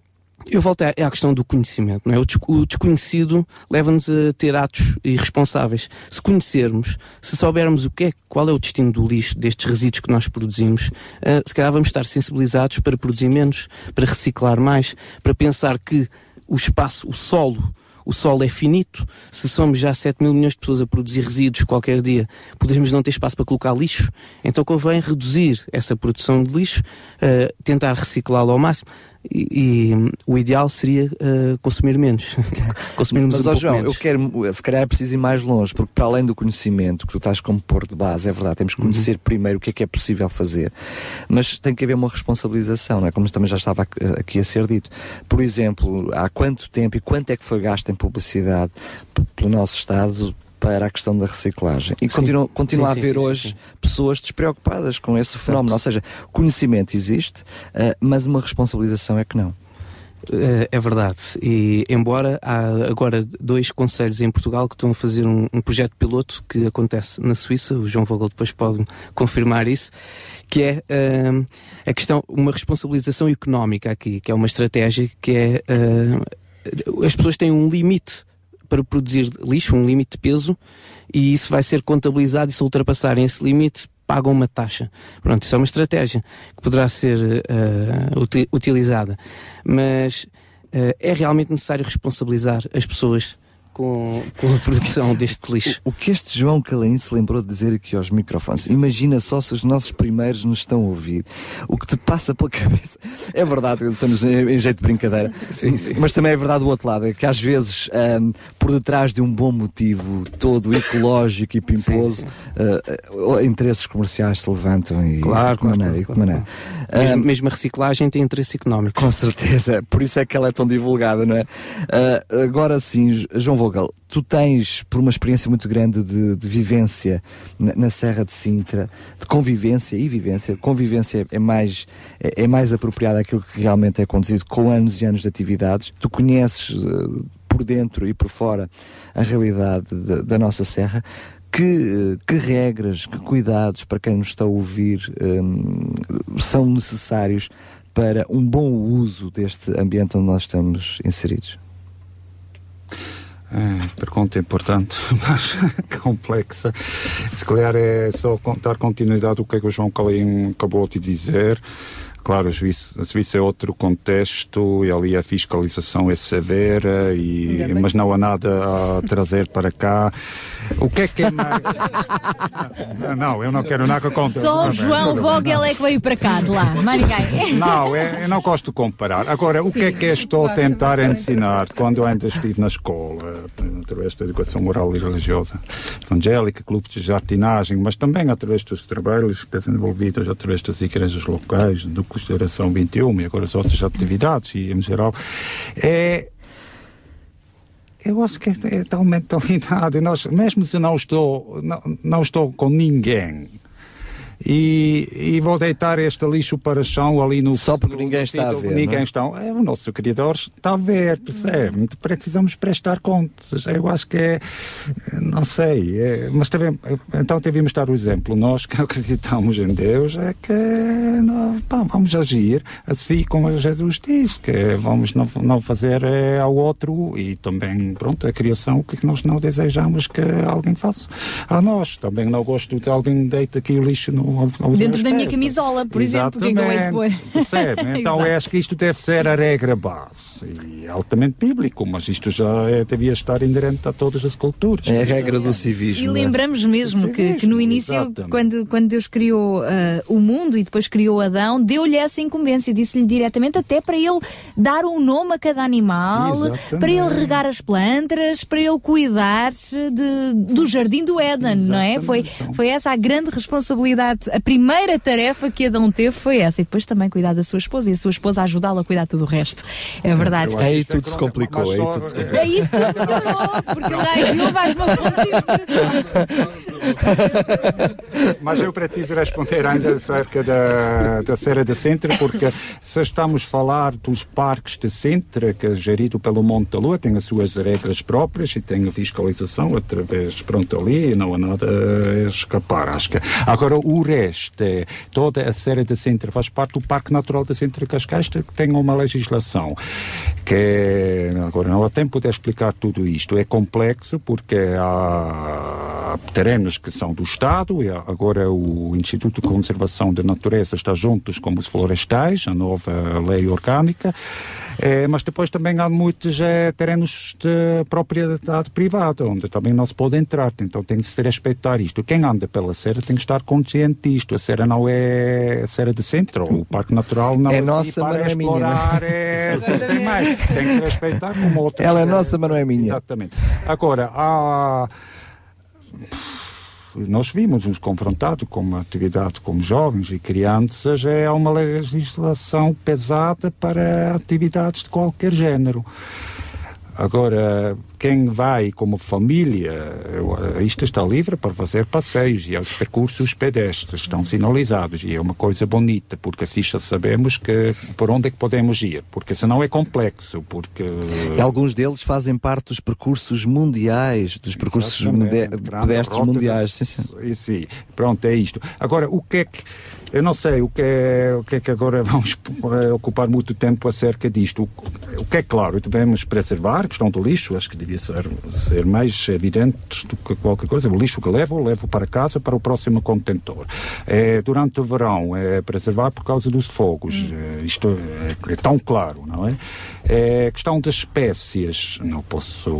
eu volto à, questão do conhecimento. Não é? o, des- o desconhecido leva-nos a ter atos irresponsáveis. Se conhecermos, se soubermos o que é, qual é o destino do lixo, destes resíduos que nós produzimos, ah, se calhar vamos estar sensibilizados para produzir menos, para reciclar mais, para pensar que o espaço, o solo, o solo é finito. Se somos já 7 mil milhões de pessoas a produzir resíduos qualquer dia, poderemos não ter espaço para colocar lixo. Então convém reduzir essa produção de lixo, eh, tentar reciclá-lo ao máximo. E, o ideal seria eh, consumir menos. Consumirmos Mas, um ó João, menos. eu quero, se calhar é preciso ir mais longe, porque para além do conhecimento que tu estás como pôr de base, é verdade, temos que Uhum. conhecer primeiro o que é que é possível fazer, mas tem que haver uma responsabilização, não é? Como também já estava aqui- aqui a ser dito. Por exemplo, há quanto tempo e quanto é que foi gasto em publicidade pelo nosso Estado para a questão da reciclagem. E Sim. continua, continua Sim, a haver hoje pessoas despreocupadas com esse fenómeno. Ou seja, conhecimento existe, ah, mas uma responsabilização é que não. Eh, É verdade. E embora há agora dois conselhos em Portugal que estão a fazer um, um projeto piloto que acontece na Suíça, o João Vogel depois pode confirmar isso, que é eh, a questão, uma responsabilização económica aqui, que é uma estratégia que é eh, as pessoas têm um limite para produzir lixo, um limite de peso, e isso vai ser contabilizado e se ultrapassarem esse limite pagam uma taxa. Pronto, isso é uma estratégia que poderá ser uti- utilizada. Mas eh, é realmente necessário responsabilizar as pessoas com, com a produção deste lixo. O que este João Calaim se lembrou de dizer aqui aos microfones, imagina só se os nossos primeiros nos estão a ouvir, o que te passa pela cabeça. É verdade, estamos em, jeito de brincadeira, Sim, sim. mas também é verdade o outro lado, é que às vezes ahm, por detrás de um bom motivo, todo ecológico e pimposo, ah, ah, interesses comerciais se levantam e Claro, de que claro, maneira, e de que maneira. Mesmo, mesmo a reciclagem tem interesse económico. com certeza, por isso é que ela é tão divulgada, não é? Ah, agora sim, João Vogel, tu tens, por uma experiência muito grande de, de vivência na, na Serra de Sintra, de convivência e vivência, convivência é mais, é, é mais apropriada àquilo que realmente é conduzido com anos e anos de atividades. Tu conheces ah, por dentro e por fora a realidade da, da nossa Serra. Que, que regras, que cuidados para quem nos está a ouvir hum, são necessários para um bom uso deste ambiente onde nós estamos inseridos? É, pergunta importante, mas complexa. Se calhar é só dar continuidade ao que é que o João Calim acabou de dizer. Claro, a Suíça, a Suíça é outro contexto e ali a fiscalização é severa, e, mas não há nada a trazer para cá. O que é que é mais... não, não, eu não quero nada contra. Só o João Vogel é que veio para cá de lá, mais ninguém. Não, é- eu não gosto de comparar. Agora, o que é que estou a tentar ensinar quando eu ainda estive na escola, através da educação moral e religiosa evangélica, clubes de jardinagem, mas também através dos trabalhos desenvolvidos através das igrejas locais, do curso de geração 21 e agora as outras atividades e em geral, é eu acho que é, é tal. Nós, mesmo se não estou, não, não estou com ninguém, e, e vou deitar este lixo para o chão ali no. Só porque ninguém no está a ver, Ninguém não é? está. É, o nosso criador está a ver, percebe? Precisamos prestar contas. Eu acho que é. Não sei. é- mas também. Então devemos dar o exemplo. Nós que acreditamos em Deus é que não, pá, vamos agir assim como Jesus disse, que vamos não, não fazer eh, ao outro e também, pronto, a criação que nós não desejamos que alguém faça a nós. Também não gosto de alguém deita aqui o lixo no, Dentro da minha camisola, por exemplo, o que é hei de pôr? Exatamente, Percebe? Então Exato. acho que isto deve ser a regra base. E é altamente bíblico, mas isto já é- devia estar inerente a todas as culturas. É a regra do civismo. E não é? lembramos mesmo que, que no início, exatamente. quando, quando Deus criou ah, o mundo e depois criou Adão, deu-lhe essa incumbência, disse-lhe diretamente até para ele dar um nome a cada animal, Exatamente. para ele regar as plantas, para ele cuidar de, do jardim do Éden, não é? Foi, foi essa a grande responsabilidade. A primeira tarefa que Adão teve foi essa. E depois também cuidar da sua esposa e a sua esposa ajudá-la a cuidar de tudo o resto. É verdade. Aí tudo se complicou. Aí tudo se complicou. Aí tudo porque lá enviou mais uma fonte de. Mas eu preciso responder ainda acerca da, da Serra de Sintra, porque se estamos a falar dos parques de Sintra, que é gerido pelo Monte da Lua, tem as suas regras próprias e tem a fiscalização através, pronto, ali, não há nada a escapar, acho que. Agora, o é, toda a Serra de Sintra faz parte do Parque Natural de Sintra Cascais, que tem uma legislação que é, agora não há tempo de explicar tudo isto, é complexo porque há terrenos que são do Estado e agora o Instituto de Conservação da Natureza está juntos com os florestais, a nova lei orgânica, eh, mas depois também há muitos eh, terrenos de propriedade privada, onde também não se pode entrar, então tem de se respeitar isto. Quem anda pela serra tem que estar consciente disto, a serra não é a serra de centro, o Parque Natural não É assim nossa, para mas não é minha, explorar, não é? é, sem- sem mais. Tem que respeitar como outros. Ela é eh, nossa, mas não é minha. Exatamente. Agora, há. Nós vimos nos confrontados com uma atividade como jovens e crianças, é uma legislação pesada para atividades de qualquer género. Agora, quem vai como família, isto está livre para fazer passeios e os percursos pedestres estão sinalizados e é uma coisa bonita, porque assim já sabemos que por onde é que podemos ir, porque senão é complexo, porque... E alguns deles fazem parte dos percursos mundiais, dos percursos pedestres mundiais. de- Sim, sim. sim, pronto, é isto. Agora, o que é que. Eu não sei o que é, o que, é que agora vamos ocupar muito tempo acerca disto. O, o que é claro, devemos preservar a questão do lixo, acho que devia ser, ser mais evidente do que qualquer coisa. O lixo que levo, levo para casa para o próximo contentor. Eh, durante o verão, é preservar por causa dos fogos. Eh, isto é, é tão claro, não é? É questão das espécies. Não posso,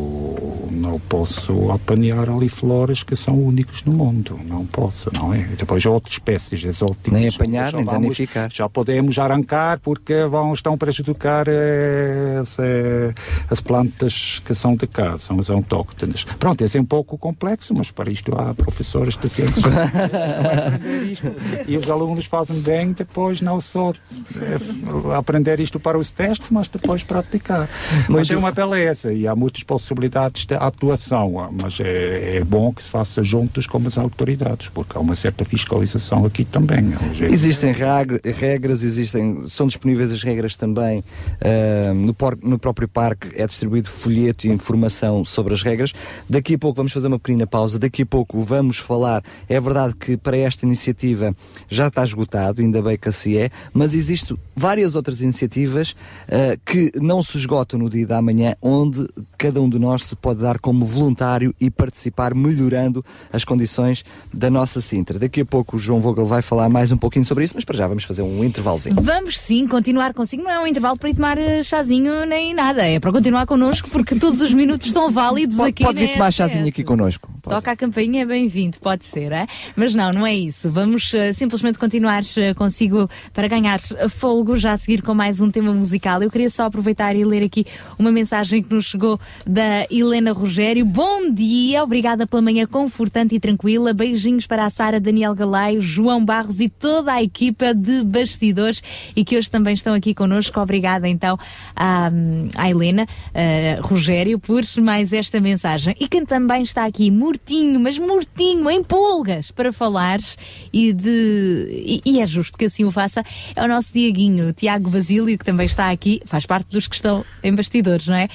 não posso apanhar ali flores que são únicos no mundo. Não posso, não é? Depois outras espécies exóticas. Nem apanhar, nem vamos- danificar. Já podemos arrancar porque vão, estão a prejudicar eh, as, eh, as plantas que são de cá, são as autóctones. Pronto, esse é um pouco complexo, mas para isto há professores de ciências. e os alunos fazem bem depois não só eh, aprender isto para os testes, mas depois praticar. Mas é uma beleza e há muitas possibilidades de atuação, ah, mas é, é bom que se faça juntos com as autoridades, porque há uma certa fiscalização aqui também. Existem regra- regras, existem, são disponíveis as regras também. ah, no, por- no próprio parque é distribuído folheto e informação sobre as regras. Daqui a pouco vamos fazer uma pequena pausa. Daqui a pouco vamos falar. É verdade que para esta iniciativa já está esgotado, ainda bem que assim é, mas existem várias outras iniciativas ah, que não se esgotam no dia da manhã, onde cada um de nós se pode dar como voluntário e participar melhorando as condições da nossa Sintra. Daqui a pouco o João Vogel vai falar mais um pouquinho sobre isso, mas para já vamos fazer um intervalozinho. Vamos sim continuar consigo. Não é um intervalo para ir tomar eh, chazinho nem nada. É para continuar connosco porque todos os minutos são válidos Pode, aqui pode vir tomar chazinho aqui connosco. Toca a campainha, é bem-vindo, pode ser, é? Mas não, não é isso. Vamos eh, simplesmente continuar eh, consigo para ganhar folgo, já a seguir com mais um tema musical. Eu queria só aproveitar e ler aqui uma mensagem que nos chegou da Helena Rogério. Bom dia, obrigada pela manhã confortante e tranquila. Beijinhos para a Sara, Daniel Galaio, João Barros e toda a equipa de bastidores e que hoje também estão aqui connosco. Obrigada então à, à Helena eh, Rogério por mais esta mensagem. E quem também está aqui, mortinho, mas mortinho, em pulgas, para falares e de. E, e é justo que assim o faça. É o nosso Diaguinho, Tiago Basílio, que também está aqui, faz parte dos que estão em bastidores, não é?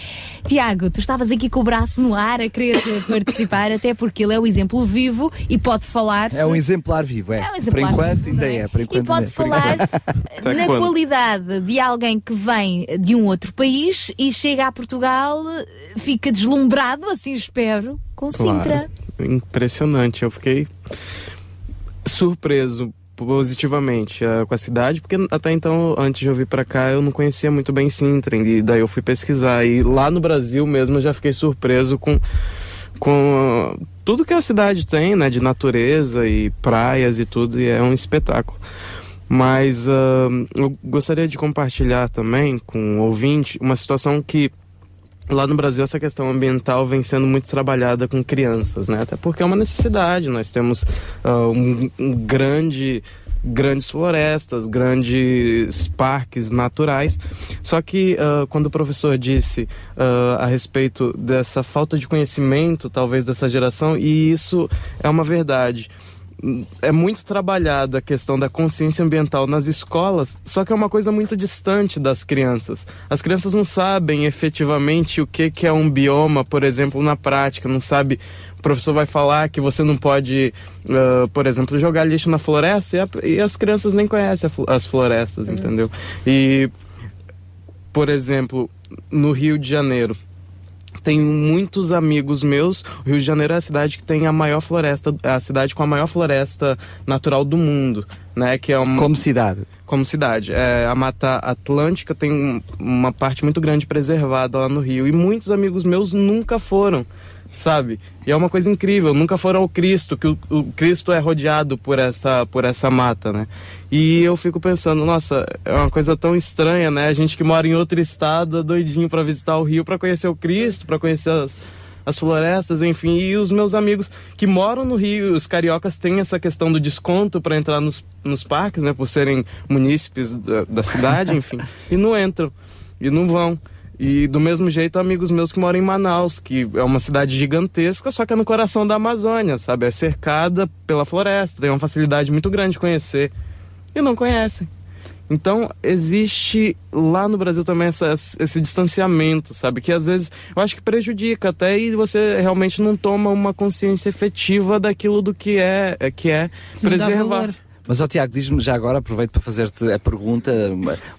Tiago, tu estavas aqui com o braço no ar a querer participar, até porque ele é o exemplo vivo e pode falar. É um exemplar vivo, é. É um por exemplar enquanto vivo, ainda é? é. Por enquanto E pode é. Falar na qualidade de alguém que vem de um outro país e chega a Portugal, fica deslumbrado, assim espero, com Sintra. Impressionante. Eu fiquei surpreso positivamente eh, com a cidade, porque até então, antes de eu vir pra cá, eu não conhecia muito bem Sintra, e daí eu fui pesquisar. E lá no Brasil mesmo eu já fiquei surpreso com, com ah, tudo que a cidade tem, né, de natureza e praias e tudo, e é um espetáculo. Mas ah, eu gostaria de compartilhar também com o ouvinte uma situação que lá no Brasil essa questão ambiental vem sendo muito trabalhada com crianças, né? Até porque é uma necessidade. Nós temos ah, um, um grande grandes florestas, grandes parques naturais. Só que ah, quando o professor disse ah, a respeito dessa falta de conhecimento, talvez dessa geração, e isso é uma verdade é muito trabalhada a questão da consciência ambiental nas escolas, só que é uma coisa muito distante das crianças. As crianças não sabem efetivamente o que, que é um bioma, por exemplo, na prática, não sabe. O professor vai falar que você não pode, ah, por exemplo, jogar lixo na floresta e, a- e as crianças nem conhecem a as florestas, entendeu? E, por exemplo, no Rio de Janeiro, tenho muitos amigos meus. O Rio de Janeiro é a cidade que tem a maior floresta, a cidade com a maior floresta natural do mundo, né? Que é uma... Como cidade. Como cidade. É, a Mata Atlântica tem um- uma parte muito grande preservada lá no Rio. E muitos amigos meus nunca foram, sabe? E é uma coisa incrível, nunca foram ao Cristo, que o, o Cristo é rodeado por essa, por essa mata, né? E eu fico pensando, nossa, é uma coisa tão estranha, né? A gente que mora em outro estado, é doidinho para visitar o Rio, para conhecer o Cristo, para conhecer as, as florestas, enfim. E os meus amigos que moram no Rio, os cariocas têm essa questão do desconto para entrar nos, nos parques, né? Por serem munícipes da, da cidade, enfim. E não entram, e não vão. E do mesmo jeito, amigos meus que moram em Manaus, que é uma cidade gigantesca, só que é no coração da Amazônia, sabe? É cercada pela floresta, tem uma facilidade muito grande de conhecer. E não conhecem. Então, existe lá no Brasil também essa- esse distanciamento, sabe? Que às vezes eu acho que prejudica até e você realmente não toma uma consciência efetiva daquilo do que é, é- que é preservar. Mas, ó Tiago, diz-me já agora, aproveito para fazer-te a pergunta,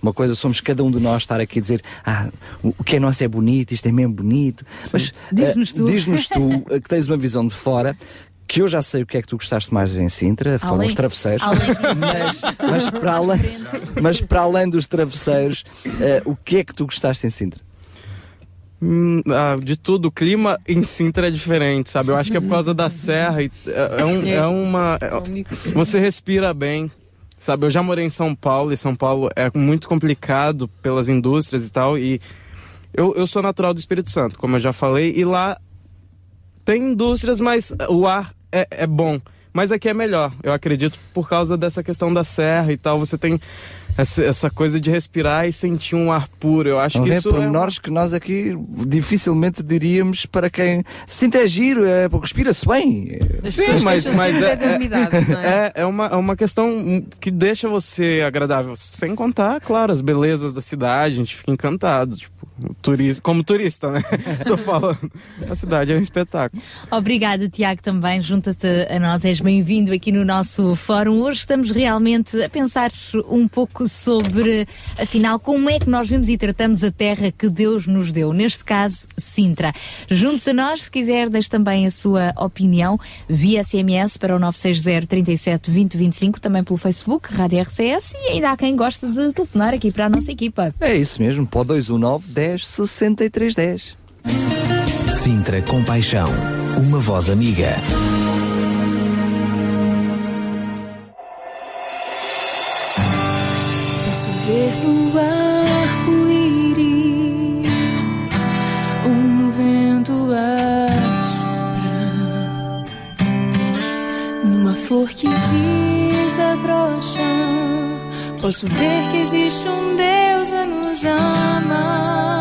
uma, coisa, somos cada um de nós estar aqui a dizer, ah, o que é nosso é bonito, isto é mesmo bonito, mas Diz-nos eh, tu. diz-nos tu, eh, que tens uma visão de fora, que eu já sei o que é que tu gostaste mais em Sintra, foram Além- os travesseiros, mas, mas, para além, mas para além dos travesseiros, eh, o que é que tu gostaste em Sintra? Hum, ah, de tudo, o clima em Sintra é diferente, sabe? Eu acho que é por causa da serra. e É, é um- é uma. é- você respira bem, sabe? Eu já morei em São Paulo e São Paulo é muito complicado pelas indústrias e tal. E eu, eu sou natural do Espírito Santo, como eu já falei, e lá tem indústrias, mas o ar é, é bom. Mas aqui é melhor, eu acredito, por causa dessa questão da serra e tal. Você tem essa, essa coisa de respirar e sentir um ar puro. Eu acho Não que é isso é pormenores que nós aqui dificilmente diríamos para quem Sintra é giro, é, respira-se bem. Sim, mas, mas é, é? é, é uma, é uma questão que deixa você agradável. Sem contar, claro, as belezas da cidade, a gente fica encantado. Tipo, turista, como turista, né? Tô falando. A cidade é um espetáculo. Obrigada, Tiago, também. Junta-te a nós, és bem-vindo aqui no nosso fórum. Hoje estamos realmente a pensar um pouco sobre, afinal, como é que nós vemos e tratamos a terra que Deus nos deu. Neste caso, Sintra. Junte-se a nós, se quiser, deixe também a sua opinião via SMS para o 960 37 20 25, também pelo Facebook, Rádio RCS, e ainda há quem goste de telefonar aqui para a nossa equipa. É isso mesmo, pode 219 10 63 10. Sintra Compaixão, uma voz amiga. Flor que desabrocha. Posso ver que existe um Deus a nos amar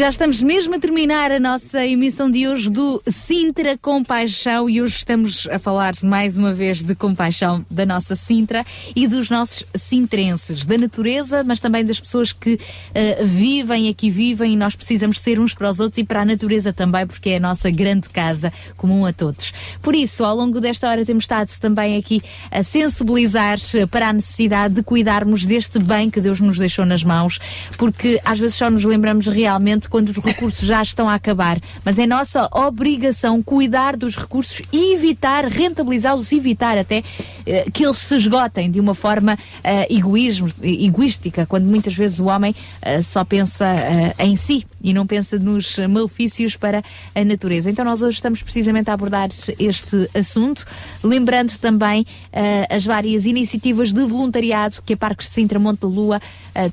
já estamos mesmo a terminar a nossa emissão de hoje do Sintra Compaixão e hoje estamos a falar mais uma vez de compaixão da nossa Sintra e dos nossos sintrenses, da natureza, mas também das pessoas que eh, vivem aqui, vivem e nós precisamos ser uns para os outros e para a natureza também, porque é a nossa grande casa comum a todos. Por isso, ao longo desta hora temos estado também aqui a sensibilizar eh, para a necessidade de cuidarmos deste bem que Deus nos deixou nas mãos, porque às vezes só nos lembramos realmente quando os recursos já estão a acabar, mas é nossa obrigação cuidar dos recursos e evitar rentabilizá-los, evitar até eh, que eles se esgotem de uma forma eh, egoísmo, egoística, quando muitas vezes o homem eh, só pensa em si e não pensa nos malefícios para a natureza. Então nós hoje estamos precisamente a abordar este assunto, lembrando também as várias iniciativas de voluntariado que a Parques de Sintra Monte da Lua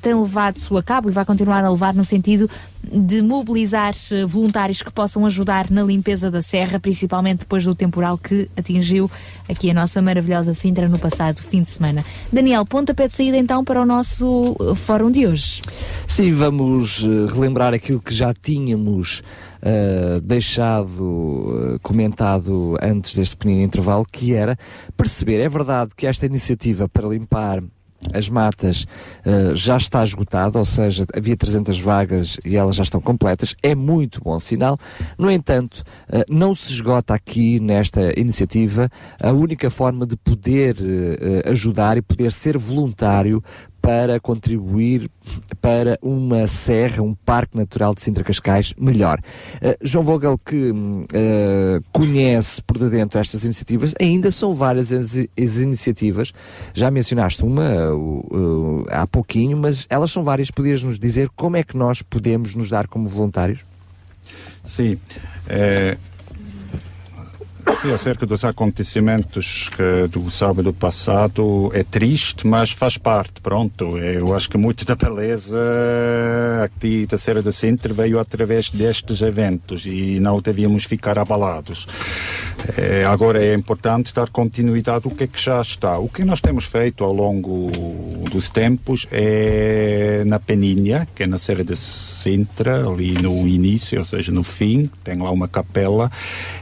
tem levado a cabo e vai continuar a levar no sentido de mobilizar eh, voluntários que possam ajudar na limpeza da serra, principalmente depois do temporal que atingiu aqui a nossa maravilhosa Sintra no passado fim de semana. Daniel, pontapé de saída então para o nosso eh, fórum de hoje. Sim, vamos eh, relembrar aquilo que já tínhamos eh, deixado eh, comentado antes deste pequenino intervalo, que era perceber, é verdade que esta iniciativa para limpar as matas eh, já está esgotada, ou seja, havia 300 vagas e elas já estão completas, é muito bom sinal. No entanto, eh, não se esgota aqui nesta iniciativa a única forma de poder eh, ajudar e poder ser voluntário para contribuir para uma serra, um parque natural de Sintra Cascais melhor. Eh, João Vogel, que eh, conhece por dentro estas iniciativas, ainda são várias as, as iniciativas. Já mencionaste uma o- há pouquinho, mas elas são várias. Podias nos dizer como é que nós podemos nos dar como voluntários? Sim. É, sim, acerca dos acontecimentos que, do sábado passado é triste, mas faz parte, pronto. Eu acho que muito da beleza aqui da Serra da Sintra veio através destes eventos e não devíamos ficar abalados. É, agora é importante dar continuidade ao que é que já está. O que nós temos feito ao longo dos tempos é na Peninha, que é na Serra de Sintra, ali no início, ou seja, no fim, tem lá uma capela.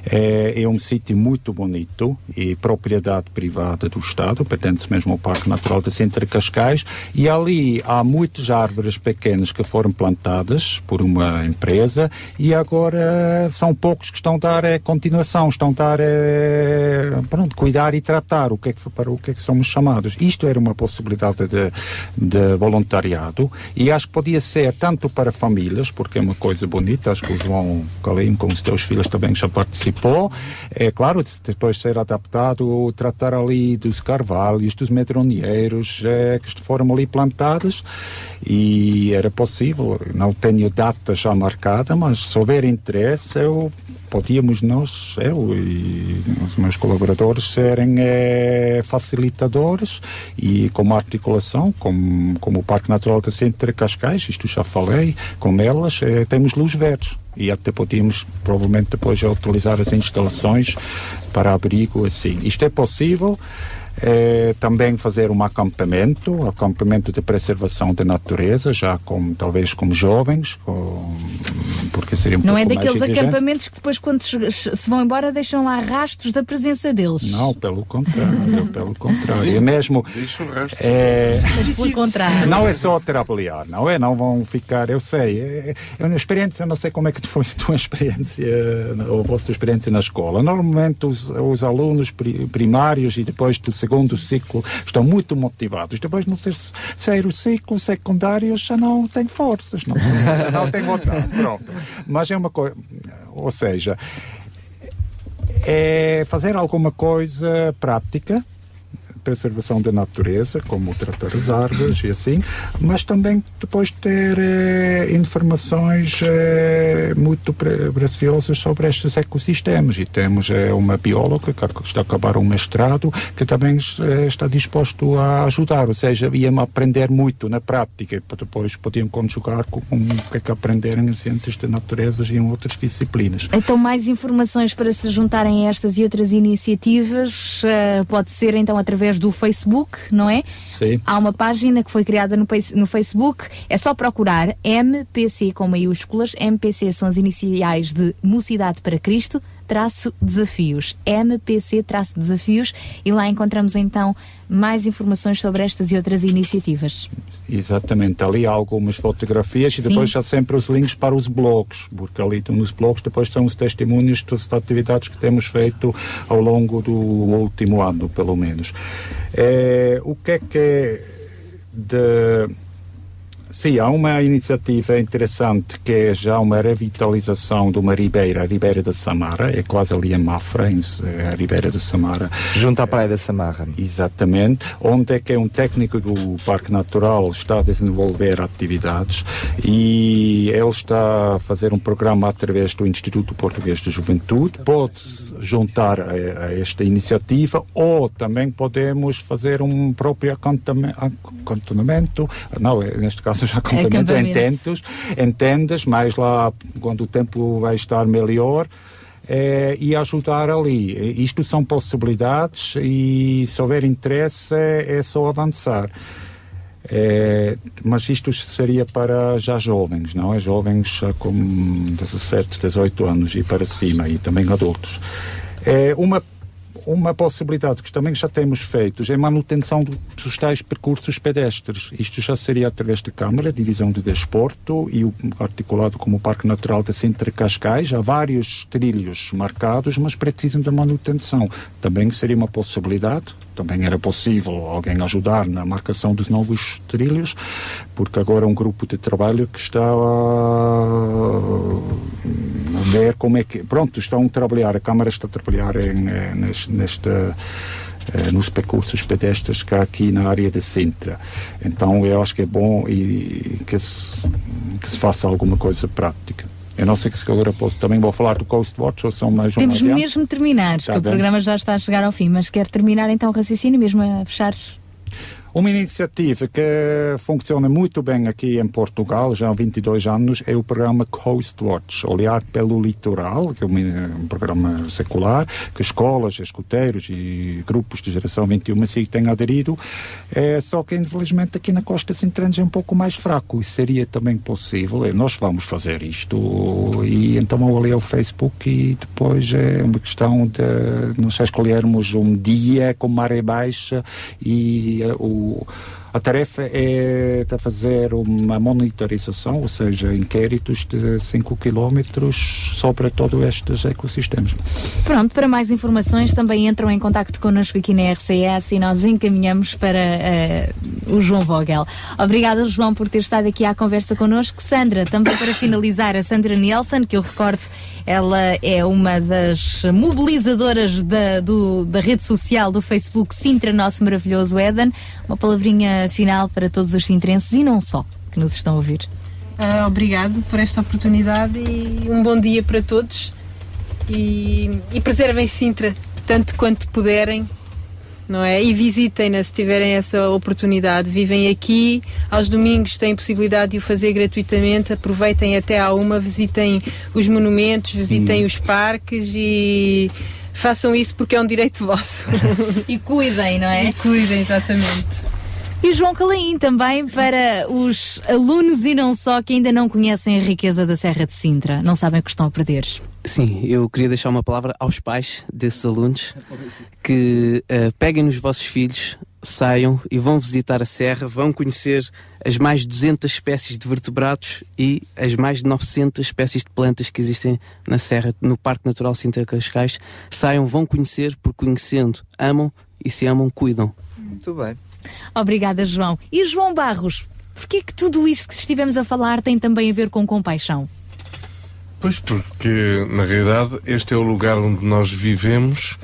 É, é um sítio muito bonito e propriedade privada do Estado, pertence mesmo ao Parque Natural de Sintra Cascais. E ali há muitas árvores pequenas que foram plantadas por uma empresa e agora são poucos que estão a dar é, continuação, estão a dar é, pronto, cuidar e tratar o que é que, para o que é que somos chamados. Isto era uma possibilidade de, de voluntariado e acho que podia ser tanto para famílias, porque é uma coisa bonita, acho que o João Calim com os teus filhos também já participou. É claro, depois ser adaptado, tratar ali dos carvalhos, dos medronheiros é, que foram ali plantados e era possível, não tenho data já marcada, mas se houver interesse, eu podíamos nós, eu e os meus colaboradores, serem eh, facilitadores e com uma articulação, como, como o Parque Natural da Sintra Cascais, isto já falei, com elas, eh, temos luz verdes e até podíamos provavelmente depois utilizar as instalações para abrigo assim. Isto é possível. Eh, também fazer um acampamento, acampamento de preservação da natureza, já com, talvez como jovens, com- porque seria um Não é daqueles acampamentos que depois, quando se vão embora, deixam lá rastros da presença deles. Não, pelo contrário, pelo contrário. Sim. É mesmo. É, pelo contrário. não é só trabalhar, não é? Não vão ficar, eu sei. É, é uma experiência, eu não sei como é que foi a tua experiência, ou a vossa experiência na escola. Normalmente os, os alunos pri- primários e depois do segundo ciclo estão muito motivados. Depois no terceiro ciclo secundário já não têm forças, não, não têm vontade. Pronto. Mas é uma coisa, ou seja, é fazer alguma coisa prática preservação da natureza, como tratar as árvores e assim, mas também depois ter eh, informações eh, muito pre- preciosas sobre estes ecossistemas. E temos eh, uma bióloga que está a acabar um mestrado que também está disposto a ajudar, ou seja, iam aprender muito na prática, para depois podiam conjugar com, com o que é que aprenderam em ciências da natureza e em outras disciplinas. Então, mais informações para se juntarem a estas e outras iniciativas pode ser então através do Facebook, não é? Sim. Há uma página que foi criada no, no Facebook, é só procurar MPC com maiúsculas. MPC são as iniciais de Mocidade para Cristo, traço desafios. MPC traço desafios e lá encontramos então mais informações sobre estas e outras iniciativas. Exatamente, ali há algumas fotografias e depois Sim. há sempre os links para os blogs, porque ali nos blogs depois estão os testemunhos das atividades que temos feito ao longo do último ano, pelo menos. Eh, o que é que é de Sim, há uma iniciativa interessante que é já uma revitalização de uma ribeira, a Ribeira da Samara, é quase ali em Mafra, eh, a Ribeira da Samara. Junto à Praia da Samarra. Exatamente, onde é que é um técnico do Parque Natural está a desenvolver atividades e ele está a fazer um programa através do Instituto Português de Juventude. Pode juntar a, a esta iniciativa ou também podemos fazer um próprio acantonamento, não, é, neste caso já acampamento, em Acampamento. tentos, em tendas, mais lá quando o tempo vai estar melhor eh, e ajudar ali. Isto são possibilidades e se houver interesse é só avançar. Eh, mas isto seria para já jovens, não é? Jovens com 17, 18 anos e para cima e também adultos. Eh, uma uma possibilidade que também já temos feito é a manutenção do- dos tais percursos pedestres. Isto já seria através da Câmara, Divisão de Desporto e articulado como Parque Natural de Sintra Cascais. Há vários trilhos marcados, mas precisam de manutenção. Também seria uma possibilidade. Também era possível alguém ajudar na marcação dos novos trilhos, porque agora é um grupo de trabalho que está a ver como é que. Pronto, estão a trabalhar, a Câmara está a trabalhar em, eh, nes- nesta. eh, nos percursos pedestres há aqui na área de Sintra. Então eu acho que é bom e, que, se, que se faça alguma coisa prática. Eu não sei se agora posso, também vou falar do Coast Watch ou são mais um Temos adiante? mesmo terminar, Tá porque o bem. programa já está a chegar ao fim, mas quer terminar então o raciocínio mesmo a fechar. Uma iniciativa que funciona muito bem aqui em Portugal, já há 22 anos, é o programa Coast Watch, Olhar pelo Litoral, que é um, programa secular, que escolas, escuteiros e grupos de geração 21 se têm aderido, é, só que infelizmente aqui na Costa Centrante é um pouco mais fraco, e seria também possível, é, nós vamos fazer isto, e então eu olhei o Facebook e depois é uma questão de nós escolhermos um dia com maré baixa e eh, o 哦。A tarefa é de fazer uma monitorização, ou seja, inquéritos de 5 quilómetros sobre todos estes ecossistemas. Pronto, para mais informações também entram em contacto connosco aqui na RCS e nós encaminhamos para eh, o João Vogel. Obrigada, João, por ter estado aqui à conversa connosco. Sandra, também para finalizar, a Sandra Nielsen, que eu recordo, ela é uma das mobilizadoras da, do- da rede social do Facebook Sintra Nosso Maravilhoso Éden. Uma palavrinha final para todos os sintrenses e não só, que nos estão a ouvir. Ah, obrigado por esta oportunidade e um bom dia para todos. E, e preservem Sintra tanto quanto puderem, não é? E visitem-na se tiverem essa oportunidade. Vivem aqui, aos domingos têm possibilidade de o fazer gratuitamente. Aproveitem até à uma, visitem os monumentos, visitem os parques e façam isso porque é um direito vosso. e cuidem, não é? E cuidem, exatamente. E João Calaim também para os alunos e não só que ainda não conhecem a riqueza da Serra de Sintra, não sabem o que estão a perder. Sim, eu queria deixar uma palavra aos pais desses alunos que eh, peguem nos vossos filhos, saiam e vão visitar a Serra, vão conhecer as mais de 200 espécies de vertebrados e as mais de 900 espécies de plantas que existem na Serra, no Parque Natural Sintra Cascais. Saiam, vão conhecer, porque conhecendo, amam e se amam, cuidam. Muito bem. Obrigada, João. E João Barros, porquê que tudo isto que estivemos a falar tem também a ver com compaixão? Pois porque, na realidade, este é o lugar onde nós vivemos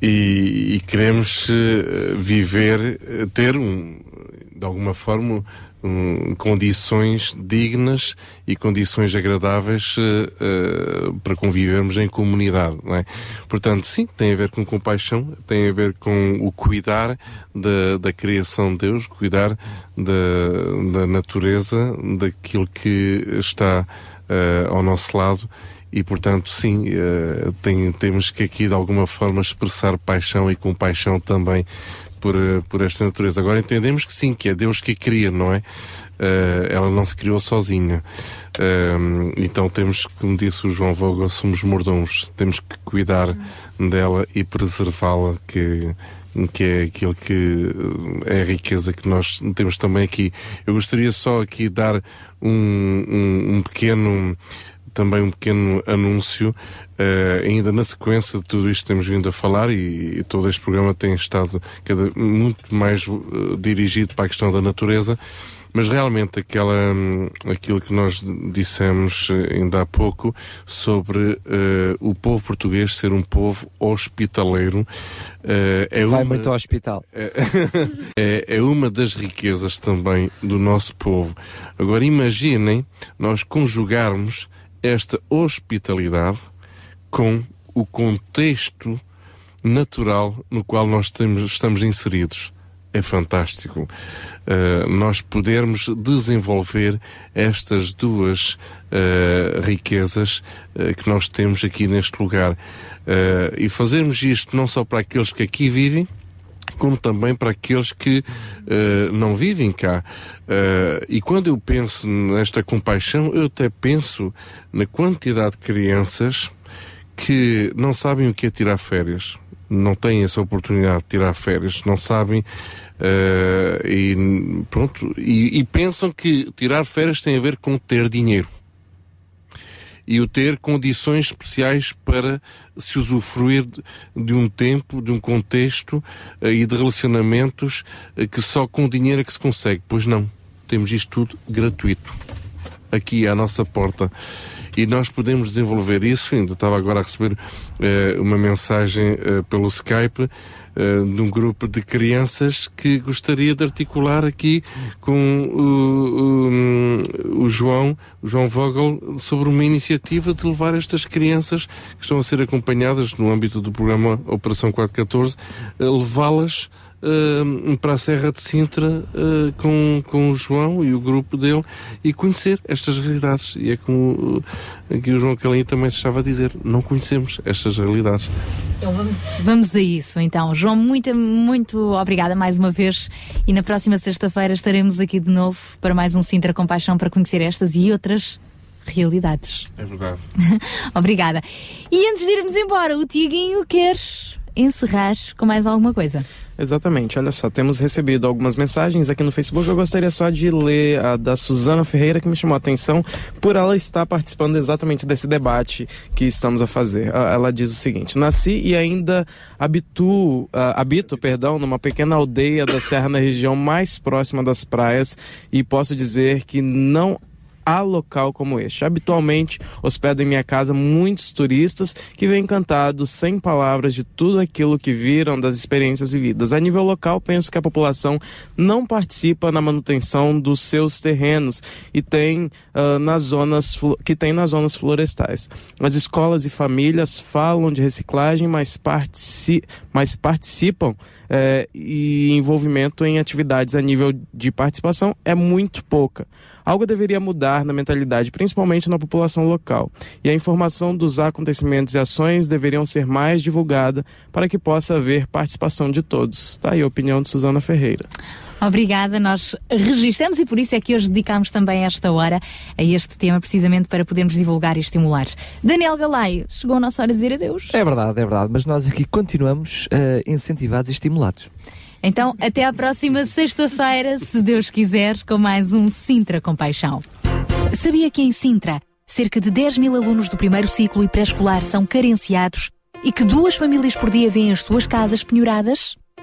e, e queremos eh, viver, eh, ter um, de alguma forma um, condições dignas e condições agradáveis eh, para convivermos em comunidade. Não é? Portanto, sim, tem a ver com compaixão, tem a ver com o cuidar da, da criação de Deus, cuidar da, da natureza, daquilo que está eh, ao nosso lado e portanto sim tem- temos que aqui de alguma forma expressar paixão e compaixão também por, eh, por esta natureza. Agora entendemos que sim, que é Deus que a cria, não é? Eh, ela não se criou sozinha. Eh, então temos, como disse o João Vogel, somos mordomos, temos que cuidar dela e preservá-la, que, que é aquilo que é a riqueza que nós temos também aqui. Eu gostaria só aqui dar um, um, um pequeno também um pequeno anúncio, eh, ainda na sequência de tudo isto que temos vindo a falar e, e todo este programa tem estado cada, muito mais eh, dirigido para a questão da natureza, mas realmente aquela, hum, aquilo que nós dissemos eh, ainda há pouco sobre eh, o povo português ser um povo hospitaleiro eh, é Vai uma- muito ao hospital. é, é uma das riquezas também do nosso povo. Agora imaginem nós conjugarmos esta hospitalidade com o contexto natural no qual nós temos- estamos inseridos. É fantástico. Uh, nós podermos desenvolver estas duas uh, riquezas uh, que nós temos aqui neste lugar. E fazermos isto não só para aqueles que aqui vivem, como também para aqueles que eh, não vivem cá. Eh, e quando eu penso nesta compaixão, eu até penso na quantidade de crianças que não sabem o que é tirar férias, não têm essa oportunidade de tirar férias, não sabem eh, e pronto e, e pensam que tirar férias tem a ver com ter dinheiro e o ter condições especiais para se usufruir de- um tempo, de um contexto eh, e de relacionamentos eh, que só com dinheiro é que se consegue. Pois não, temos isto tudo gratuito aqui à nossa porta e nós podemos desenvolver isso. Ainda estava agora a receber eh, uma mensagem pelo Skype eh, de um grupo de crianças que gostaria de articular aqui com o, o, o João, o João Vogel, sobre uma iniciativa de levar estas crianças que estão a ser acompanhadas no âmbito do programa Operação 414, eh, levá-las eh, para a Serra de Sintra eh, com, com o João e o grupo dele e conhecer estas realidades. E é como eh, aqui o João Calinho também estava a dizer, não conhecemos estas realidades. Então vamos, vamos a isso então. João, muito, muito obrigada mais uma vez e na próxima sexta-feira estaremos aqui de novo para mais um Sintra com Paixão para conhecer estas e outras realidades. É verdade. obrigada. E antes de irmos embora, o Tiaguinho quer encerrar com mais alguma coisa. Exatamente, olha só, temos recebido algumas mensagens aqui no Facebook. Eu gostaria só de ler a da Suzana Ferreira, que me chamou a atenção por ela estar participando exatamente desse debate que estamos a fazer. Ah, Ela diz o seguinte: Nasci e ainda habituo, ah, habito perdão, numa pequena aldeia da Serra na região mais próxima das praias e posso dizer que não há local como este. Habitualmente hospedo em minha casa muitos turistas que vêm encantados, sem palavras, de tudo aquilo que viram, das experiências vividas. A nível local, penso que a população não participa na manutenção dos seus terrenos e tem ah, nas zonas que tem nas zonas florestais. As escolas e famílias falam de reciclagem, mas, partici mas participam eh, e envolvimento em atividades a nível de participação é muito pouca. Algo deveria mudar na mentalidade, principalmente na população local. E a informação dos acontecimentos e ações deveriam ser mais divulgada para que possa haver participação de todos. Está aí a opinião de Suzana Ferreira. Obrigada, nós registramos e por isso é que hoje dedicámos também esta hora a este tema, precisamente para podermos divulgar e estimular. Daniel Galaio, chegou a nossa hora de dizer adeus. É verdade, é verdade, mas nós aqui continuamos eh, incentivados e estimulados. Então, até à próxima sexta-feira, se Deus quiser, com mais um Sintra com Paixão. Sabia que em Sintra, cerca de 10 mil alunos do primeiro ciclo e pré-escolar são carenciados e que duas famílias por dia vêm as suas casas penhoradas?